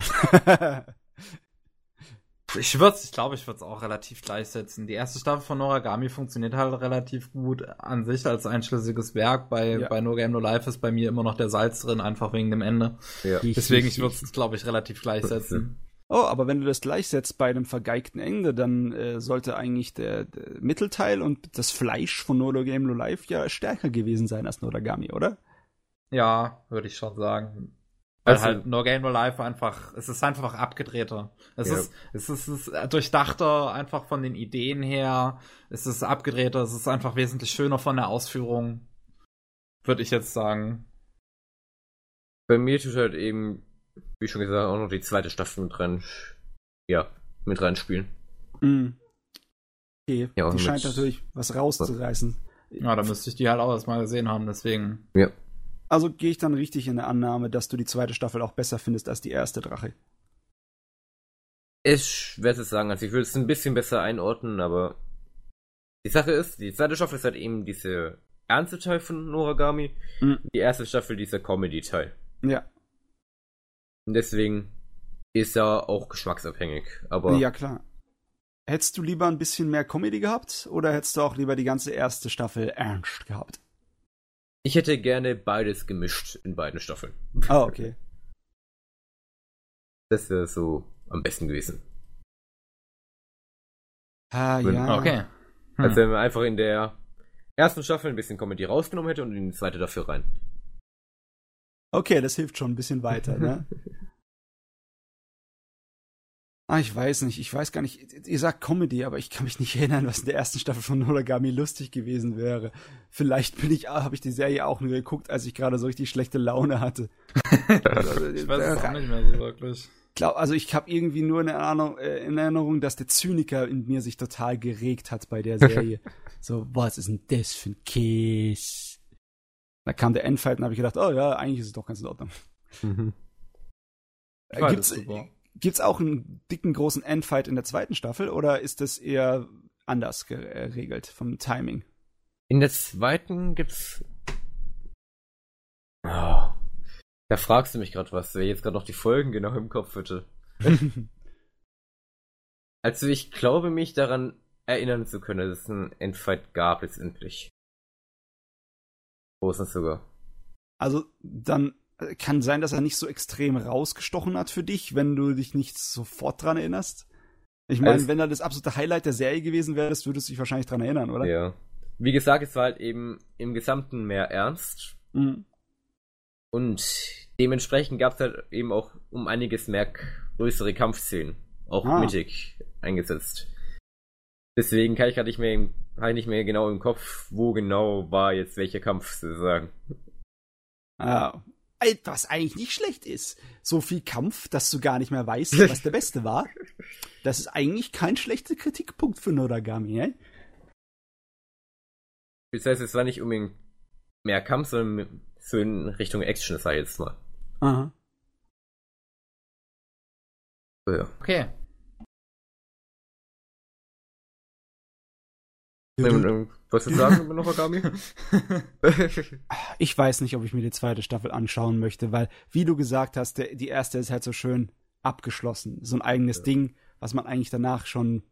Ich würde ich glaube, ich würde es auch relativ gleichsetzen. Die erste Staffel von Noragami funktioniert halt relativ gut an sich als einschlüssiges Werk. Bei, ja. bei No Game No Life ist bei mir immer noch der Salz drin, einfach wegen dem Ende. Ja. Deswegen, ich würde es, glaube ich, relativ gleichsetzen. Oh, aber wenn du das gleichsetzt bei einem vergeigten Ende, dann äh, sollte eigentlich der, der, Mittelteil und das Fleisch von No Game No Life ja stärker gewesen sein als Noragami, oder? Ja, würde ich schon sagen. Weil also, halt No Game No Life einfach, es ist einfach abgedrehter. Es ja. ist, es ist, es ist durchdachter, einfach von den Ideen her. Es ist abgedrehter, es ist einfach wesentlich schöner von der Ausführung. Würde ich jetzt sagen. Bei mir tut halt eben, wie schon gesagt, auch noch die zweite Staffel mit rein, ja, mit reinspielen. Mhm. Okay, ja, die scheint natürlich was rauszureißen. Ja, da müsste ich die halt auch erstmal gesehen haben, deswegen. Ja. Also gehe ich dann richtig in der Annahme, dass du die zweite Staffel auch besser findest als die erste Drache. Ist schwer zu sagen. Also ich würde es ein bisschen besser einordnen, aber die Sache ist, die zweite Staffel ist halt eben diese ernste Teil von Noragami. Mhm. Die erste Staffel dieser Comedy-Teil. Ja. Und deswegen ist er auch geschmacksabhängig. Aber ja, klar. Hättest du lieber ein bisschen mehr Comedy gehabt oder hättest du auch lieber die ganze erste Staffel ernst gehabt? Ich hätte gerne beides gemischt in beiden Staffeln. Ah, okay. Das wäre so am besten gewesen. Ah, wenn, ja. Okay. Hm. Also wenn man einfach in der ersten Staffel ein bisschen Comedy rausgenommen hätte und in die zweite dafür rein. Okay, das hilft schon ein bisschen weiter, ne? Ah, ich weiß nicht. Ich weiß gar nicht. Ihr sagt Comedy, aber ich kann mich nicht erinnern, was in der ersten Staffel von Noragami lustig gewesen wäre. Vielleicht bin ich, habe ich die Serie auch nur geguckt, als ich gerade so richtig schlechte Laune hatte. ich weiß es auch nicht mehr so wirklich. Glaub, also ich habe irgendwie nur eine Erinnerung, äh, in Erinnerung, dass der Zyniker in mir sich total geregt hat bei der Serie. so, was ist denn das für ein Käse? Da kam der Endfight und habe ich gedacht, oh ja, eigentlich ist es doch ganz in Ordnung. Mhm. Äh, gibt's. Gibt's auch einen dicken großen Endfight in der zweiten Staffel oder ist das eher anders geregelt vom Timing? In der zweiten gibt's. Oh, da fragst du mich gerade was, wer jetzt gerade noch die Folgen genau im Kopf hätte. also ich glaube mich daran erinnern zu können, dass es einen Endfight gab letztendlich. Großen sogar. Also dann kann sein, dass er nicht so extrem rausgestochen hat für dich, wenn du dich nicht sofort dran erinnerst. Ich meine, also, wenn er das absolute Highlight der Serie gewesen wärst, würdest du dich wahrscheinlich dran erinnern, oder? Ja. Wie gesagt, es war halt eben im Gesamten mehr ernst. Mhm. Und dementsprechend gab es halt eben auch um einiges mehr größere Kampfszenen, auch ah. mittig eingesetzt. Deswegen kann ich gerade nicht mehr, halt nicht mehr genau im Kopf, wo genau war jetzt welcher Kampf sozusagen. Ah, was eigentlich nicht schlecht ist. So viel Kampf, dass du gar nicht mehr weißt, was der beste war. Das ist eigentlich kein schlechter Kritikpunkt für Noragami, ne? Das heißt, es war nicht unbedingt mehr Kampf, sondern so in Richtung Action, sag ich jetzt mal. Aha. Ja. Okay. Was du sagen über Noragami? ich weiß nicht, ob ich mir die zweite Staffel anschauen möchte, weil, wie du gesagt hast, der, die erste ist halt so schön abgeschlossen. So ein eigenes ja. Ding, was man eigentlich danach schon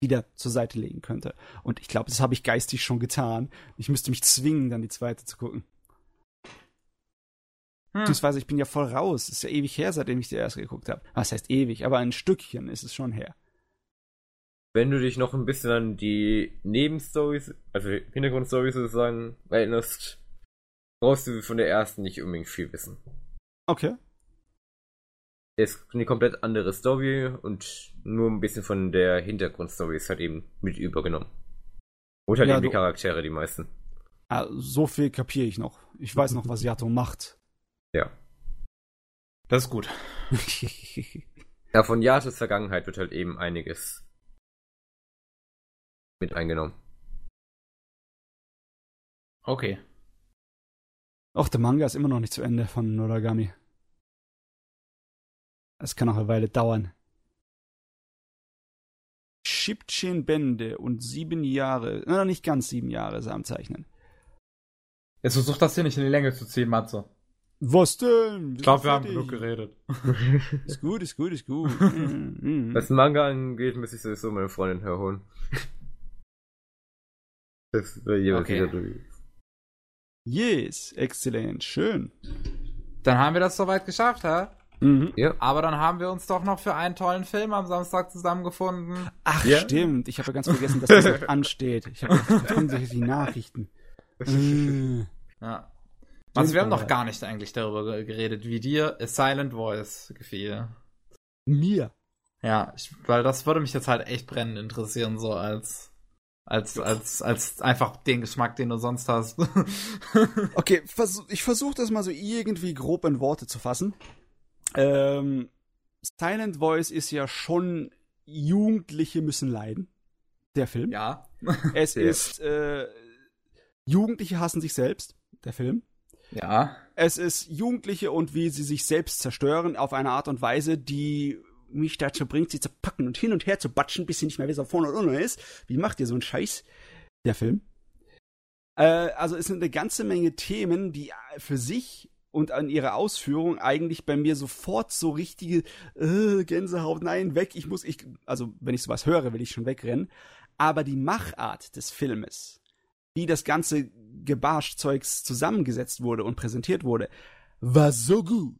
wieder zur Seite legen könnte. Und ich glaube, das habe ich geistig schon getan. Ich müsste mich zwingen, dann die zweite zu gucken. Hm. Beziehungsweise ich bin ja voll raus. Es ist ja ewig her, seitdem ich die erste geguckt habe. Was heißt ewig? Aber ein Stückchen ist es schon her wenn du dich noch ein bisschen an die Nebenstories, also Hintergrundstories sozusagen, erinnerst, brauchst du von der ersten nicht unbedingt viel wissen. Okay. ist eine komplett andere Story und nur ein bisschen von der Hintergrundstory ist halt eben mit übergenommen. Und halt ja, eben die Charaktere, die meisten. Ah, so viel kapiere ich noch. Ich weiß noch, was Yato macht. Ja. Das ist gut. ja, von Yatos Vergangenheit wird halt eben einiges mit eingenommen. Okay. Auch der Manga ist immer noch nicht zu Ende von Noragami. Es kann noch eine Weile dauern. Shipchin Bände und sieben Jahre, na, nicht ganz sieben Jahre ist er am Zeichnen. Jetzt versuch das hier nicht in die Länge zu ziehen, Matze. Was denn? Ich glaube, wir haben genug geredet. ist gut, ist gut, ist gut. Was Manga angeht, muss ich sowieso meine Freundin herholen. Das wäre jeweils okay. wieder Yes, exzellent, schön. Dann haben wir das soweit geschafft, hä? Mhm. Ja. Aber dann haben wir uns doch noch für einen tollen Film am Samstag zusammengefunden. Ach, ja. stimmt. Ich habe ja ganz vergessen, dass das ansteht. Ich habe die Nachrichten. ja. Also wir haben noch gar nicht eigentlich darüber geredet, wie dir A Silent Voice gefiel. Mir? Ja, ich, weil das würde mich jetzt halt echt brennend interessieren, so als als, als, als einfach den Geschmack, den du sonst hast. okay, vers ich versuche das mal so irgendwie grob in Worte zu fassen. Ähm, Silent Voice ist ja schon Jugendliche müssen leiden. Der Film. Ja. es ist äh, Jugendliche hassen sich selbst. Der Film. Ja. Es ist Jugendliche und wie sie sich selbst zerstören auf eine Art und Weise, die mich dazu bringt, sie zu packen und hin und her zu batschen, bis sie nicht mehr wissen, vorne und unten ist. Wie macht ihr so einen Scheiß? Der Film. Äh, also es sind eine ganze Menge Themen, die für sich und an ihrer Ausführung eigentlich bei mir sofort so richtige äh, Gänsehaut, nein, weg, ich muss, ich, also wenn ich sowas höre, will ich schon wegrennen. Aber die Machart des Filmes, wie das ganze Gebarschzeugs zusammengesetzt wurde und präsentiert wurde, war so gut,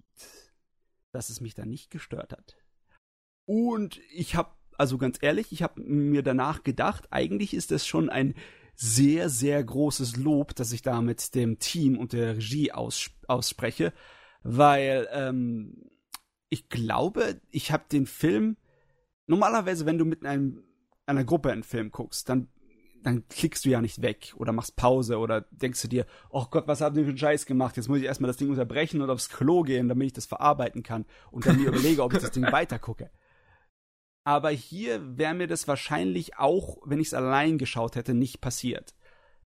dass es mich dann nicht gestört hat. Und ich habe, also ganz ehrlich, ich habe mir danach gedacht, eigentlich ist das schon ein sehr, sehr großes Lob, das ich da mit dem Team und der Regie aus, ausspreche, weil ähm, ich glaube, ich habe den Film normalerweise, wenn du mit einem, einer Gruppe einen Film guckst, dann dann klickst du ja nicht weg oder machst Pause oder denkst du dir, oh Gott, was haben die für einen Scheiß gemacht? Jetzt muss ich erstmal das Ding unterbrechen und aufs Klo gehen, damit ich das verarbeiten kann und dann mir überlege, ob ich das Ding weitergucke. Aber hier wäre mir das wahrscheinlich auch, wenn ich es allein geschaut hätte, nicht passiert.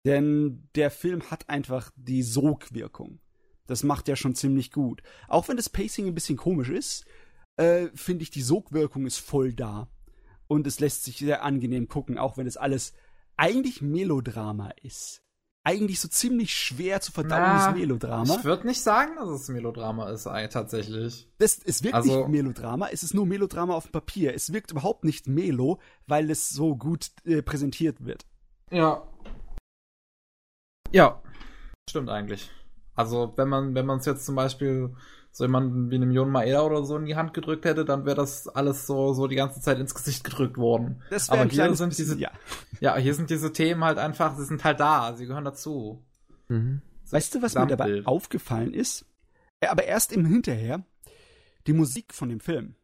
Denn der Film hat einfach die Sogwirkung. Das macht er schon ziemlich gut. Auch wenn das Pacing ein bisschen komisch ist, äh, finde ich, die Sogwirkung ist voll da. Und es lässt sich sehr angenehm gucken, auch wenn es alles eigentlich Melodrama ist eigentlich so ziemlich schwer zu verdauendes Na, Melodrama. Ich würde nicht sagen, dass es Melodrama ist, tatsächlich. Das, es wirkt also, nicht Melodrama, es ist nur Melodrama auf dem Papier. Es wirkt überhaupt nicht Melo, weil es so gut äh, präsentiert wird. Ja. Ja. Stimmt eigentlich. Also, wenn man, wenn man es jetzt zum Beispiel so jemanden wie einem Jon Maeda oder so in die Hand gedrückt hätte, dann wäre das alles so, so die ganze Zeit ins Gesicht gedrückt worden. Das Aber hier sind diese, ja. ja, hier sind diese Themen halt einfach, sie sind halt da, sie gehören dazu. Mhm. Weißt du, was mir dabei aufgefallen ist? Aber erst im Hinterher, die Musik von dem Film.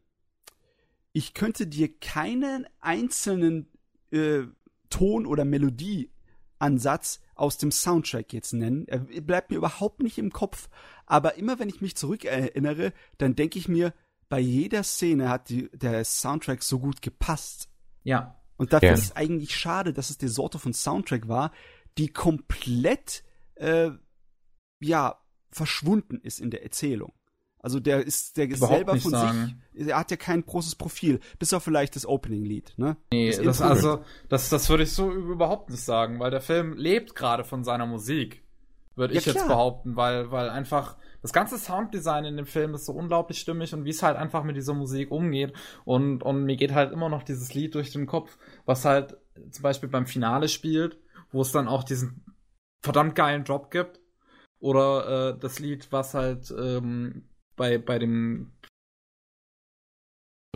Ich könnte dir keinen einzelnen äh, Ton oder Melodieansatz aus dem Soundtrack jetzt nennen. Er bleibt mir überhaupt nicht im Kopf. Aber immer wenn ich mich zurückerinnere, dann denke ich mir, bei jeder Szene hat die, der Soundtrack so gut gepasst. Ja. Und dafür ja. ist es eigentlich schade, dass es die Sorte von Soundtrack war, die komplett, äh, ja, verschwunden ist in der Erzählung. Also der ist der ist selber von sagen. sich, er hat ja kein großes Profil, bis auf vielleicht das Opening-Lied, ne? Nee, das, das also das das würde ich so überhaupt nicht sagen, weil der Film lebt gerade von seiner Musik, würde ja, ich klar. jetzt behaupten, weil weil einfach das ganze Sounddesign in dem Film ist so unglaublich stimmig und wie es halt einfach mit dieser Musik umgeht und und mir geht halt immer noch dieses Lied durch den Kopf, was halt zum Beispiel beim Finale spielt, wo es dann auch diesen verdammt geilen Drop gibt oder äh, das Lied, was halt ähm, bei, bei dem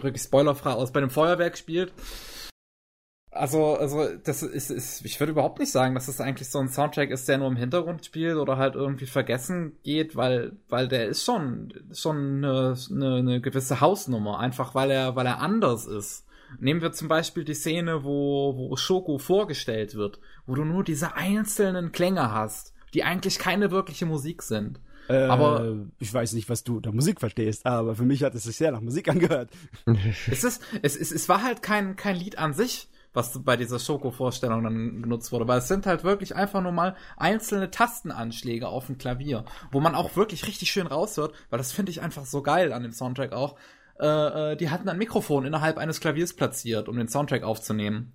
wirklich spoilerfrei aus, bei dem Feuerwerk spielt. Also, also, das ist, ist ich würde überhaupt nicht sagen, dass das eigentlich so ein Soundtrack ist, der nur im Hintergrund spielt oder halt irgendwie vergessen geht, weil, weil der ist schon, schon eine, eine, eine gewisse Hausnummer, einfach weil er, weil er anders ist. Nehmen wir zum Beispiel die Szene, wo, wo Shoko vorgestellt wird, wo du nur diese einzelnen Klänge hast, die eigentlich keine wirkliche Musik sind. Äh, aber ich weiß nicht, was du unter Musik verstehst, aber für mich hat es sich sehr nach Musik angehört. es, ist, es, es, es war halt kein, kein Lied an sich, was bei dieser Schoko-Vorstellung dann genutzt wurde, weil es sind halt wirklich einfach nur mal einzelne Tastenanschläge auf dem Klavier, wo man auch wirklich richtig schön raushört, weil das finde ich einfach so geil an dem Soundtrack auch. Äh, äh, die hatten ein Mikrofon innerhalb eines Klaviers platziert, um den Soundtrack aufzunehmen.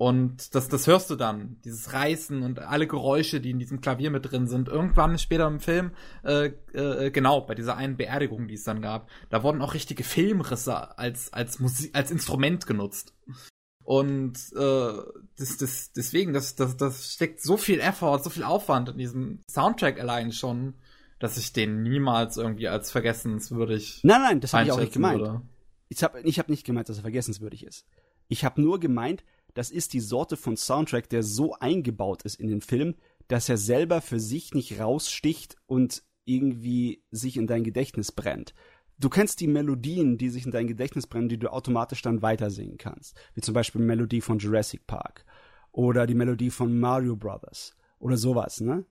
Und das, das hörst du dann, dieses Reißen und alle Geräusche, die in diesem Klavier mit drin sind. Irgendwann später im Film, äh, äh, genau, bei dieser einen Beerdigung, die es dann gab, da wurden auch richtige Filmrisse als, als Musik, als Instrument genutzt. Und äh, das, das, deswegen, das, das, das steckt so viel Effort, so viel Aufwand in diesem Soundtrack allein schon, dass ich den niemals irgendwie als vergessenswürdig. Nein, nein, das habe ich auch nicht gemeint. Würde. Ich habe ich hab nicht gemeint, dass er vergessenswürdig ist. Ich habe nur gemeint, das ist die Sorte von Soundtrack, der so eingebaut ist in den Film, dass er selber für sich nicht raussticht und irgendwie sich in dein Gedächtnis brennt. Du kennst die Melodien, die sich in dein Gedächtnis brennen, die du automatisch dann weitersingen kannst. Wie zum Beispiel die Melodie von Jurassic Park. Oder die Melodie von Mario Brothers. Oder sowas, ne?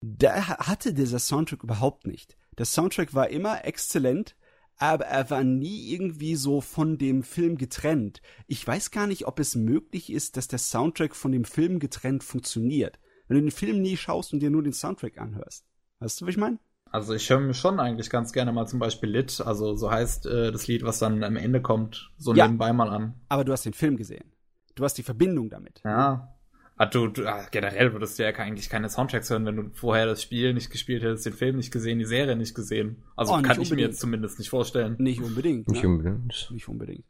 Da hatte dieser Soundtrack überhaupt nicht. Der Soundtrack war immer exzellent, aber er war nie irgendwie so von dem Film getrennt. Ich weiß gar nicht, ob es möglich ist, dass der Soundtrack von dem Film getrennt funktioniert. Wenn du den Film nie schaust und dir nur den Soundtrack anhörst. Weißt du, was ich meine? Also ich höre mir schon eigentlich ganz gerne mal zum Beispiel Lit, also so heißt äh, das Lied, was dann am Ende kommt, so ja, nebenbei mal an. Aber du hast den Film gesehen. Du hast die Verbindung damit. Ja. Ah, du, du ah, generell würdest du ja eigentlich keine Soundtracks hören, wenn du vorher das Spiel nicht gespielt hättest, den Film nicht gesehen, die Serie nicht gesehen. Also oh, kann ich mir jetzt zumindest nicht vorstellen. Nicht unbedingt. Nicht ne? unbedingt. Nicht unbedingt.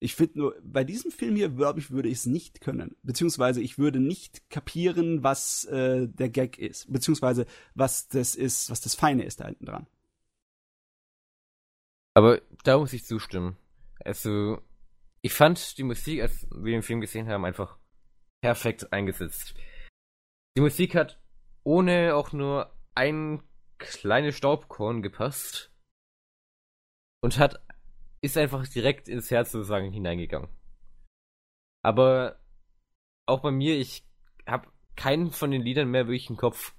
Ich finde nur, bei diesem Film hier, glaube ich, würde ich es nicht können. Beziehungsweise ich würde nicht kapieren, was äh, der Gag ist. Beziehungsweise was das ist, was das Feine ist da hinten dran. Aber da muss ich zustimmen. Also, ich fand die Musik, als wir den Film gesehen haben, einfach perfekt eingesetzt. Die Musik hat ohne auch nur ein kleines Staubkorn gepasst und hat ist einfach direkt ins Herz sozusagen hineingegangen. Aber auch bei mir, ich habe keinen von den Liedern mehr wirklich im Kopf.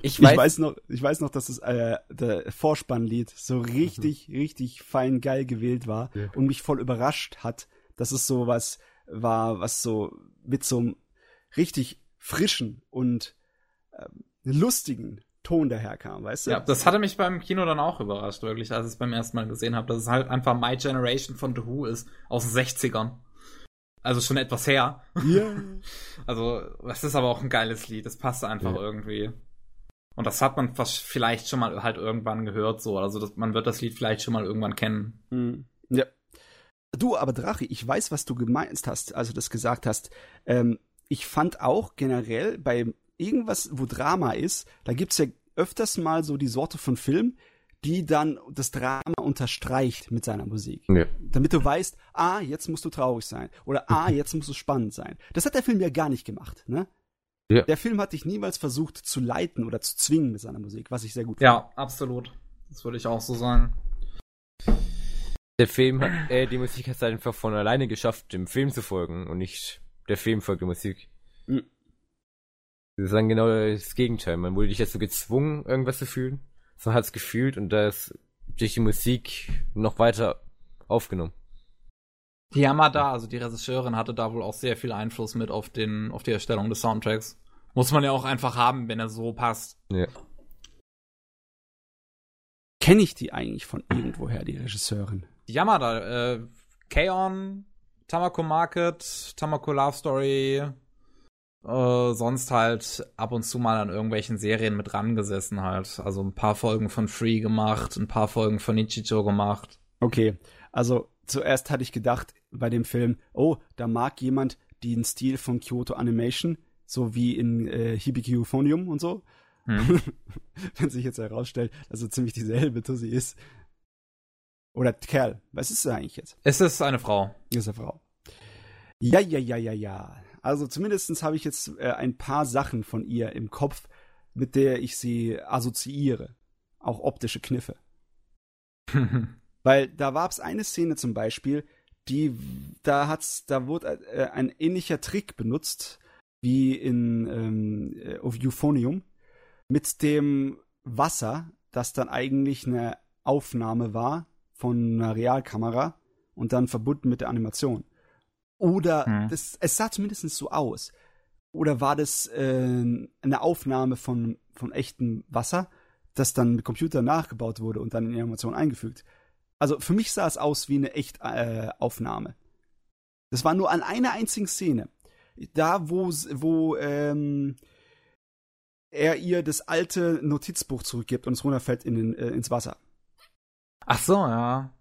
Ich weiß, ich weiß noch, ich weiß noch, dass das äh, der Vorspannlied so richtig, mhm. richtig fein geil gewählt war ja. und mich voll überrascht hat, dass es so was war, was so mit so einem richtig frischen und äh, lustigen Ton daherkam, weißt du? Ja, das hatte mich beim Kino dann auch überrascht, wirklich, als ich es beim ersten Mal gesehen habe, dass es halt einfach My Generation von The Who ist, aus den 60ern. Also schon etwas her. Ja. Yeah. Also, das ist aber auch ein geiles Lied, das passt einfach ja. irgendwie. Und das hat man fast vielleicht schon mal halt irgendwann gehört, so. Also, das, man wird das Lied vielleicht schon mal irgendwann kennen. Mhm. Ja. Du, aber Drache, ich weiß, was du gemeint hast, als du das gesagt hast. Ähm, ich fand auch generell bei irgendwas, wo Drama ist, da gibt's ja öfters mal so die Sorte von Film, die dann das Drama unterstreicht mit seiner Musik. Ja. Damit du weißt, ah, jetzt musst du traurig sein. Oder ah, jetzt musst du spannend sein. Das hat der Film ja gar nicht gemacht, ne? Ja. Der Film hat dich niemals versucht zu leiten oder zu zwingen mit seiner Musik, was ich sehr gut finde. Ja, absolut. Das würde ich auch so sagen. Der Film hat, äh, die Musik hat es einfach von alleine geschafft, dem Film zu folgen und nicht der Film folgt der Musik. Mhm. Das ist dann genau das Gegenteil. Man wurde nicht dazu gezwungen, irgendwas zu fühlen, sondern hat es gefühlt und da ist durch die Musik noch weiter aufgenommen. Die Yamada, also die Regisseurin, hatte da wohl auch sehr viel Einfluss mit auf den, auf die Erstellung des Soundtracks. Muss man ja auch einfach haben, wenn er so passt. Ja. Kenne ich die eigentlich von irgendwoher, die Regisseurin? Yamada, äh, K-On, Tamako Market, Tamako Love Story, äh, sonst halt ab und zu mal an irgendwelchen Serien mit rangesessen halt. Also ein paar Folgen von Free gemacht, ein paar Folgen von Nichicho gemacht. Okay, also zuerst hatte ich gedacht bei dem Film, oh, da mag jemand den Stil von Kyoto Animation, so wie in äh, Hibiki Euphonium und so. Hm. Wenn sich jetzt herausstellt, dass so ziemlich dieselbe Tussi ist. Oder Kerl. Was ist es eigentlich jetzt? Es ist eine Frau. Es ist eine Frau. Ja, ja, ja, ja, ja. Also zumindest habe ich jetzt äh, ein paar Sachen von ihr im Kopf, mit der ich sie assoziiere. Auch optische Kniffe. Weil da war es eine Szene zum Beispiel, die, da hat's, da wurde äh, ein ähnlicher Trick benutzt, wie in ähm, äh, auf Euphonium, mit dem Wasser, das dann eigentlich eine Aufnahme war von einer Realkamera und dann verbunden mit der Animation. Oder hm. das, es sah zumindest so aus. Oder war das äh, eine Aufnahme von, von echtem Wasser, das dann mit Computer nachgebaut wurde und dann in die Animation eingefügt? Also für mich sah es aus wie eine echt äh, Aufnahme. Das war nur an einer einzigen Szene. Da, wo, wo ähm, er ihr das alte Notizbuch zurückgibt und es runterfällt in den, äh, ins Wasser. Ach so, ja.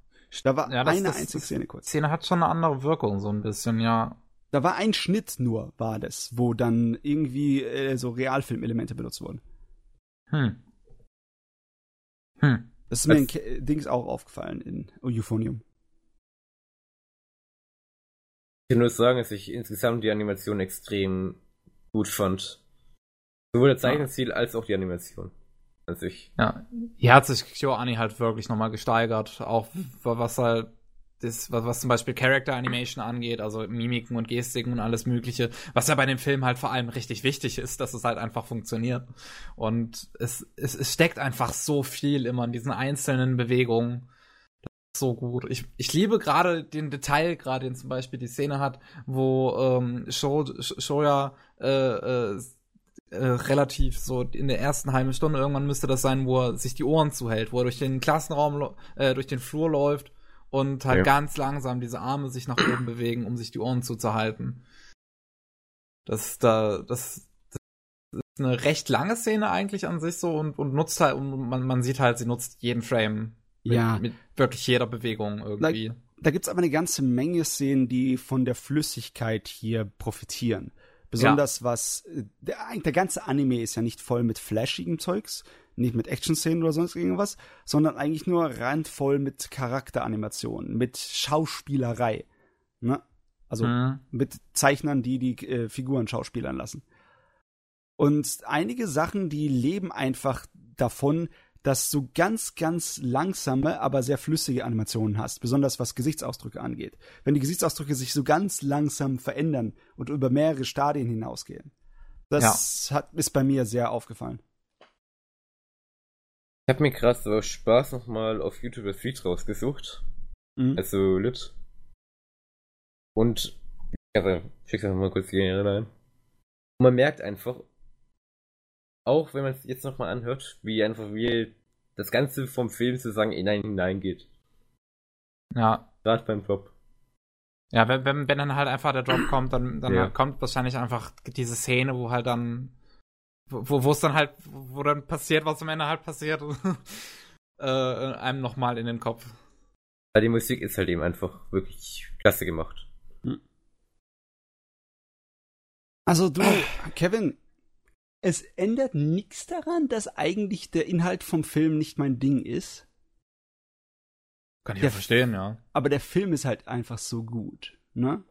Da war ja, das, eine das, einzige das, Szene kurz. Szene hat schon eine andere Wirkung, so ein bisschen, ja. Da war ein Schnitt nur, war das, wo dann irgendwie äh, so Realfilmelemente benutzt wurden. Hm. Hm. Das ist mir in Ke Dings auch aufgefallen in Euphonium. Ich kann nur sagen, dass ich insgesamt die Animation extrem gut fand. Sowohl der Zeichenstil ja. als auch die Animation. Also ich. Ja, hier hat sich KyoAni halt wirklich nochmal gesteigert. Auch was halt das, was, was zum Beispiel Character Animation angeht, also Mimiken und Gestiken und alles Mögliche, was ja bei dem Film halt vor allem richtig wichtig ist, dass es halt einfach funktioniert. Und es, es, es steckt einfach so viel immer in diesen einzelnen Bewegungen. Das ist so gut. Ich, ich liebe gerade den Detail, gerade den zum Beispiel die Szene hat, wo ähm, Sho, Shoya äh, äh, äh, relativ so in der ersten halben Stunde irgendwann müsste das sein, wo er sich die Ohren zuhält, wo er durch den Klassenraum, äh, durch den Flur läuft und halt ja. ganz langsam diese Arme sich nach oben bewegen, um sich die Ohren zuzuhalten. Das da, das, das ist eine recht lange Szene eigentlich an sich so und, und nutzt halt, und man, man sieht halt, sie nutzt jeden Frame. Mit, ja. Mit wirklich jeder Bewegung irgendwie. Da, da gibt's aber eine ganze Menge Szenen, die von der Flüssigkeit hier profitieren. Besonders ja. was, der, der ganze Anime ist ja nicht voll mit flashigem Zeugs, nicht mit Action-Szenen oder sonst irgendwas, sondern eigentlich nur randvoll mit Charakteranimationen, mit Schauspielerei. Ne? Also mhm. mit Zeichnern, die die äh, Figuren schauspielern lassen. Und einige Sachen, die leben einfach davon, dass du ganz, ganz langsame, aber sehr flüssige Animationen hast, besonders was Gesichtsausdrücke angeht. Wenn die Gesichtsausdrücke sich so ganz langsam verändern und über mehrere Stadien hinausgehen. Das ja. hat, ist bei mir sehr aufgefallen. Ich habe mir gerade so Spaß nochmal auf YouTube das Lied rausgesucht. Mhm. Also Lit. Und also, schick's einfach mal kurz hier rein. Und man merkt einfach, auch wenn man es jetzt nochmal anhört, wie einfach wie das Ganze vom Film sozusagen hinein hineingeht. Ja. Gerade beim Drop. Ja, wenn, wenn, wenn dann halt einfach der Drop kommt, dann, dann ja. kommt wahrscheinlich einfach diese Szene, wo halt dann wo wo es dann halt, wo dann passiert, was am Ende halt passiert, äh, einem nochmal in den Kopf. Ja, die Musik ist halt eben einfach wirklich klasse gemacht. Also du, Kevin, es ändert nichts daran, dass eigentlich der Inhalt vom Film nicht mein Ding ist. Kann ich ja verstehen, ja. Aber der Film ist halt einfach so gut, ne?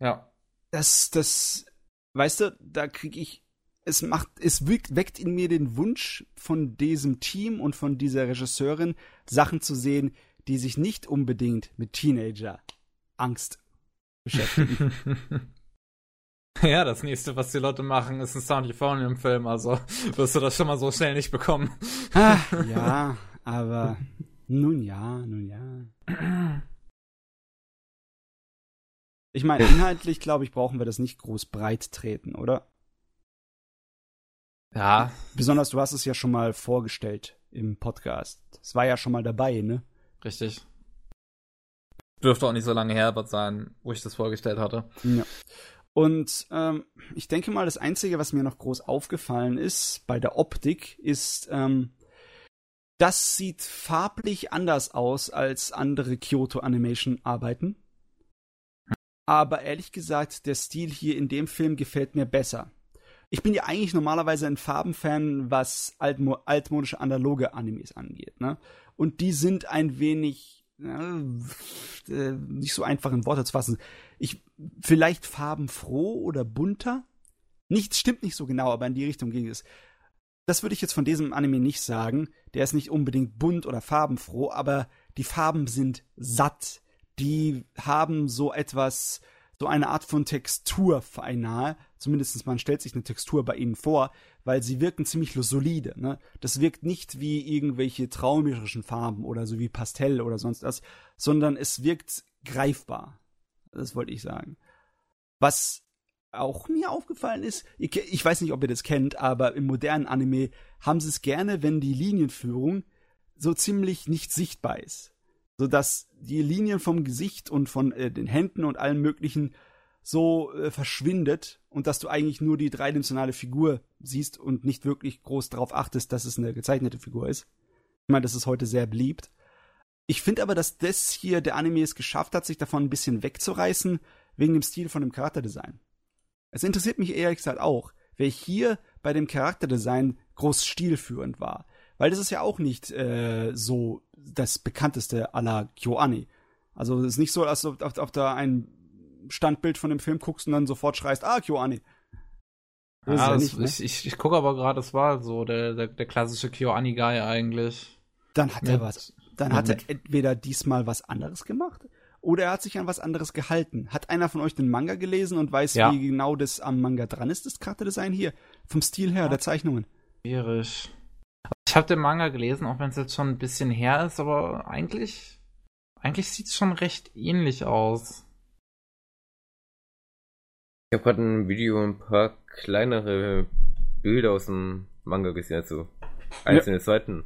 Ja. Das, das, weißt du, da krieg ich es macht, es weckt in mir den Wunsch von diesem Team und von dieser Regisseurin, Sachen zu sehen, die sich nicht unbedingt mit Teenager Angst beschäftigen. ja, das nächste, was die Leute machen, ist ein Sound im Film, also wirst du das schon mal so schnell nicht bekommen. ah, ja, aber nun ja, nun ja. Ich meine, inhaltlich, glaube ich, brauchen wir das nicht groß breit treten, oder? Ja. Besonders du hast es ja schon mal vorgestellt im Podcast. Es war ja schon mal dabei, ne? Richtig. Dürfte auch nicht so lange her sein, wo ich das vorgestellt hatte. Ja. Und ähm, ich denke mal, das Einzige, was mir noch groß aufgefallen ist bei der Optik, ist, ähm, das sieht farblich anders aus als andere Kyoto Animation Arbeiten. Aber ehrlich gesagt, der Stil hier in dem Film gefällt mir besser. ich bin ja eigentlich normalerweise ein Farbenfan, was altmo altmodische analoge Animes angeht, ne? Und die sind ein wenig äh, nicht so einfach in Worte zu fassen. Ich vielleicht farbenfroh oder bunter? Nichts stimmt nicht so genau, aber in die Richtung ging es. Das würde ich jetzt von diesem Anime nicht sagen. Der ist nicht unbedingt bunt oder farbenfroh, aber die Farben sind satt. Die haben so etwas, so eine Art von Textur beinahe. Zumindest man stellt sich eine Textur bei ihnen vor, weil sie wirken ziemlich solide. Ne? Das wirkt nicht wie irgendwelche traumerischen Farben oder so wie Pastell oder sonst was, sondern es wirkt greifbar. Das wollte ich sagen. Was auch mir aufgefallen ist, ich weiß nicht, ob ihr das kennt, aber im modernen Anime haben sie es gerne, wenn die Linienführung so ziemlich nicht sichtbar ist. Sodass die Linien vom Gesicht und von äh, den Händen und allem möglichen so äh, verschwindet und dass du eigentlich nur die dreidimensionale Figur siehst und nicht wirklich groß darauf achtest, dass es eine gezeichnete Figur ist. Ich meine, das ist heute sehr beliebt. Ich finde aber, dass das hier der Anime es geschafft hat, sich davon ein bisschen wegzureißen, wegen dem Stil von dem Charakterdesign. Es interessiert mich ehrlich gesagt auch, wer hier bei dem Charakterdesign groß stilführend war. Weil das ist ja auch nicht äh, so das bekannteste aller KyoAni. Also es ist nicht so, als ob, ob, da ein Standbild von dem Film guckst und dann sofort schreist, ah, KyoAni. Ja, ja nicht, ne? ich, ich, ich gucke aber gerade, es war so der, der, der klassische KyoAni-Guy eigentlich. Dann hat er was. Dann hat er entweder diesmal was anderes gemacht oder er hat sich an was anderes gehalten. Hat einer von euch den Manga gelesen und weiß, ja. wie genau das am Manga dran ist, das Charakterdesign hier? Vom Stil her, ja. der Zeichnungen. Schwierig. Ich habe den Manga gelesen, auch wenn es jetzt schon ein bisschen her ist, aber eigentlich, eigentlich sieht es schon recht ähnlich aus. Ich habe gerade ein Video ein paar kleinere Bilder aus dem Manga gesehen, also einzelne ja. Seiten.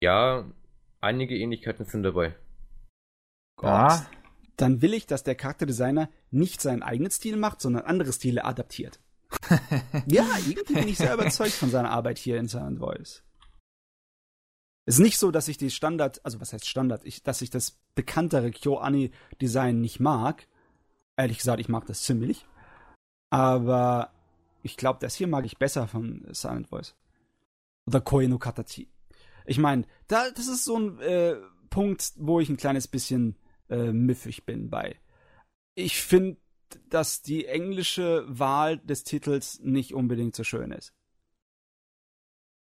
Ja, einige Ähnlichkeiten sind dabei. Ja. Dann will ich, dass der Charakterdesigner nicht seinen eigenen Stil macht, sondern andere Stile adaptiert. ja, irgendwie bin ich sehr überzeugt von seiner Arbeit hier in Silent Voice. Es ist nicht so, dass ich die Standard, also was heißt Standard, ich, dass ich das bekanntere KyoAni-Design nicht mag. Ehrlich gesagt, ich mag das ziemlich. Aber ich glaube, das hier mag ich besser von Silent Voice. Oder Koe no Katachi. Ich meine, da, das ist so ein äh, Punkt, wo ich ein kleines bisschen äh, miffig bin bei. Ich finde, dass die englische Wahl des Titels nicht unbedingt so schön ist.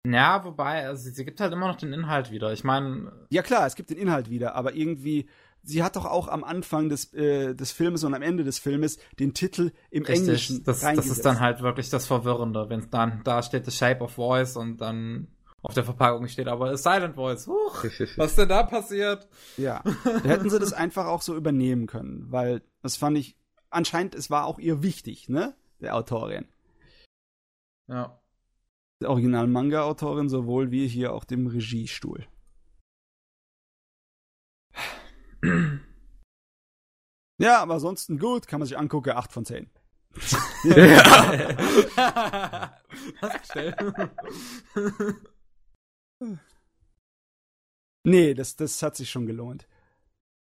Ja, wobei, also sie gibt halt immer noch den Inhalt wieder. Ich meine. Ja klar, es gibt den Inhalt wieder, aber irgendwie, sie hat doch auch am Anfang des, äh, des Filmes und am Ende des Filmes den Titel im Richtig, Englischen. Das, das ist dann halt wirklich das Verwirrende, wenn dann da steht The Shape of Voice und dann auf der Verpackung steht aber Silent Voice. Huch, was denn da passiert? Ja, hätten sie das einfach auch so übernehmen können, weil das fand ich, anscheinend, es war auch ihr wichtig, ne, der Autorin. Ja. Der Original-Manga-Autorin sowohl wie hier auch dem Regiestuhl. Ja, aber ansonsten gut, kann man sich angucken, 8 von 10. ja. Hast gestellt. Nee, das, das hat sich schon gelohnt.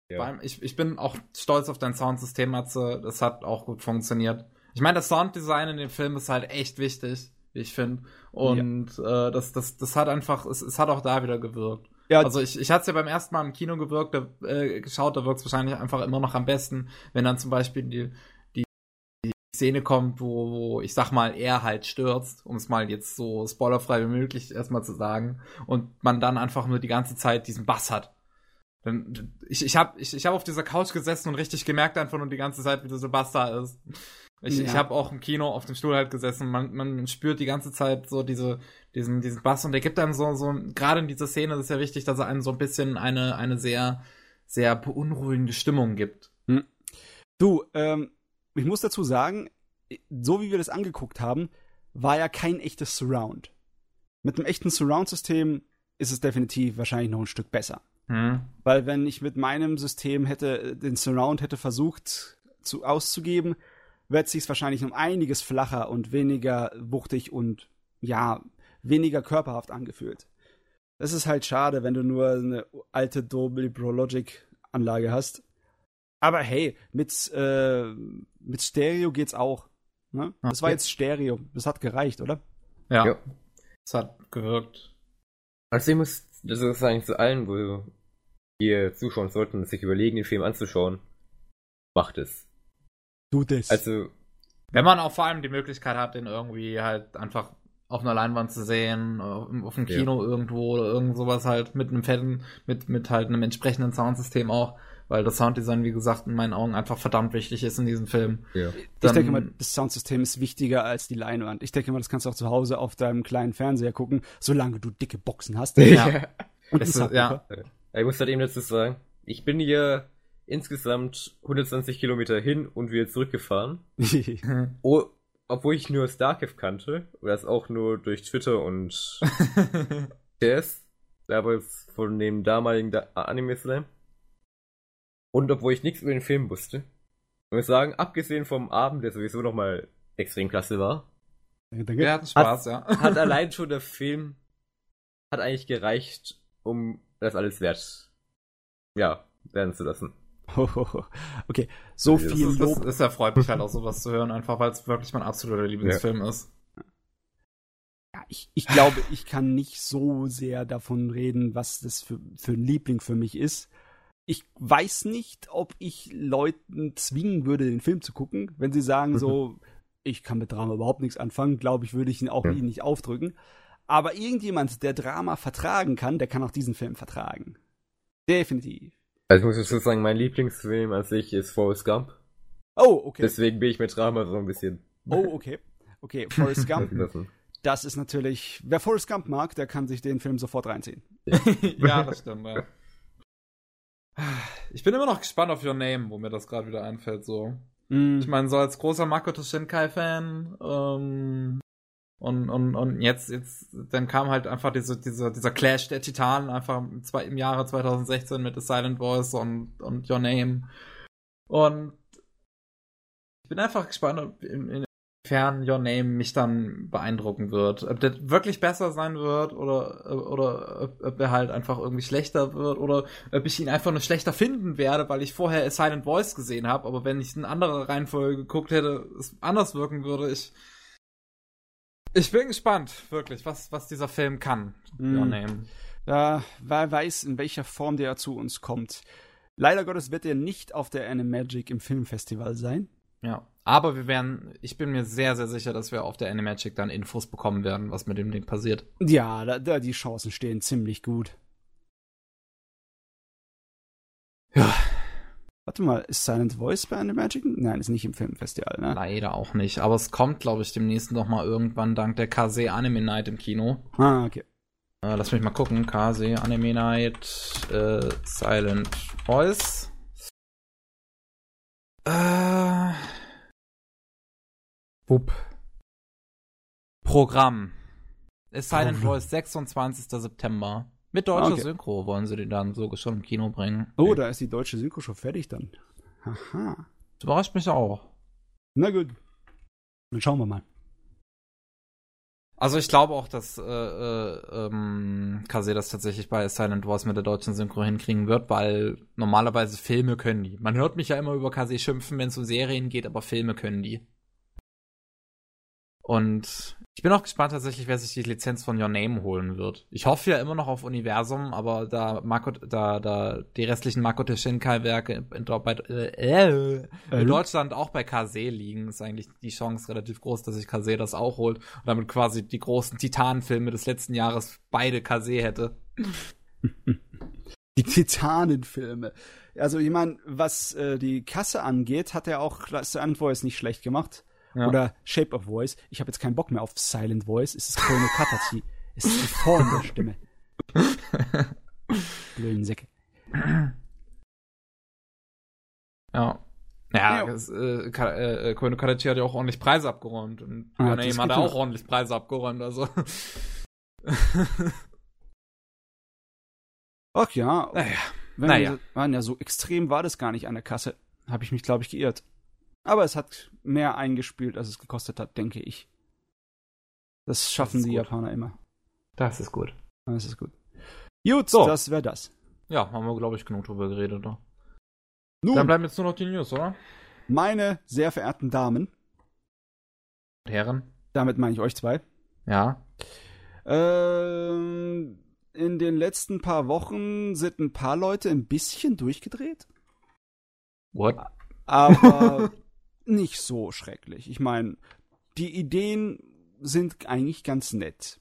Ja. Ich, ich bin auch stolz auf dein Soundsystem, Matze. Das hat auch gut funktioniert. Ich meine, das Sounddesign in dem Film ist halt echt wichtig, wie ich finde. Und ja. äh, das, das, das hat einfach, es, es hat auch da wieder gewirkt. Ja. Also ich, ich hatte es ja beim ersten Mal im Kino gewirkt, äh, geschaut, da wirkt es wahrscheinlich einfach immer noch am besten, wenn dann zum Beispiel die, Szene kommt, wo, wo ich sag mal, er halt stürzt, um es mal jetzt so spoilerfrei wie möglich erstmal zu sagen, und man dann einfach nur die ganze Zeit diesen Bass hat. Dann, ich, ich habe ich, ich hab auf dieser Couch gesessen und richtig gemerkt einfach nur die ganze Zeit, wie dieser Bass da ist. Ich, ja. ich habe auch im Kino auf dem Stuhl halt gesessen man, man spürt die ganze Zeit so diese, diesen, diesen Bass und der gibt einem so, so, gerade in dieser Szene ist ja wichtig, dass er einem so ein bisschen eine, eine sehr, sehr beunruhigende Stimmung gibt. Hm. Du, ähm, ich muss dazu sagen, so wie wir das angeguckt haben, war ja kein echtes Surround. Mit einem echten Surround-System ist es definitiv wahrscheinlich noch ein Stück besser. Hm. Weil wenn ich mit meinem System hätte den Surround hätte versucht zu, auszugeben, wird sich wahrscheinlich um einiges flacher und weniger wuchtig und ja weniger körperhaft angefühlt. Das ist halt schade, wenn du nur eine alte Dolby Pro Logic Anlage hast aber hey, mit, äh, mit Stereo geht's auch. Ne? Das war jetzt Stereo. Das hat gereicht, oder? Ja. ja. Das hat gewirkt. Also ich muss, das ist eigentlich zu allen, wo ihr zuschauen sollten, sich überlegen, den Film anzuschauen. Macht es. Tut es. Also. Wenn man auch vor allem die Möglichkeit hat, den irgendwie halt einfach auf einer Leinwand zu sehen, auf dem Kino ja. irgendwo oder irgend sowas halt mit einem fetten, mit, mit halt einem entsprechenden Soundsystem auch, weil das Sounddesign, wie gesagt, in meinen Augen einfach verdammt wichtig ist in diesem Film. Ja. Dann, ich denke mal, das Soundsystem ist wichtiger als die Leinwand. Ich denke mal, das kannst du auch zu Hause auf deinem kleinen Fernseher gucken, solange du dicke Boxen hast. Ja. Und ist, ja. Ich muss halt eben dazu sagen, ich bin hier insgesamt 120 Kilometer hin und wieder zurückgefahren. oh, obwohl ich nur Starcraft kannte, oder das auch nur durch Twitter und DS, damals von dem damaligen da Anime Slam. Und obwohl ich nichts über den Film wusste. Ich muss sagen, abgesehen vom Abend, der sowieso nochmal extrem klasse war. Wir hatten Spaß, hat, ja. Hat allein schon der Film, hat eigentlich gereicht, um das alles wert, ja, werden zu lassen. okay, so viel das, Lob. Das, das erfreut mich halt auch sowas zu hören, einfach weil es wirklich mein absoluter Lieblingsfilm ja. ist. Ja, ich, ich glaube, ich kann nicht so sehr davon reden, was das für, für ein Liebling für mich ist. Ich weiß nicht, ob ich Leuten zwingen würde, den Film zu gucken. Wenn sie sagen so, ich kann mit Drama überhaupt nichts anfangen, glaube ich, würde ich ihn auch mhm. ihnen nicht aufdrücken. Aber irgendjemand, der Drama vertragen kann, der kann auch diesen Film vertragen. Definitiv. Also ich muss dazu sagen, mein Lieblingsfilm an sich ist Forrest Gump. Oh, okay. Deswegen bin ich mit Drama so ein bisschen. Oh, okay. Okay, Forrest Gump. das ist natürlich, wer Forrest Gump mag, der kann sich den Film sofort reinziehen. ja, das stimmt, ja. Ich bin immer noch gespannt auf Your Name, wo mir das gerade wieder einfällt, so. Mm. Ich meine, so als großer Makoto Shinkai-Fan, ähm, und, und, und jetzt, jetzt, dann kam halt einfach diese, diese, dieser Clash der Titanen einfach im, im Jahre 2016 mit The Silent Voice und, und Your Name. Und ich bin einfach gespannt, ob in, inwiefern Your Name mich dann beeindrucken wird. Ob der wirklich besser sein wird oder, oder ob, ob er halt einfach irgendwie schlechter wird oder ob ich ihn einfach nur schlechter finden werde, weil ich vorher A Silent Voice gesehen habe, aber wenn ich eine andere Reihenfolge geguckt hätte, es anders wirken würde. Ich ich bin gespannt, wirklich, was, was dieser Film kann. Mm. Name. Ja, wer weiß, in welcher Form der zu uns kommt. Leider Gottes wird er nicht auf der Animagic im Filmfestival sein. Ja, aber wir werden, ich bin mir sehr, sehr sicher, dass wir auf der Animagic dann Infos bekommen werden, was mit dem Ding passiert. Ja, da, da die Chancen stehen ziemlich gut. Ja, Warte mal, ist Silent Voice bei Animagic? Nein, ist nicht im Filmfestival, ne? Leider auch nicht. Aber es kommt, glaube ich, demnächst noch mal irgendwann dank der Kase Anime Night im Kino. Ah, okay. Äh, lass mich mal gucken. Kase Anime Night, äh, Silent Voice. Äh. Wupp. Programm. Ist Silent Voice 26. September. Mit deutscher okay. Synchro wollen sie den dann sogar schon im Kino bringen. Oh, da ist die deutsche Synchro schon fertig dann. Haha. Das überrascht mich auch. Na gut. Dann schauen wir mal. Also ich glaube auch, dass äh, äh, ähm, Kase das tatsächlich bei Silent Wars mit der deutschen Synchro hinkriegen wird, weil normalerweise Filme können die. Man hört mich ja immer über Kase schimpfen, wenn es um Serien geht, aber Filme können die. Und ich bin auch gespannt tatsächlich, wer sich die Lizenz von Your Name holen wird. Ich hoffe ja immer noch auf Universum, aber da Marco, da, da die restlichen Makoto Shinkai-Werke in, äh, in, Deutschland auch bei Kase liegen, ist eigentlich die Chance relativ groß, dass sich Kase das auch holt und damit quasi die großen Titanenfilme des letzten Jahres beide Kase hätte. Die Titanenfilme. Also ich meine, was äh, die Kasse angeht, hat er auch Silent Voice nicht schlecht gemacht. Ja. Oder Shape of Voice. Ich habe jetzt keinen Bock mehr auf Silent Voice. Es ist Kono Katachi. es ist die Form der Stimme. Blöden Säcke. Ja. Ja, ja. äh, äh, Kono Katachi hat ja auch ordentlich Preise abgeräumt. Und ah, Your hat auch ordentlich Preise abgeräumt. Also. Ach ja. Naja. Wenn naja. Wir, waren ja so extrem war das gar nicht an der Kasse. Habe ich mich, glaube ich, geirrt. Aber es hat mehr eingespielt, als es gekostet hat, denke ich. Das schaffen das die gut. Japaner immer. Das ist gut. Das ist gut. Gut, so. das wäre das. Ja, haben wir, glaube ich, genug drüber geredet. Oder? Nun, Dann bleiben jetzt nur noch die News, oder? Meine sehr verehrten Damen, Herren? Damit meine ich euch zwei. Ja. Ähm, in den letzten paar Wochen sind ein paar Leute ein bisschen durchgedreht. What? Aber nicht so schrecklich. Ich meine, die Ideen sind eigentlich ganz nett.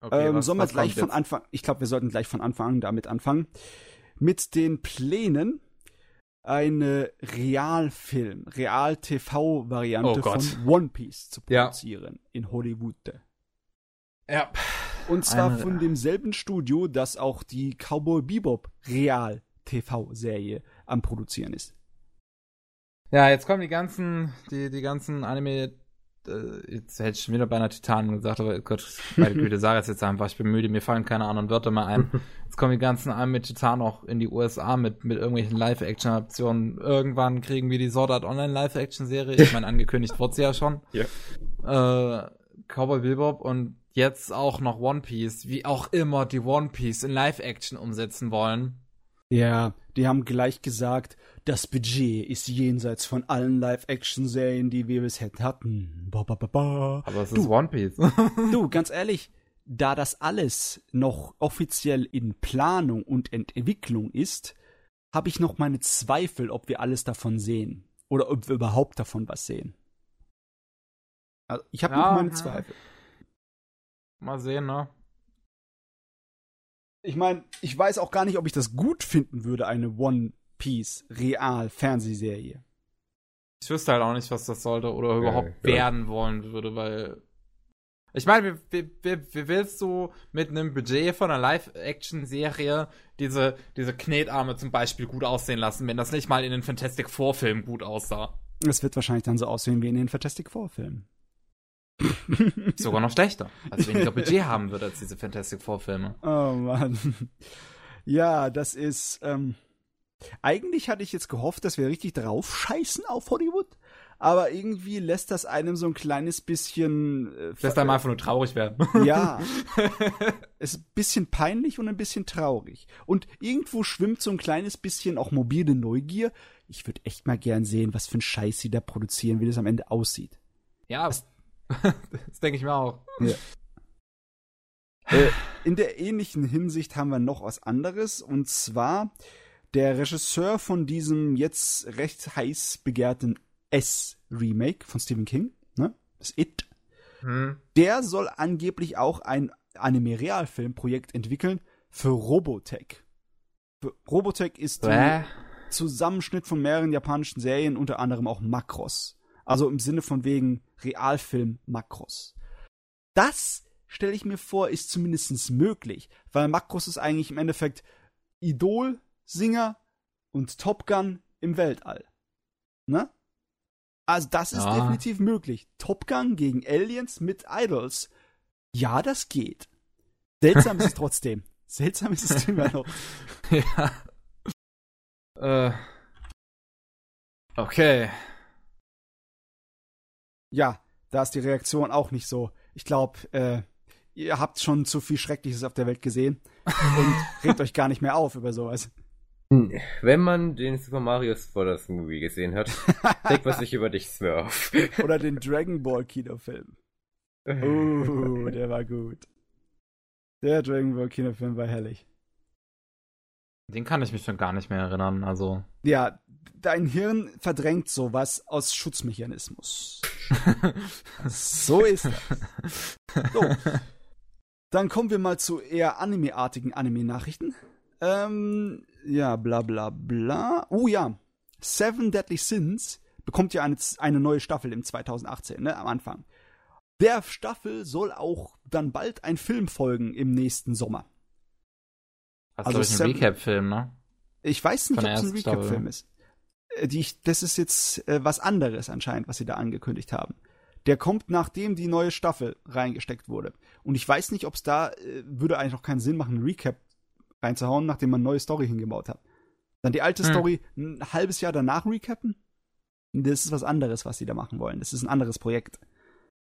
Okay, ähm, was, sollen wir gleich von Anfang, ich glaube, wir sollten gleich von Anfang an damit anfangen. Mit den Plänen, eine Realfilm, Real-TV-Variante oh von One Piece zu produzieren ja. in Hollywood. Ja. Und zwar eine, von demselben Studio, das auch die Cowboy Bebop Real-TV-Serie am Produzieren ist. Ja, jetzt kommen die ganzen, die, die ganzen Anime äh, jetzt hätte ich schon wieder bei einer Titanen gesagt, aber Gott, meine Güte, sag es jetzt einfach, ich bin müde, mir fallen keine anderen Wörter mehr ein. Jetzt kommen die ganzen Anime Titanen auch in die USA mit, mit irgendwelchen Live-Action-Optionen. Irgendwann kriegen wir die Sword Art Online Live-Action-Serie. Ich meine, angekündigt wurde sie ja schon. Ja. Äh, Cowboy Bebop und jetzt auch noch One Piece, wie auch immer die One Piece in Live-Action umsetzen wollen. Ja, die haben gleich gesagt, das Budget ist jenseits von allen Live-Action-Serien, die wir bisher hatten. Ba, ba, ba, ba. Aber es ist du, One Piece. du, ganz ehrlich, da das alles noch offiziell in Planung und Entwicklung ist, habe ich noch meine Zweifel, ob wir alles davon sehen. Oder ob wir überhaupt davon was sehen. Also, ich habe ja, noch meine Zweifel. Mal sehen, ne? ich meine, ich weiß auch gar nicht, ob ich das gut finden würde, eine One Piece Real Fernsehserie. Ich wüsste halt auch nicht, was das sollte oder überhaupt ja, werden wollen würde, weil ich meine, wie, wie, wie, willst du mit einem Budget von einer Live-Action-Serie diese, diese Knetarme zum Beispiel gut aussehen lassen, wenn das nicht mal in den Fantastic Four-Filmen gut aussah? Es wird wahrscheinlich dann so aussehen wie in den Fantastic Four-Filmen. Sogar noch schlechter, als weniger Budget haben wird als diese Fantastic Four Filme. Oh Mann. Ja, das ist, ähm, eigentlich hatte ich jetzt gehofft, dass wir richtig drauf scheißen auf Hollywood, aber irgendwie lässt das einem so ein kleines bisschen. Äh, lässt einem einfach nur traurig werden. Ja. es ist ein bisschen peinlich und ein bisschen traurig. Und irgendwo schwimmt so ein kleines bisschen auch mobile Neugier. Ich würde echt mal gern sehen, was für ein Scheiß sie da produzieren, wie das am Ende aussieht. Ja, was, das denke ich mir auch. Ja. Äh, in der ähnlichen Hinsicht haben wir noch was anderes und zwar der Regisseur von diesem jetzt recht heiß begehrten S-Remake von Stephen King, ne? Das It. Hm. Der soll angeblich auch ein Anime-Realfilm-Projekt entwickeln für Robotech. Für Robotech ist der Zusammenschnitt von mehreren japanischen Serien, unter anderem auch Makros. Also im Sinne von wegen Realfilm-Makros. Das stelle ich mir vor, ist zumindest möglich, weil Makros ist eigentlich im Endeffekt Idol, Singer und Top Gun im Weltall. Ne? Also das ist ja. definitiv möglich. Top Gun gegen Aliens mit Idols. Ja, das geht. Seltsam ist es trotzdem. Seltsam ist es immer noch. ja. Äh. Okay ja, da ist die Reaktion auch nicht so. Ich glaube, äh, ihr habt schon zu viel Schreckliches auf der Welt gesehen und regt euch gar nicht mehr auf über sowas. Wenn man den Super Mario Brothers Movie gesehen hat, regt was sich über dich auf. Oder den Dragon Ball Kinofilm. Uh, der war gut. Der Dragon Ball Kinofilm war herrlich. Den kann ich mich schon gar nicht mehr erinnern, also. Ja, dein Hirn verdrängt sowas aus Schutzmechanismus. so ist das. So. Dann kommen wir mal zu eher anime-artigen Anime-Nachrichten. Ähm, ja, bla bla bla. Oh ja, Seven Deadly Sins bekommt ja eine, eine neue Staffel im 2018, ne, am Anfang. Der Staffel soll auch dann bald ein Film folgen im nächsten Sommer. Das also ist ein Recap-Film, ne? Ich weiß nicht, ob es ein Recap-Film ist. Äh, die, das ist jetzt äh, was anderes anscheinend, was sie da angekündigt haben. Der kommt, nachdem die neue Staffel reingesteckt wurde. Und ich weiß nicht, ob es da, äh, würde eigentlich noch keinen Sinn machen, ein Recap reinzuhauen, nachdem man eine neue Story hingebaut hat. Dann die alte hm. Story ein halbes Jahr danach recappen? Das ist was anderes, was sie da machen wollen. Das ist ein anderes Projekt.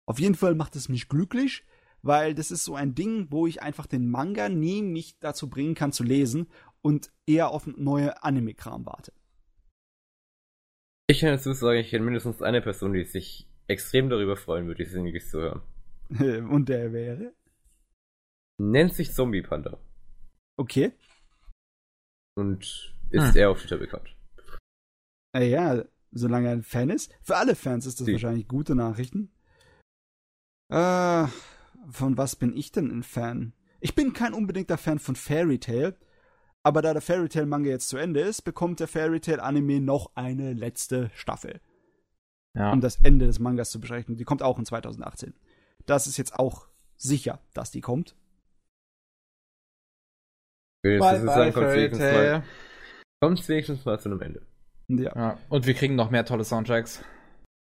Auf jeden Fall macht es mich glücklich, weil das ist so ein Ding, wo ich einfach den Manga nie mich dazu bringen kann zu lesen und eher auf neue Anime-Kram warte. Ich kann dazu sagen, ich kenne mindestens eine Person, die sich extrem darüber freuen würde, dieses Englisch zu hören. Und der wäre? Nennt sich Zombie Panda. Okay. Und ist hm. eher auf Twitter bekannt. Äh, ja, solange er ein Fan ist. Für alle Fans ist das Sie. wahrscheinlich gute Nachrichten. Äh, von was bin ich denn ein Fan? Ich bin kein unbedingter Fan von Fairy Tail, aber da der Fairy Tail Manga jetzt zu Ende ist, bekommt der Fairy Tail Anime noch eine letzte Staffel. Ja. Um das Ende des Mangas zu beschränken. Die kommt auch in 2018. Das ist jetzt auch sicher, dass die kommt. Bye, bye, Fairy Tail. Kommt wenigstens mal zu einem Ende. Ja. ja. Und wir kriegen noch mehr tolle Soundtracks.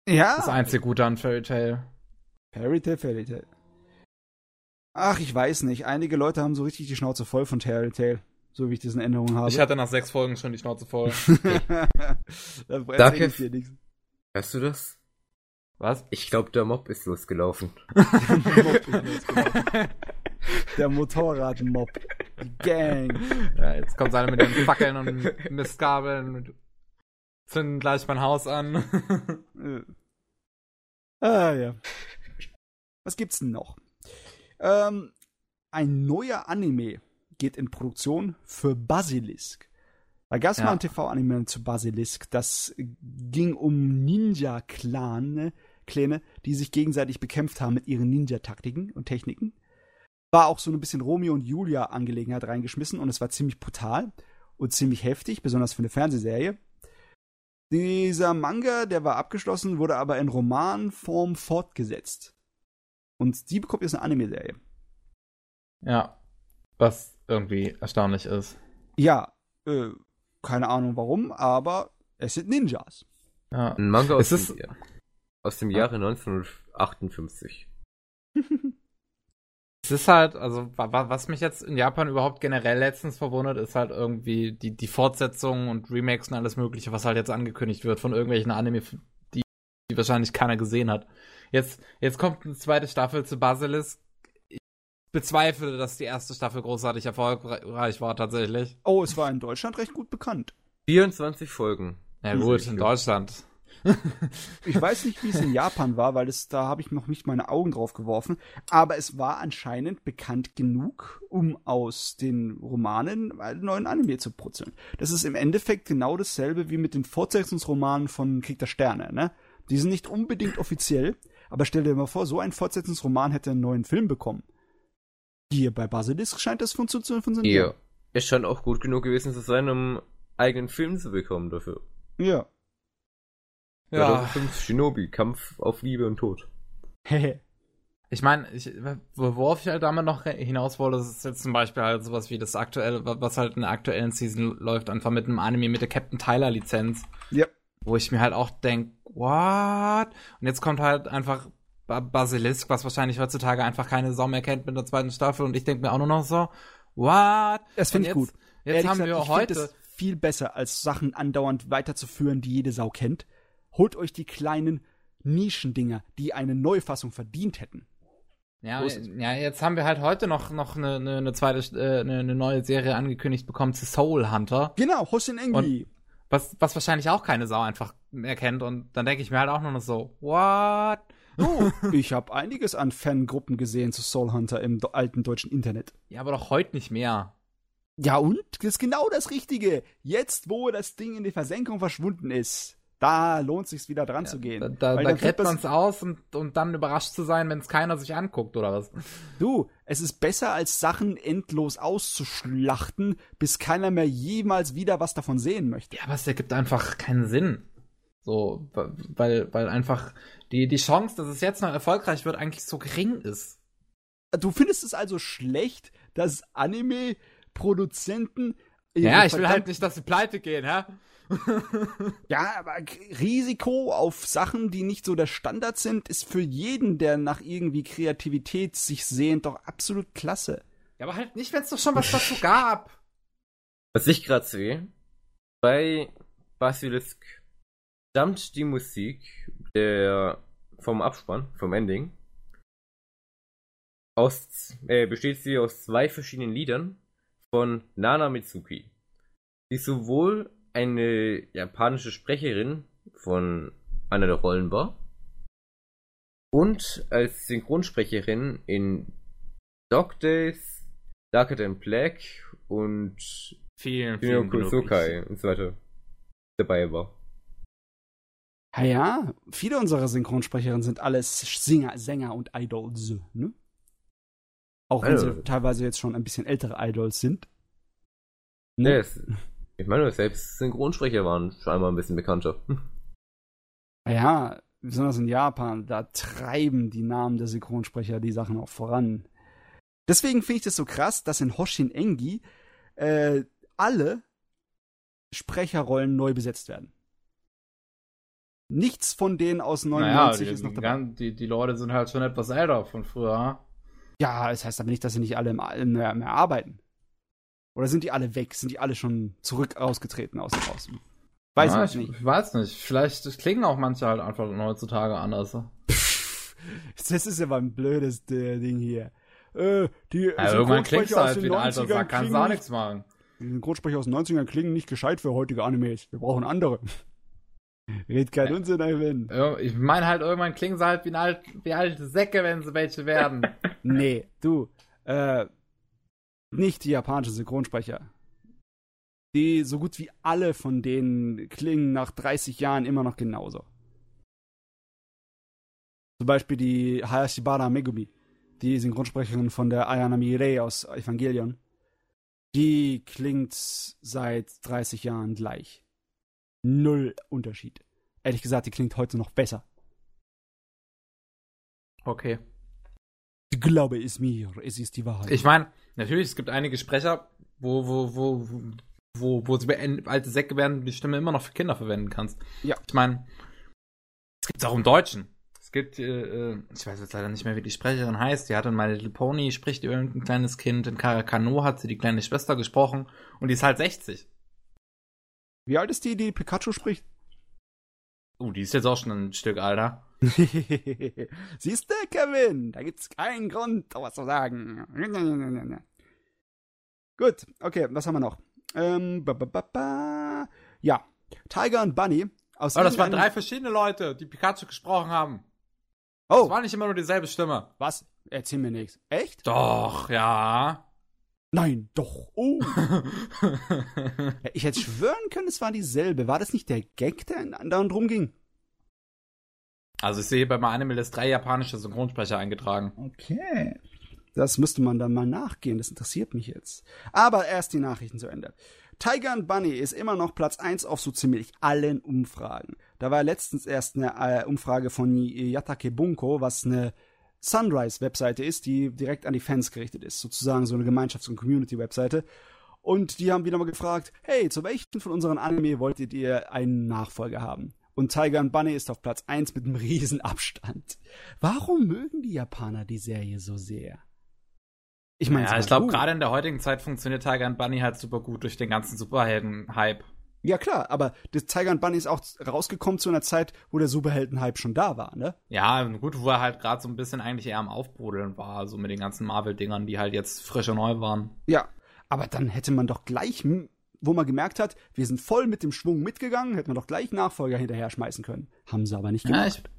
Ja. Das einzige Gute an Fairy Tail. Fairy Tail, Fairy Tail. Ach, ich weiß nicht. Einige Leute haben so richtig die Schnauze voll von Fairy Tail. So wie ich diesen Änderungen habe. Ich hatte nach sechs Folgen schon die Schnauze voll. Danke. Hörst du das? Was? Ich glaube, der Mob ist losgelaufen. der Motorradmob. Die Gang. Ja, jetzt kommt einer mit den Fackeln und Mistkabeln und zünden gleich mein Haus an. ah, ja. Was gibt's denn noch? Ähm, ein neuer Anime geht in Produktion für Basilisk. Da gab es ja. mal ein TV-Anime zu Basilisk. Das ging um Ninja-Clan, Kläne, die sich gegenseitig bekämpft haben mit ihren Ninja-Taktiken und Techniken. War auch so ein bisschen Romeo und Julia-Angelegenheit reingeschmissen und es war ziemlich brutal und ziemlich heftig, besonders für eine Fernsehserie. Dieser Manga, der war abgeschlossen, wurde aber in Romanform fortgesetzt. Und die bekommt jetzt eine Anime-Serie. Ja, was irgendwie erstaunlich ist. Ja, äh, keine Ahnung warum, aber es sind Ninjas. Ja. Ein Manga aus, dem, Jahr, aus dem Jahre 1958. es ist halt, also was mich jetzt in Japan überhaupt generell letztens verwundert, ist halt irgendwie die, die Fortsetzungen und Remakes und alles mögliche, was halt jetzt angekündigt wird von irgendwelchen Anime, die, die wahrscheinlich keiner gesehen hat. Jetzt, jetzt kommt eine zweite Staffel zu Basilisk. Ich bezweifle, dass die erste Staffel großartig erfolgreich war tatsächlich. Oh, es war in Deutschland recht gut bekannt. 24 Folgen. Ja gut, in Deutschland. ich weiß nicht, wie es in Japan war, weil das, da habe ich noch nicht meine Augen drauf geworfen. Aber es war anscheinend bekannt genug, um aus den Romanen einen neuen Anime zu putzeln. Das ist im Endeffekt genau dasselbe wie mit den Fortsetzungsromanen von Krieg der Sterne. Ne? Die sind nicht unbedingt offiziell, aber stell dir mal vor, so ein Fortsetzungsroman hätte einen neuen Film bekommen. Hier bei Basilisk scheint das zu funktionieren. Ja. Es scheint auch gut genug gewesen zu sein, um eigenen Film zu bekommen dafür. Ja. Ja. 5 Shinobi, Kampf auf Liebe und Tod. Ich meine, worauf ich halt damit noch hinaus wollte, ist jetzt zum Beispiel halt sowas wie das aktuelle, was halt in der aktuellen Season läuft, einfach mit einem Anime mit der Captain Tyler Lizenz. Ja. Wo ich mir halt auch denke, what? Und jetzt kommt halt einfach Basilisk, was wahrscheinlich heutzutage einfach keine Sau mehr kennt mit der zweiten Staffel. Und ich denke mir auch nur noch so, what? Das finde ich gut. Jetzt Ehrlich haben gesagt, wir heute viel besser, als Sachen andauernd weiterzuführen, die jede Sau kennt. Holt euch die kleinen Nischendinger, die eine Neufassung verdient hätten. Ja, ja, jetzt haben wir halt heute noch, noch eine, eine, eine zweite, äh, eine, eine, neue Serie angekündigt bekommen zu Soul Hunter. Genau, Hossein Engi. Was, was wahrscheinlich auch keine Sau einfach erkennt. Und dann denke ich mir halt auch nur noch so, what? Oh, ich habe einiges an Fangruppen gesehen zu Soul Hunter im alten deutschen Internet. Ja, aber doch heute nicht mehr. Ja, und? Das ist genau das Richtige. Jetzt, wo das Ding in die Versenkung verschwunden ist, da lohnt sich wieder dran ja, zu gehen. Da, da, da gräbt man's aus und, und dann überrascht zu sein, wenn es keiner sich anguckt, oder was? Du, es ist besser, als Sachen endlos auszuschlachten, bis keiner mehr jemals wieder was davon sehen möchte. Ja, aber es ergibt einfach keinen Sinn. So, weil, weil einfach die, die Chance, dass es jetzt noch erfolgreich wird, eigentlich so gering ist. Du findest es also schlecht, dass Anime-Produzenten. Ja, ich will halt nicht, dass sie pleite gehen, hä? Ja, aber Risiko auf Sachen, die nicht so der Standard sind, ist für jeden, der nach irgendwie Kreativität sich sehnt, doch absolut klasse. Ja, aber halt nicht, wenn es doch schon was dazu gab. Was ich gerade sehe, bei Basilisk stammt die Musik der, vom Abspann, vom Ending, aus, äh, besteht sie aus zwei verschiedenen Liedern von Nana Mitsuki, die sowohl eine japanische Sprecherin von einer der Rollen war, Und als Synchronsprecherin in Dog Days, Darker Than Black und vielen, vielen Kusukai und so weiter dabei war. Ja, ja, viele unserer Synchronsprecherinnen sind alles Singer, Sänger und Idols, ne? Auch wenn also, sie teilweise jetzt schon ein bisschen ältere Idols sind. Ne? Yes. Ich meine, selbst Synchronsprecher waren scheinbar ein bisschen bekannter. Ja, besonders in Japan, da treiben die Namen der Synchronsprecher die Sachen auch voran. Deswegen finde ich das so krass, dass in Hoshin Engi äh, alle Sprecherrollen neu besetzt werden. Nichts von denen aus 99 naja, die, ist noch dabei. Die, die Leute sind halt schon etwas älter von früher. Ja, es das heißt aber nicht, dass sie nicht alle mehr, mehr arbeiten. Oder sind die alle weg? Sind die alle schon zurück ausgetreten aus dem Haus? Weiß ja, ich nicht. Ich weiß nicht. Vielleicht klingen auch manche halt einfach heutzutage anders. das ist ja mal ein blödes äh, Ding hier. Äh, die ja, irgendwann klingst du halt wie ein alter Sack, kannst du auch nichts machen. Die Synchronsprecher aus den 90ern klingen nicht gescheit für heutige Animes. Wir brauchen andere. Red kein ja. Unsinn, Alvin. Ich meine halt, irgendwann klingen sie halt wie, alt, wie alte Säcke, wenn sie welche werden. nee, du. Äh, nicht die japanischen Synchronsprecher. Die, so gut wie alle von denen klingen nach 30 Jahren immer noch genauso. Zum Beispiel die Hayashibara Megumi, die Synchronsprecherin von der Ayana Mirei aus Evangelion. Die klingt seit 30 Jahren gleich null Unterschied. Ehrlich gesagt, die klingt heute noch besser. Okay. Ich glaube es mir, es ist die Wahrheit. Ich meine, natürlich, es gibt einige Sprecher, wo, wo, wo, wo, wo, wo alte Säcke werden, die Stimme immer noch für Kinder verwenden kannst. Ja. Ich meine, es gibt es auch im Deutschen. Es gibt, äh, äh, ich weiß jetzt leider nicht mehr, wie die Sprecherin heißt. Die hat in My Little Pony, spricht irgendein kleines Kind. In Karakano hat sie die kleine Schwester gesprochen. Und die ist halt 60. Wie alt ist die, die Pikachu spricht? Oh, die ist jetzt auch schon ein Stück alter. Siehst du, Kevin? Da gibt's keinen Grund, was zu sagen. Gut, okay, was haben wir noch? Ähm, ba, ba, ba, ja, Tiger und Bunny. Aus oh, das waren drei verschiedene Leute, die Pikachu gesprochen haben. Oh. Das war nicht immer nur dieselbe Stimme. Was? Erzähl mir nichts. Echt? Doch, ja. Nein, doch. Oh. ich hätte schwören können, es war dieselbe. War das nicht der Gag, der da und drum ging? Also ich sehe bei meinem ist drei japanische Synchronsprecher eingetragen. Okay. Das müsste man dann mal nachgehen, das interessiert mich jetzt. Aber erst die Nachrichten zu Ende. Tiger and Bunny ist immer noch Platz 1 auf so ziemlich allen Umfragen. Da war letztens erst eine äh, Umfrage von Yatake Bunko, was eine Sunrise-Webseite ist, die direkt an die Fans gerichtet ist. Sozusagen so eine Gemeinschafts- und Community-Webseite. Und die haben wieder mal gefragt, hey, zu welchen von unseren Anime wolltet ihr einen Nachfolger haben? Und Tiger and Bunny ist auf Platz 1 mit einem riesen Abstand. Warum mögen die Japaner die Serie so sehr? Ich meine, ja, ich glaube, gerade in der heutigen Zeit funktioniert Tiger and Bunny halt super gut durch den ganzen Superhelden-Hype. Ja, klar, aber das Tiger and Bunny ist auch rausgekommen zu einer Zeit, wo der Superhelden-Hype schon da war, ne? Ja, gut, wo er halt gerade so ein bisschen eigentlich eher am Aufbrodeln war, so mit den ganzen Marvel-Dingern, die halt jetzt frisch und neu waren. Ja, aber dann hätte man doch gleich, wo man gemerkt hat, wir sind voll mit dem Schwung mitgegangen, hätte man doch gleich Nachfolger hinterher schmeißen können. Haben sie aber nicht gemacht. Ja,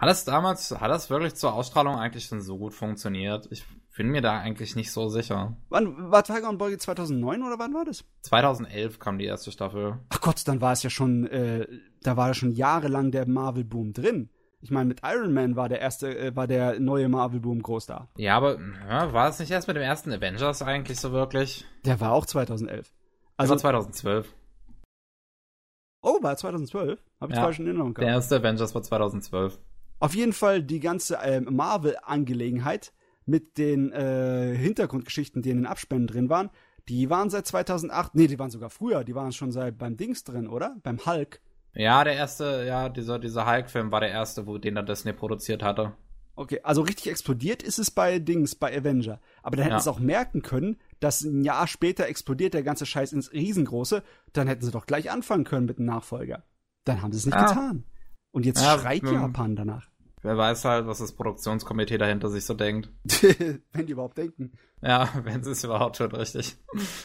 hat das damals, hat das wirklich zur Ausstrahlung eigentlich schon so gut funktioniert? Ich bin mir da eigentlich nicht so sicher. Wann war Tiger und Boy 2009 oder wann war das? 2011 kam die erste Staffel. Ach Gott, dann war es ja schon, äh, da war ja schon jahrelang der Marvel-Boom drin. Ich meine, mit Iron Man war der erste, äh, war der neue Marvel-Boom groß da. Ja, aber ja, war es nicht erst mit dem ersten Avengers eigentlich so wirklich? Der war auch 2011. Also war 2012. Oh, war 2012? Hab ich ja, falsch in Erinnerung gehabt. Der erste Avengers war 2012. Auf jeden Fall die ganze äh, Marvel-Angelegenheit mit den äh, Hintergrundgeschichten, die in den Abspänen drin waren, die waren seit 2008, nee, die waren sogar früher, die waren schon seit beim Dings drin, oder? Beim Hulk. Ja, der erste, ja, dieser, dieser Hulk-Film war der erste, wo den er Disney produziert hatte. Okay, also richtig explodiert ist es bei Dings, bei Avenger. Aber dann hätten ja. sie auch merken können, dass ein Jahr später explodiert der ganze Scheiß ins Riesengroße. Dann hätten sie doch gleich anfangen können mit einem Nachfolger. Dann haben sie es nicht ja. getan. Und jetzt ja, schreit Japan danach. Wer weiß halt, was das Produktionskomitee dahinter sich so denkt. wenn die überhaupt denken. Ja, wenn sie es überhaupt tun, richtig.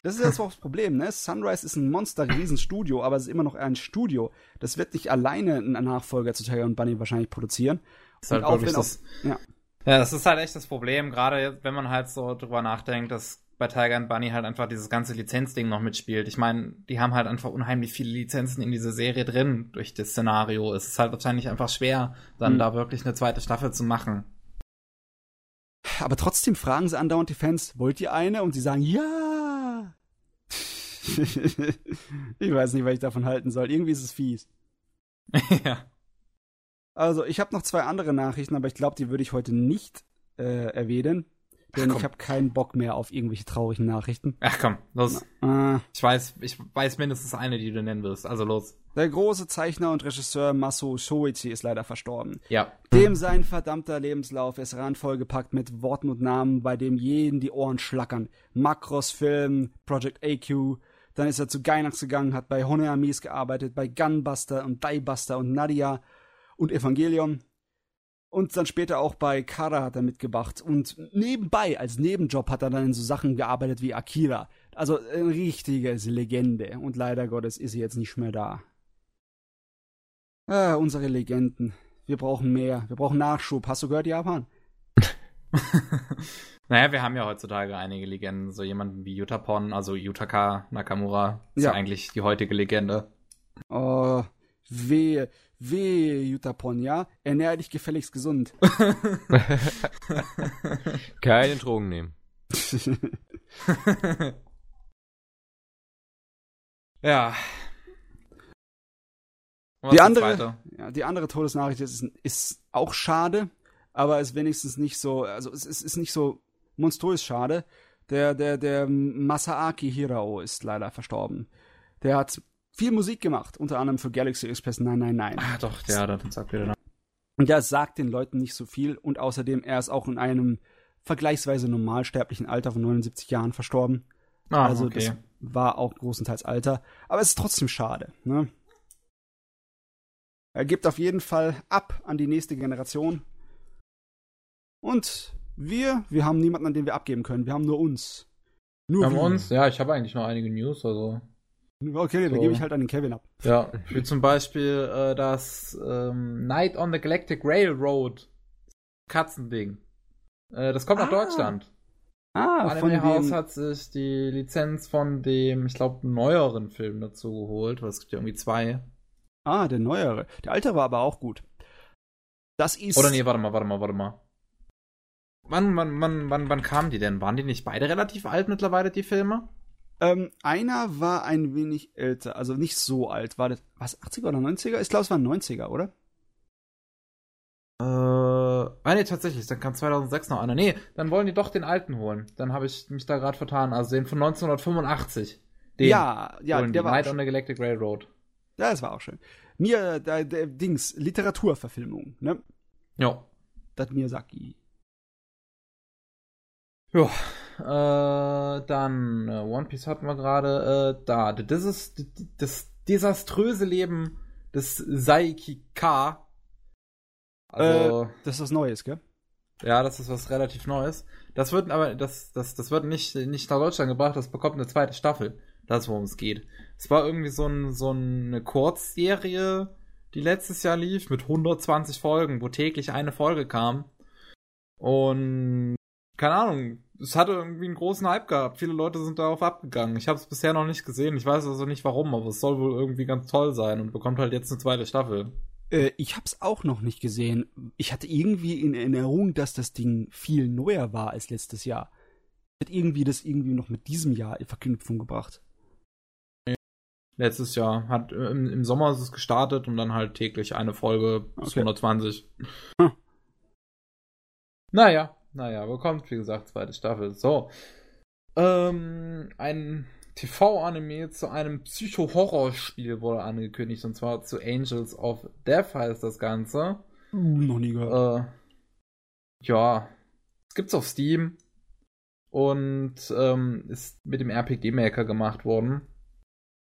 Das ist jetzt auch das Problem, ne? Sunrise ist ein Monster-Riesenstudio, aber es ist immer noch ein Studio. Das wird nicht alleine einen Nachfolger zu Tiger und Bunny wahrscheinlich produzieren. ist halt wirklich das, auch, ja. ja, das ist halt echt das Problem, gerade wenn man halt so drüber nachdenkt, dass bei Tiger and Bunny halt einfach dieses ganze Lizenzding noch mitspielt. Ich meine, die haben halt einfach unheimlich viele Lizenzen in dieser Serie drin durch das Szenario. Es ist halt wahrscheinlich einfach schwer, dann hm. da wirklich eine zweite Staffel zu machen. Aber trotzdem fragen sie andauernd die Fans, wollt ihr eine? Und sie sagen, ja. ich weiß nicht, was ich davon halten soll. Irgendwie ist es fies. ja. Also, ich habe noch zwei andere Nachrichten, aber ich glaube, die würde ich heute nicht äh, erwähnen. Denn Ach, ich habe keinen Bock mehr auf irgendwelche traurigen Nachrichten. Ach komm, los. Äh, ich weiß, ich weiß mindestens eine, die du nennen wirst. Also los. Der große Zeichner und Regisseur Maso Shoichi ist leider verstorben. Ja. Dem sein verdammter Lebenslauf ist randvollgepackt mit Worten und Namen, bei dem jeden die Ohren schlackern. Makros Film, Project AQ, dann ist er zu Gainax gegangen, hat bei Honeamis gearbeitet, bei Gunbuster und Diebuster und Nadia und Evangelion und dann später auch bei Kara hat er mitgemacht. Und nebenbei, als Nebenjob, hat er dann in so Sachen gearbeitet wie Akira. Also eine richtige Legende. Und leider Gottes ist sie jetzt nicht mehr da. Ah, unsere Legenden. Wir brauchen mehr. Wir brauchen Nachschub. Hast du gehört, Japan? naja, wir haben ja heutzutage einige Legenden. So jemanden wie Yutapon, also Yutaka Nakamura, ist ja. ja eigentlich die heutige Legende. Oh, wehe. Weh, Jutta Ponja, ernähr dich gefälligst gesund. Keine Drogen nehmen. ja. die andere, ja, die andere Todesnachricht ist, ist auch schade, aber ist wenigstens nicht so, also es ist, ist nicht so monströs schade. Der, der, der Masaaki Hirao ist leider verstorben. Der hat viel Musik gemacht, unter anderem für Galaxy Express 999. Ah, doch, ja, das sagt wieder. Und das sagt den Leuten nicht so viel und außerdem, er ist auch in einem vergleichsweise normalsterblichen Alter von 79 Jahren verstorben. Ah, also okay. das war auch großenteils Alter. Aber es ist trotzdem schade. Ne? Er gibt auf jeden Fall ab an die nächste Generation. Und wir, wir haben niemanden, an den wir abgeben können. Wir haben nur uns. Nur wir haben wir. uns? Ja, ich habe eigentlich noch einige News, also. Okay, so. dann gebe ich halt an den Kevin ab. Ja, wie zum Beispiel äh, das ähm, Night on the Galactic Railroad Katzending. Äh, das kommt ah. nach Deutschland. Ah, Anime von dem House hat sich die Lizenz von dem, ich glaube, neueren Film dazu geholt, weil es gibt ja irgendwie zwei. Ah, der neuere. Der alte war aber auch gut. Das ist. Oder nee, warte mal, warte mal, warte mal. Wann, wann, wann, wann, wann kamen die denn? Waren die nicht beide relativ alt mittlerweile, die Filme? Ähm, einer war ein wenig älter, also nicht so alt. War das was 80er oder 90er? Ich glaube, es war 90er, oder? Äh, ah, nee, tatsächlich, dann kam 2006 noch einer. Nee, dann wollen die doch den alten holen. Dann habe ich mich da gerade vertan. Also den von 1985. Den ja, ja, der war Night on the Galactic Railroad. Ja, das war auch schön. Mir, der, der Dings, Literaturverfilmung, ne? Ja. Das Miyazaki. Ja, dann äh, One Piece hatten wir gerade. Äh, da, das ist das desaströse Leben des Saiki K. Also, äh, das ist was Neues, gell? Ja, das ist was relativ Neues. Das wird aber, das, das, das wird nicht, nicht nach Deutschland gebracht, das bekommt eine zweite Staffel. Das ist, worum es geht. Es war irgendwie so, ein, so eine Kurzserie, die letztes Jahr lief, mit 120 Folgen, wo täglich eine Folge kam. Und keine Ahnung, es hatte irgendwie einen großen Hype gehabt. Viele Leute sind darauf abgegangen. Ich habe es bisher noch nicht gesehen. Ich weiß also nicht warum, aber es soll wohl irgendwie ganz toll sein und bekommt halt jetzt eine zweite Staffel. Äh, ich habe es auch noch nicht gesehen. Ich hatte irgendwie in Erinnerung, dass das Ding viel neuer war als letztes Jahr. Hat irgendwie das irgendwie noch mit diesem Jahr in Verknüpfung gebracht. Letztes Jahr hat im, im Sommer ist es gestartet und dann halt täglich eine Folge bis okay. 120. Hm. Naja, naja, bekommt, wie gesagt, zweite Staffel. So. Ähm, ein TV-Anime zu einem Psycho-Horror-Spiel wurde angekündigt, und zwar zu Angels of Death heißt das Ganze. Noch nie gehört. Äh, ja, es gibt's auf Steam und ähm, ist mit dem RPG-Maker gemacht worden.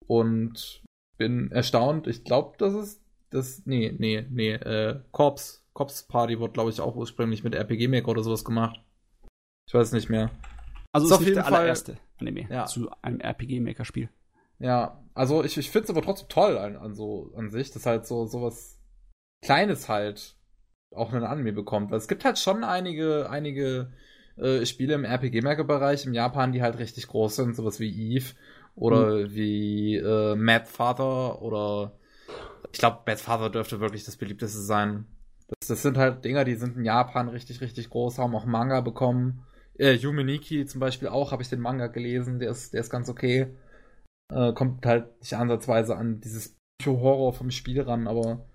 Und bin erstaunt. Ich glaube, das ist das. Nee, nee, nee, äh, Corps Cops Party wurde, glaube ich, auch ursprünglich mit RPG Maker oder sowas gemacht. Ich weiß nicht mehr. Also ist, ist auf jeden der Fall allererste Anime ja. zu einem RPG Maker Spiel. Ja, also ich, ich finde es aber trotzdem toll an, an so an sich, dass halt so sowas Kleines halt auch einen Anime bekommt. Weil es gibt halt schon einige, einige äh, Spiele im RPG-Maker-Bereich in Japan, die halt richtig groß sind, sowas wie Eve oder mhm. wie äh, Mad Father oder ich glaube, Mad Father dürfte wirklich das beliebteste sein. Das, das sind halt Dinger, die sind in Japan richtig, richtig groß, haben auch Manga bekommen. Äh, Yumeniki zum Beispiel auch, habe ich den Manga gelesen, der ist, der ist ganz okay. Äh, kommt halt nicht ansatzweise an dieses Horror vom Spiel ran, aber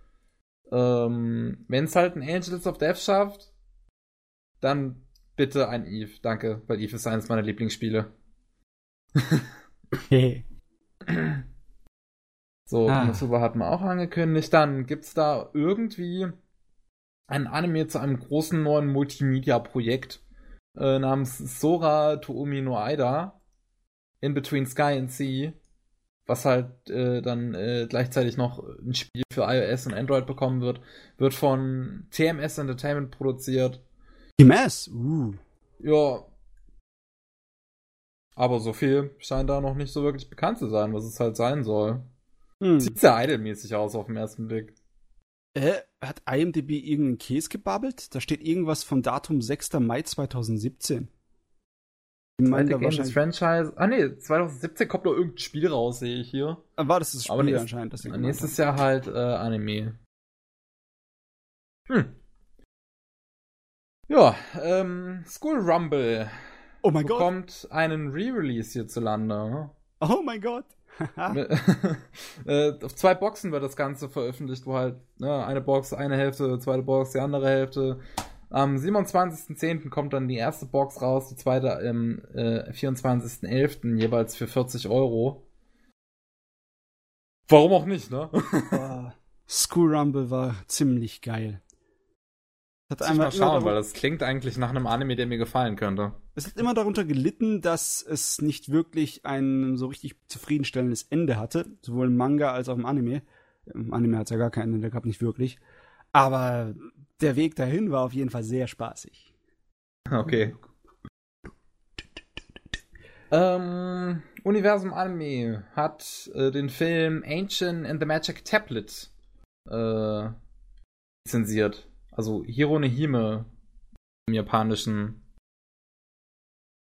ähm, wenn es halt ein Angels of Death schafft, dann bitte ein Eve, danke, weil Eve ist eines meiner Lieblingsspiele. so, ah. Konosuba hat man auch angekündigt. Dann gibt's da irgendwie ein Anime zu einem großen neuen Multimedia-Projekt äh, namens Sora Toomi no Aida In Between Sky and Sea, was halt äh, dann äh, gleichzeitig noch ein Spiel für iOS und Android bekommen wird, wird von TMS Entertainment produziert. TMS? Uh. Ja. Aber so viel scheint da noch nicht so wirklich bekannt zu sein, was es halt sein soll. Hm. Sieht sehr idlemäßig aus auf den ersten Blick. Äh, hat IMDb irgendeinen Käse gebabbelt? Da steht irgendwas vom Datum 6. Mai 2017. Ich meine, da wahrscheinlich... Franchise. Ah nee, 2017 kommt noch irgendein Spiel raus, sehe ich hier. Ah, war das das Spiel Aber nächst, anscheinend? Das nächstes Jahr halt äh, Anime. Hm. Ja, ähm, School Rumble. Oh mein Gott. Bekommt einen Re-Release hierzulande. Oh mein Gott. äh, auf zwei Boxen wird das Ganze veröffentlicht, wo halt ne, eine Box, eine Hälfte, zweite Box, die andere Hälfte. Am 27.10. kommt dann die erste Box raus, die zweite am äh, 24.11. jeweils für 40 Euro. Warum auch nicht, ne? School Rumble war ziemlich geil. Hat einmal mal schauen, weil das klingt eigentlich nach einem Anime, der mir gefallen könnte. Es hat immer darunter gelitten, dass es nicht wirklich ein so richtig zufriedenstellendes Ende hatte, sowohl im Manga als auch im Anime. Im Anime hat es ja gar kein Ende gehabt, nicht wirklich. Aber der Weg dahin war auf jeden Fall sehr spaßig. Okay. Ähm, Universum Anime hat äh, den Film Ancient and the Magic Tablet äh, zensiert. Also Hironehime im Japanischen.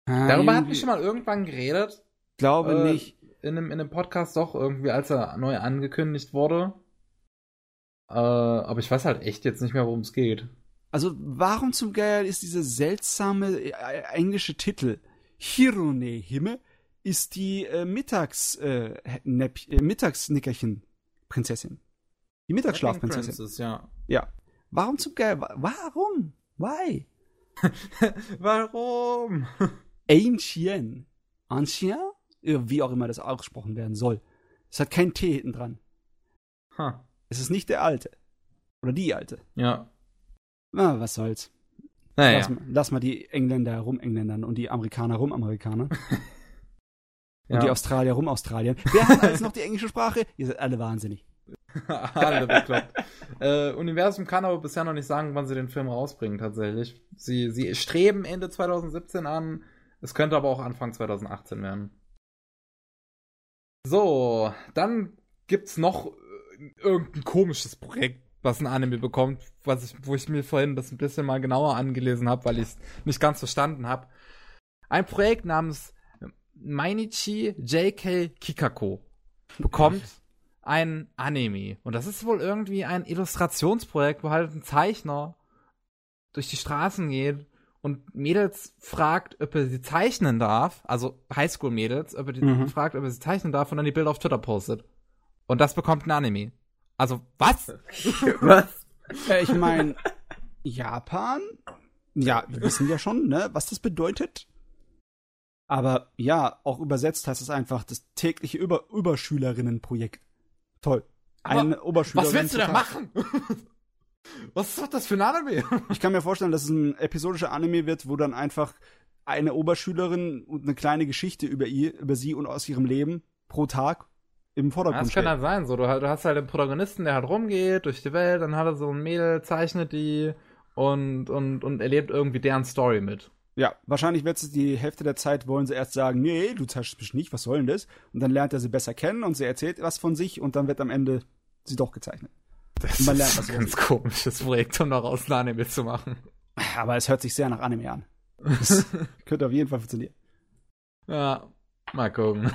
Ah, Darüber hatten wir schon mal irgendwann geredet. Glaube äh, nicht. In einem, in einem Podcast doch irgendwie, als er neu angekündigt wurde. Äh, aber ich weiß halt echt jetzt nicht mehr, worum es geht. Also, warum zum Geier ist dieser seltsame äh, englische Titel? Hironehime ist die äh, Mittags, äh, äh, Mittagsnickerchen Prinzessin. Die Mittagsschlafprinzessin. Ja. ja. Warum zum Geil? Warum? Why? Warum? Ancien. Ancien? Wie auch immer das ausgesprochen werden soll. Es hat kein T hinten dran. Huh. Es ist nicht der Alte. Oder die Alte. Ja. Na, was soll's. Naja. Lass, lass mal die Engländer rum Engländern und die Amerikaner rum Amerikaner. ja. Und die Australier rum Australien. Wer hat alles noch die englische Sprache? Ihr seid alle wahnsinnig. Alle bekloppt. äh, Universum kann aber bisher noch nicht sagen, wann sie den Film rausbringen, tatsächlich. Sie, sie streben Ende 2017 an. Es könnte aber auch Anfang 2018 werden. So, dann gibt's noch äh, irgendein komisches Projekt, was ein Anime bekommt, was ich, wo ich mir vorhin das ein bisschen mal genauer angelesen habe, weil ich es nicht ganz verstanden habe. Ein Projekt namens Mainichi JK Kikako bekommt ein Anime. Und das ist wohl irgendwie ein Illustrationsprojekt, wo halt ein Zeichner durch die Straßen geht und Mädels fragt, ob er sie zeichnen darf, also Highschool-Mädels, ob er die mhm. fragt, ob er sie zeichnen darf und dann die Bilder auf Twitter postet. Und das bekommt ein Anime. Also, was? was? Äh, ich meine, Japan? Ja, wir wissen ja schon, ne, was das bedeutet. Aber ja, auch übersetzt heißt es einfach das tägliche Über Überschülerinnenprojekt. Toll. Ein Oberschüler. Was willst du da machen? was ist das für ein Anime? ich kann mir vorstellen, dass es ein episodischer Anime wird, wo dann einfach eine Oberschülerin und eine kleine Geschichte über ihr, über sie und aus ihrem Leben pro Tag im Vordergrund ja, Das kann halt sein. So, du, du, hast halt den Protagonisten, der halt rumgeht durch die Welt, dann hat er so ein Mädel, zeichnet die und, und, und erlebt irgendwie deren Story mit. Ja, wahrscheinlich wird es die Hälfte der Zeit wollen sie erst sagen, nee, du zeichnest mich nicht, was soll denn das? Und dann lernt er sie besser kennen und sie erzählt was von sich und dann wird am Ende sie doch gezeichnet. das man lernt ist ein ganz komisches Projekt, um daraus ein Anime zu machen. Aber es hört sich sehr nach Anime an. Das könnte auf jeden Fall funktionieren. Ja, mal gucken.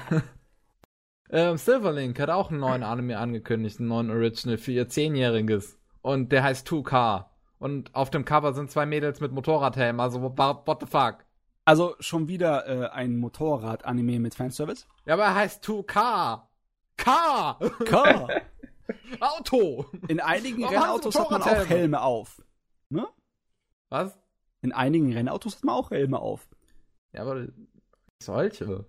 ähm, Silverlink hat auch einen neuen Anime angekündigt, einen neuen Original für ihr Zehnjähriges. Und der heißt 2K. Und auf dem Cover sind zwei Mädels mit Motorradhelm. Also, what the fuck? Also schon wieder äh, ein Motorrad-Anime mit Fanservice? Ja, aber er heißt 2K. K! K! Auto! In einigen Rennautos hat man auch Helme auf. Ne? Was? In einigen Rennautos hat man auch Helme auf. Ja, aber solche.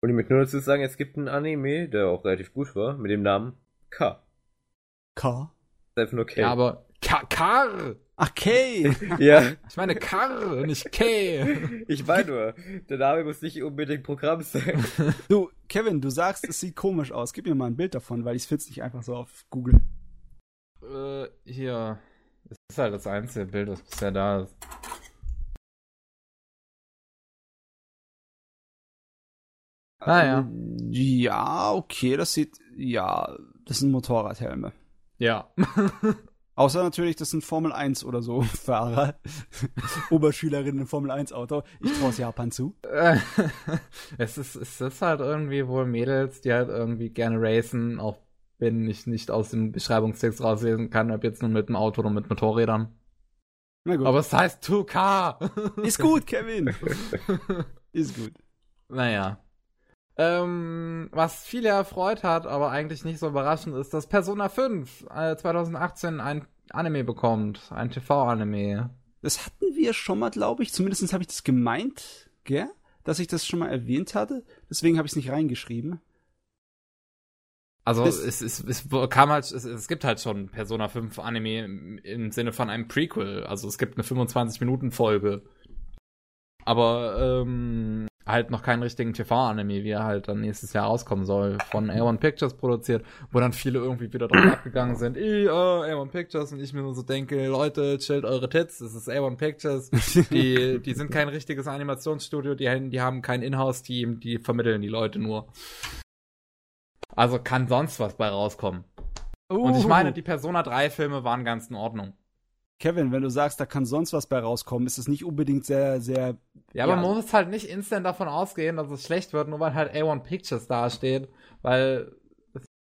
Und ich möchte nur dazu sagen, es gibt einen Anime, der auch relativ gut war, mit dem Namen K. K? Einfach nur K. Ja, aber K Kar! Ach, K! ja. Ich meine Kar, nicht K. Ich meine nur, der Name muss nicht unbedingt Programm sein. Du, Kevin, du sagst, es sieht komisch aus. Gib mir mal ein Bild davon, weil ich finde es nicht einfach so auf Google. Äh, hier. Das ist halt das einzige Bild, das bisher da ist. Ah ja. Ja, okay, das sieht. Ja, das sind Motorradhelme. Ja. Außer natürlich, das sind Formel 1 oder so Fahrer. Oberschülerinnen im Formel 1 Auto. Ich traue es Japan zu. es, ist, es ist halt irgendwie wohl Mädels, die halt irgendwie gerne racen, auch wenn ich nicht aus dem Beschreibungstext rauslesen kann, ob jetzt nur mit dem Auto oder mit Motorrädern. Na gut. Aber es heißt 2K. Ist gut, Kevin. Ist gut. Naja. Ähm, was viele erfreut hat, aber eigentlich nicht so überraschend ist, dass Persona 5 äh, 2018 ein Anime bekommt. Ein TV-Anime. Das hatten wir schon mal, glaube ich. Zumindest habe ich das gemeint, gell? Dass ich das schon mal erwähnt hatte. Deswegen habe ich es nicht reingeschrieben. Also es, es, es kam halt, es, es gibt halt schon Persona 5 Anime im, im Sinne von einem Prequel. Also es gibt eine 25-Minuten-Folge. Aber ähm, halt noch keinen richtigen TV-Anime, wie er halt dann nächstes Jahr rauskommen soll, von A1 Pictures produziert, wo dann viele irgendwie wieder drauf abgegangen sind, uh, A1 Pictures, und ich mir nur so denke, Leute, chillt eure Tits, das ist A1 Pictures, die, die sind kein richtiges Animationsstudio, die, die haben kein Inhouse-Team, die vermitteln die Leute nur. Also kann sonst was bei rauskommen. Uh. Und ich meine, die Persona 3 Filme waren ganz in Ordnung. Kevin, wenn du sagst, da kann sonst was bei rauskommen, ist es nicht unbedingt sehr, sehr. Ja, aber man muss halt nicht instant davon ausgehen, dass es schlecht wird, nur weil halt A1 Pictures dasteht. Weil.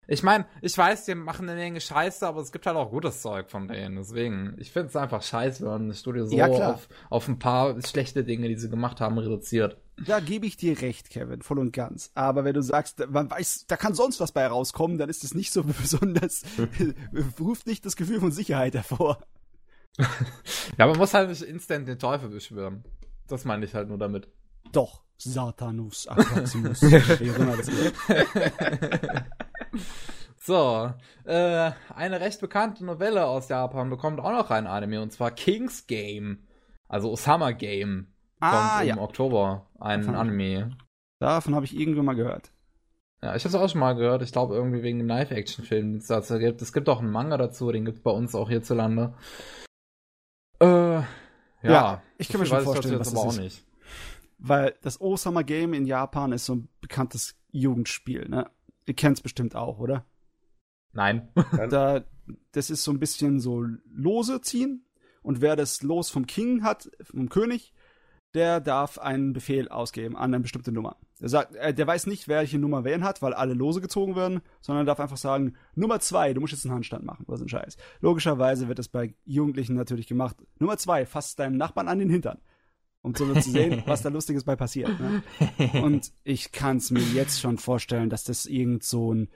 Ich meine, ich weiß, die machen eine Menge Scheiße, aber es gibt halt auch gutes Zeug von denen. Deswegen, ich finde es einfach scheiße, wenn das Studio so ja, auf, auf ein paar schlechte Dinge, die sie gemacht haben, reduziert. Da gebe ich dir recht, Kevin, voll und ganz. Aber wenn du sagst, man weiß, da kann sonst was bei rauskommen, dann ist es nicht so besonders, ruft nicht das Gefühl von Sicherheit hervor. Ja, man muss halt nicht instant den Teufel beschwören. Das meine ich halt nur damit. Doch, Satanus Akraximus. so, äh, eine recht bekannte Novelle aus Japan bekommt auch noch ein Anime und zwar King's Game. Also Osama Game. Ah, kommt im Oktober ein Davon Anime. Davon habe ich irgendwann mal gehört. Ja, ich habe es auch schon mal gehört. Ich glaube irgendwie wegen dem Live-Action-Film, den es dazu gibt. Es gibt auch einen Manga dazu, den gibt es bei uns auch hierzulande. Äh, ja, ja ich kann mir schon vorstellen, was das ist. Nicht. Weil das Osama Game in Japan ist so ein bekanntes Jugendspiel, ne? Ihr kennt es bestimmt auch, oder? Nein. da, das ist so ein bisschen so Lose ziehen und wer das Los vom King hat, vom König, der darf einen Befehl ausgeben an eine bestimmte Nummer. Der sagt, äh, der weiß nicht, welche Nummer wer ihn hat, weil alle Lose gezogen werden, sondern darf einfach sagen, Nummer zwei, du musst jetzt einen Handstand machen, was ein Scheiß. Logischerweise wird das bei Jugendlichen natürlich gemacht. Nummer zwei, fass deinem Nachbarn an den Hintern. Um so zu sehen, was da Lustiges bei passiert. Ne? Und ich kann es mir jetzt schon vorstellen, dass das irgend so ein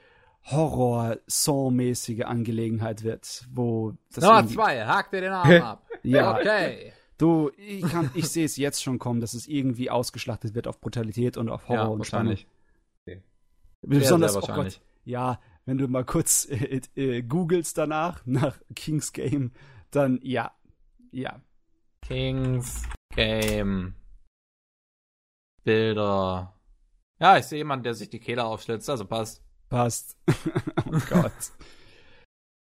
Horror-Song-mäßige Angelegenheit wird, wo das Nummer zwei, hakt dir den Arm ab. ja. Okay. Du, ich, kann, ich sehe es jetzt schon kommen, dass es irgendwie ausgeschlachtet wird auf Brutalität und auf Horror ja, und wahrscheinlich. Okay. Besonders, sehr, sehr oh Gott, ja, wenn du mal kurz äh, äh, googelst danach, nach King's Game, dann ja, ja. King's Game. Bilder. Ja, ich sehe jemanden, der sich die Kehle aufschlitzt, also passt. Passt. oh Gott.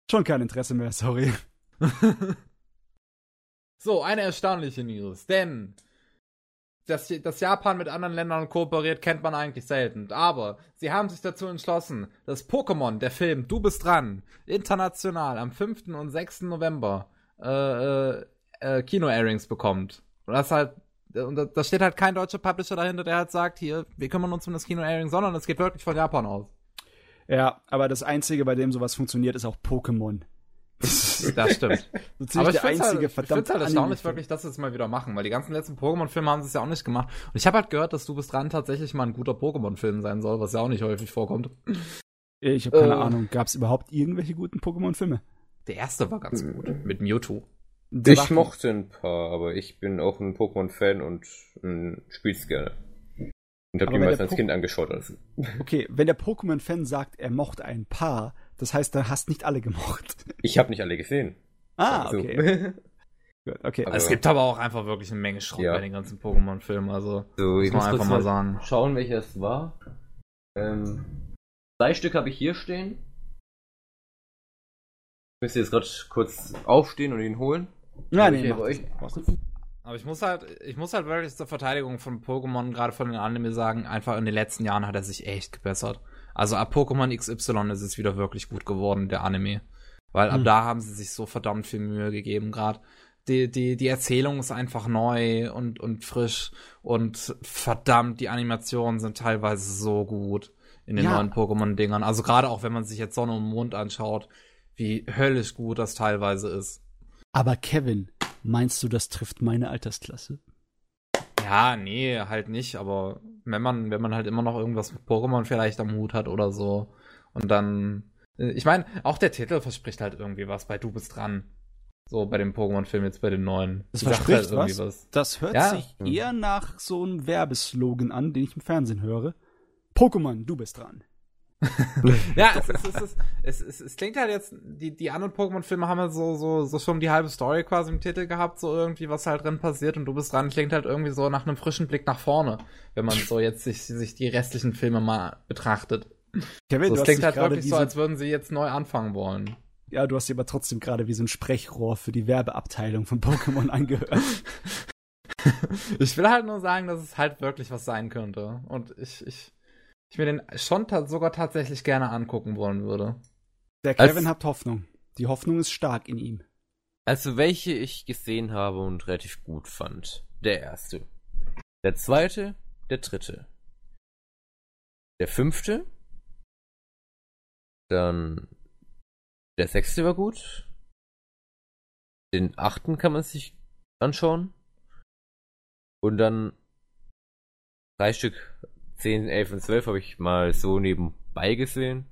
Schon kein Interesse mehr, sorry. So, eine erstaunliche News, denn dass, dass Japan mit anderen Ländern kooperiert, kennt man eigentlich selten. Aber sie haben sich dazu entschlossen, dass Pokémon, der Film Du bist dran, international am 5. und 6. November äh, äh, äh, Kino-Airings bekommt. Und das halt, und da steht halt kein deutscher Publisher dahinter, der halt sagt, hier, wir kümmern uns um das Kino-Airing, sondern es geht wirklich von Japan aus. Ja, aber das Einzige, bei dem sowas funktioniert, ist auch Pokémon. Das stimmt. so aber ich finde halt, ich find's halt erstaunlich wirklich, dass sie es mal wieder machen, weil die ganzen letzten Pokémon-Filme haben sie es ja auch nicht gemacht. Und ich habe halt gehört, dass Du bist dran tatsächlich mal ein guter Pokémon-Film sein soll, was ja auch nicht häufig vorkommt. Ich habe keine äh, Ahnung. Gab es überhaupt irgendwelche guten Pokémon-Filme? Der erste war ganz gut, mit Mewtwo. Der ich mochte ein paar, aber ich bin auch ein Pokémon-Fan und ein spiel's gerne. Und hab die meist als Kind angeschaut. Also. Okay, wenn der Pokémon-Fan sagt, er mochte ein paar, das heißt, du hast nicht alle gemocht. Ich habe nicht alle gesehen. Ah, also. okay. Gut, okay. Aber es gibt aber auch einfach wirklich eine Menge Schrott ja. bei den ganzen Pokémon-Filmen, also so, ich muss man einfach mal sagen. Schauen, welches war. Ähm, drei Stück habe ich hier stehen. Ich müsste jetzt gerade kurz aufstehen und ihn holen. Ja, nee, mach euch. Aber ich muss halt, ich muss halt wirklich zur Verteidigung von Pokémon, gerade von den Anime sagen, einfach in den letzten Jahren hat er sich echt gebessert. Also ab Pokémon XY ist es wieder wirklich gut geworden, der Anime. Weil ab hm. da haben sie sich so verdammt viel Mühe gegeben, gerade. Die, die, die Erzählung ist einfach neu und, und frisch und verdammt, die Animationen sind teilweise so gut in den ja. neuen Pokémon-Dingern. Also gerade auch wenn man sich jetzt Sonne und Mond anschaut, wie höllisch gut das teilweise ist. Aber Kevin, meinst du, das trifft meine Altersklasse? Ja, nee, halt nicht, aber wenn man, wenn man halt immer noch irgendwas mit Pokémon vielleicht am Hut hat oder so und dann, äh, ich meine, auch der Titel verspricht halt irgendwie was bei Du bist dran. So bei dem Pokémon-Film jetzt bei den neuen. Das verspricht halt was? was? Das hört ja. sich eher nach so einem Werbeslogan an, den ich im Fernsehen höre. Pokémon, du bist dran. ja, es, es, es, es, es, klingt halt jetzt, die, die anderen Pokémon-Filme haben ja so, so, so schon die halbe Story quasi im Titel gehabt, so irgendwie, was halt drin passiert und du bist dran, klingt halt irgendwie so nach einem frischen Blick nach vorne, wenn man so jetzt sich, sich die restlichen Filme mal betrachtet. Kevin, so, es klingt halt wirklich so, als würden sie jetzt neu anfangen wollen. Ja, du hast dir aber trotzdem gerade wie so ein Sprechrohr für die Werbeabteilung von Pokémon angehört. ich will halt nur sagen, dass es halt wirklich was sein könnte. Und ich, ich, ich mir den schon ta sogar tatsächlich gerne angucken wollen würde. Der Kevin Als, hat Hoffnung. Die Hoffnung ist stark in ihm. Also welche ich gesehen habe und relativ gut fand. Der erste. Der zweite, der dritte. Der fünfte. Dann der sechste war gut. Den achten kann man sich anschauen. Und dann drei Stück 10, 11 und 12 habe ich mal so nebenbei gesehen.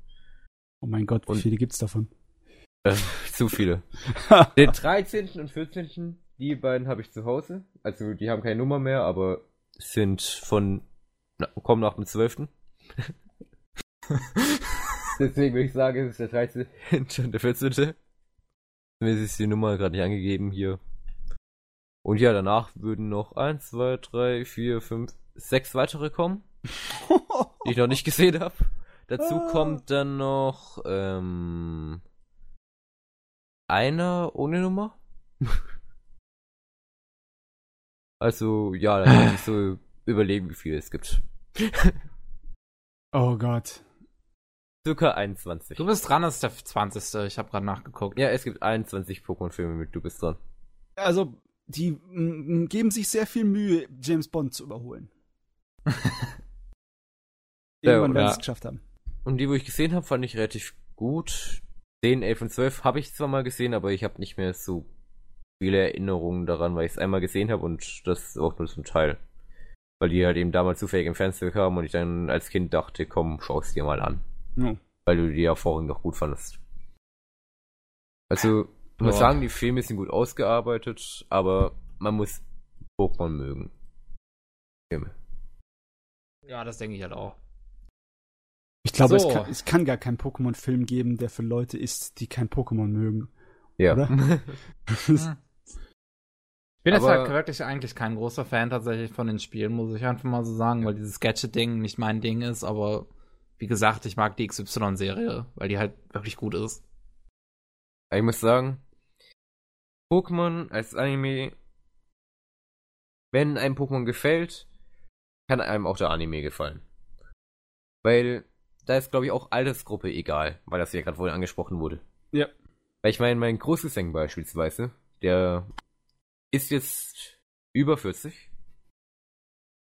Oh mein Gott, wie und, viele gibt's davon? Äh, zu viele. Den 13. und 14. Die beiden habe ich zu Hause. Also die haben keine Nummer mehr, aber sind von na, kommen nach dem 12. Deswegen würde ich sagen, es ist der 13. und der 14. Mir ist die Nummer gerade nicht angegeben hier. Und ja, danach würden noch 1, 2, 3, 4, 5, 6 weitere kommen die ich noch nicht gesehen habe. Dazu ah. kommt dann noch ähm, einer ohne Nummer. also ja, da kann ich so überlegen, wie viele es gibt. oh Gott. Circa 21. Du bist dran, das ist der 20. Ich habe gerade nachgeguckt. Ja, es gibt 21 Pokémon-Filme mit Du bist dran. Also, die geben sich sehr viel Mühe, James Bond zu überholen. Irgendwann ja, werden sie es geschafft haben. Und die, wo ich gesehen habe, fand ich relativ gut. 10, 11 und 12 habe ich zwar mal gesehen, aber ich habe nicht mehr so viele Erinnerungen daran, weil ich es einmal gesehen habe und das auch nur zum Teil. Weil die halt eben damals zufällig im Fenster kamen und ich dann als Kind dachte, komm, schau es dir mal an. Ja. Weil du die Erfahrung doch gut fandest. Also, ich muss sagen, die Filme sind gut ausgearbeitet, aber man muss Pokémon mögen. Filme. Ja, das denke ich halt auch. Ich glaube, so. es, kann, es, kann, gar keinen Pokémon-Film geben, der für Leute ist, die kein Pokémon mögen. Ja. Oder? ich bin jetzt halt wirklich eigentlich kein großer Fan tatsächlich von den Spielen, muss ich einfach mal so sagen, weil dieses Gadget-Ding nicht mein Ding ist, aber wie gesagt, ich mag die XY-Serie, weil die halt wirklich gut ist. Ich muss sagen, Pokémon als Anime wenn einem Pokémon gefällt, kann einem auch der Anime gefallen. Weil da ist, glaube ich, auch Altersgruppe egal, weil das ja gerade vorhin angesprochen wurde. Ja. Weil ich meine, mein Großgesang beispielsweise, der ist jetzt über 40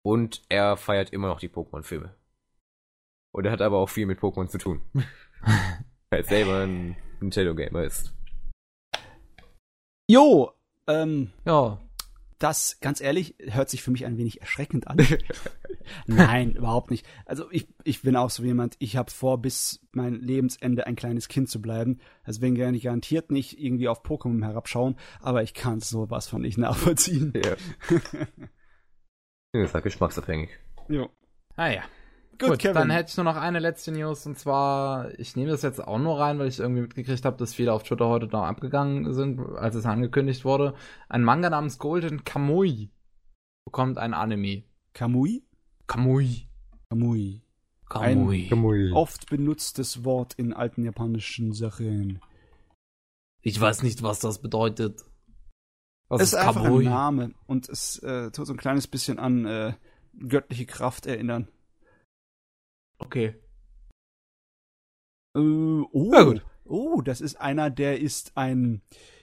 und er feiert immer noch die Pokémon-Filme. Und er hat aber auch viel mit Pokémon zu tun. weil er selber ein Nintendo-Gamer ist. Jo, ähm, Ja. Das, ganz ehrlich, hört sich für mich ein wenig erschreckend an. Nein, überhaupt nicht. Also ich, ich bin auch so jemand, ich habe vor, bis mein Lebensende ein kleines Kind zu bleiben. Deswegen kann ich garantiert nicht irgendwie auf Pokémon herabschauen, aber ich kann sowas von nicht nachvollziehen. Ja. das ist halt geschmacksabhängig. jo. Ah ja. Gut, Gut, Kevin. dann hätte ich nur noch eine letzte News und zwar, ich nehme das jetzt auch nur rein, weil ich irgendwie mitgekriegt habe, dass viele auf Twitter heute noch abgegangen sind, als es angekündigt wurde. Ein Manga namens Golden Kamui bekommt ein Anime. Kamui? Kamui. Kamui. Kamui. Oft benutztes Wort in alten japanischen Sachen. Ich weiß nicht, was das bedeutet. Was es ist einfach ein Name und es äh, tut so ein kleines bisschen an äh, göttliche Kraft erinnern. Okay. Äh, oh, Ja, gut. oh, das ist einer, der ist ein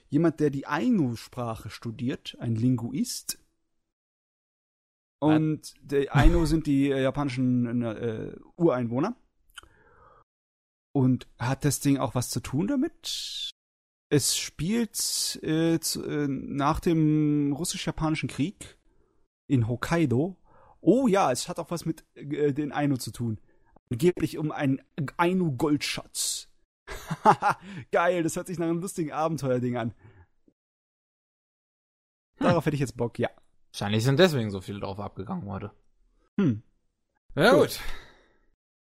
jemand, der die Ainu-Sprache studiert, ein Linguist. Und die Ainu sind die äh, japanischen äh, Ureinwohner. Und hat das Ding auch was zu tun damit? Es spielt äh, zu, äh, nach dem russisch-japanischen Krieg in Hokkaido. Oh ja, es hat auch was mit äh, den Ainu zu tun. Angeblich um einen Ainu-Goldschatz. Geil, das hört sich nach einem lustigen Abenteuerding an. Darauf hätte ich jetzt Bock, ja. Wahrscheinlich sind deswegen so viele drauf abgegangen heute. Hm. Ja, Gut. gut.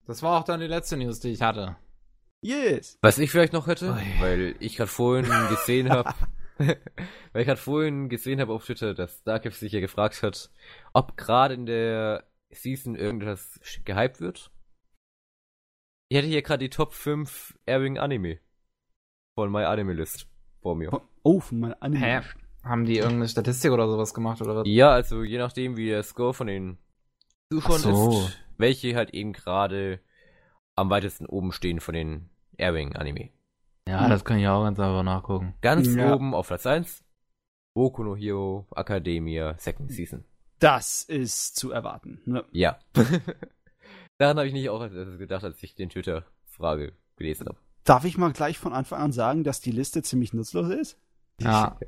Das war auch dann die letzte News, die ich hatte. Yes. Was ich vielleicht noch hätte, Ui. weil ich gerade vorhin gesehen habe, weil ich gerade vorhin gesehen habe auf Twitter, dass Darkev sich ja gefragt hat, ob gerade in der Season irgendwas gehypt wird. Ich hätte hier gerade die Top 5 Airing Anime von My Anime List vor mir. Oh, von meinem Anime. Hä? Haben die irgendeine Statistik oder sowas gemacht oder was? Ja, also je nachdem, wie der Score von den Zuschauern so. ist, welche halt eben gerade am weitesten oben stehen von den Airing Anime. Ja, das kann ich auch ganz einfach nachgucken. Ganz Ja. oben auf Platz 1 Boku no Hero Academia Second Season. Das ist zu erwarten. Ne? Ja. Daran habe ich nicht auch gedacht, als ich den Twitter-Frage gelesen habe. Darf ich mal gleich von Anfang an sagen, dass die Liste ziemlich nutzlos ist? Ja.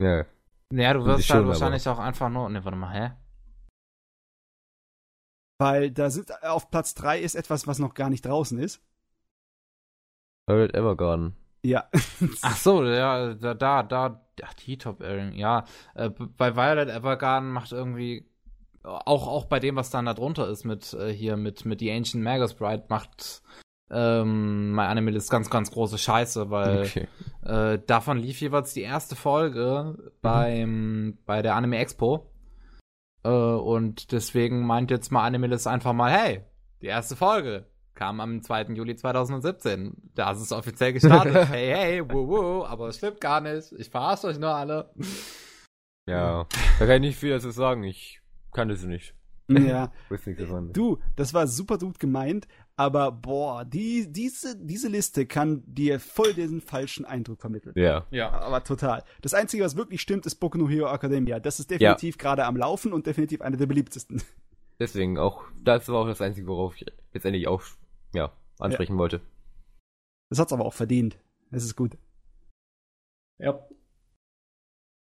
Ja. Ja, du wirst halt wahrscheinlich auch einfach nur. Ne, warte mal, hä? Weil da sind auf Platz 3 ist etwas, was noch gar nicht draußen ist. Violet Evergarden. Ja. Ach so, ja, da, da, da, ach, die Top Airing, ja. Äh, bei Violet Evergarden macht irgendwie, auch, auch bei dem, was dann da drunter ist, mit, äh, hier, mit, mit The Ancient Magus Bride, macht, ähm, My Anime ist ganz, ganz große Scheiße, weil, Okay. äh, davon lief jeweils die erste Folge beim, bei der Anime Expo. Äh, und deswegen meint jetzt mal Animalist einfach mal, hey, die erste Folge kam am 2. Juli 2017. Da ist es offiziell gestartet. hey, hey, wuh, wuh, aber es stimmt gar nicht. Ich verarsche euch nur alle. Ja. Da kann ich nicht viel dazu sagen. Ich kannte sie nicht. ja. Wusste nichts davon. Du, das war super gut gemeint, aber boah, die, diese, diese Liste kann dir voll diesen falschen Eindruck vermitteln. Ja. Ja. Aber total. Das Einzige, was wirklich stimmt, ist Boku no Hero Academia. Das ist definitiv gerade am Laufen und definitiv eine der beliebtesten. Deswegen auch, das war auch das Einzige, worauf ich letztendlich auch, ja, ansprechen wollte. Das hat's aber auch verdient. Das ist gut. ja.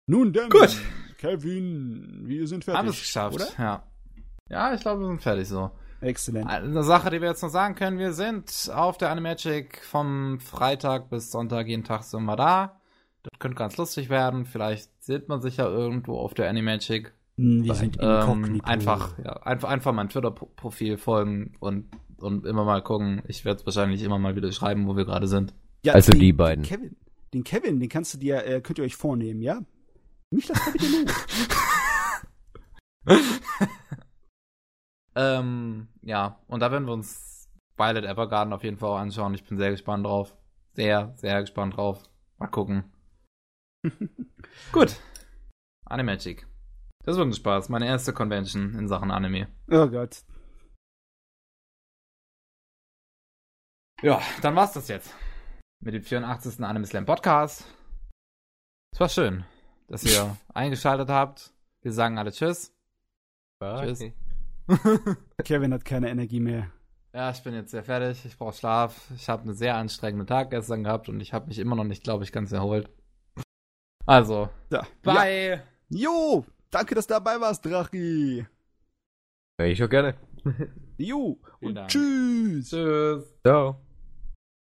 Nun denn, Gut. Kevin, wir sind fertig. Haben es geschafft. Oder? Ja. Ja, ich glaube, wir sind fertig so. Exzellent. Eine Sache, die wir jetzt noch sagen können, wir sind auf der Animagic vom Freitag bis Sonntag, jeden Tag sind wir da. Das könnte ganz lustig werden. Vielleicht sieht man sich ja irgendwo auf der Animagic. Hm, Wir sind Ähm, einfach, ja, einfach, einfach mein Twitter-Profil folgen und, und immer mal gucken. Ich werde es wahrscheinlich immer mal wieder schreiben, wo wir gerade sind. Ja, Also den, die beiden. Den Kevin, den Kevin, den kannst du dir, äh, könnt ihr euch vornehmen, ja? Mal bitte los. Ähm, ja, und da werden wir uns Violet Evergarden auf jeden Fall auch anschauen. Ich bin sehr gespannt drauf. Sehr, sehr gespannt drauf. Mal gucken. Gut. Animagic. Das ist wirklich Spaß. Meine erste Convention in Sachen Anime. Oh Gott. Ja, dann war's das jetzt. Mit dem 84. Anime Slam Podcast. Es war schön, dass ihr eingeschaltet habt. Wir sagen alle Tschüss. Bye. Tschüss. Kevin hat keine Energie mehr. Ja, ich bin jetzt sehr fertig. Ich brauche Schlaf. Ich habe einen sehr anstrengenden Tag gestern gehabt und ich habe mich immer noch nicht, glaube ich, ganz erholt. Also, ja. bye. Ja. Jo, danke, dass du dabei warst, Drachi. Ja, ich auch gerne. jo, und tschüss. Tschüss. Ciao.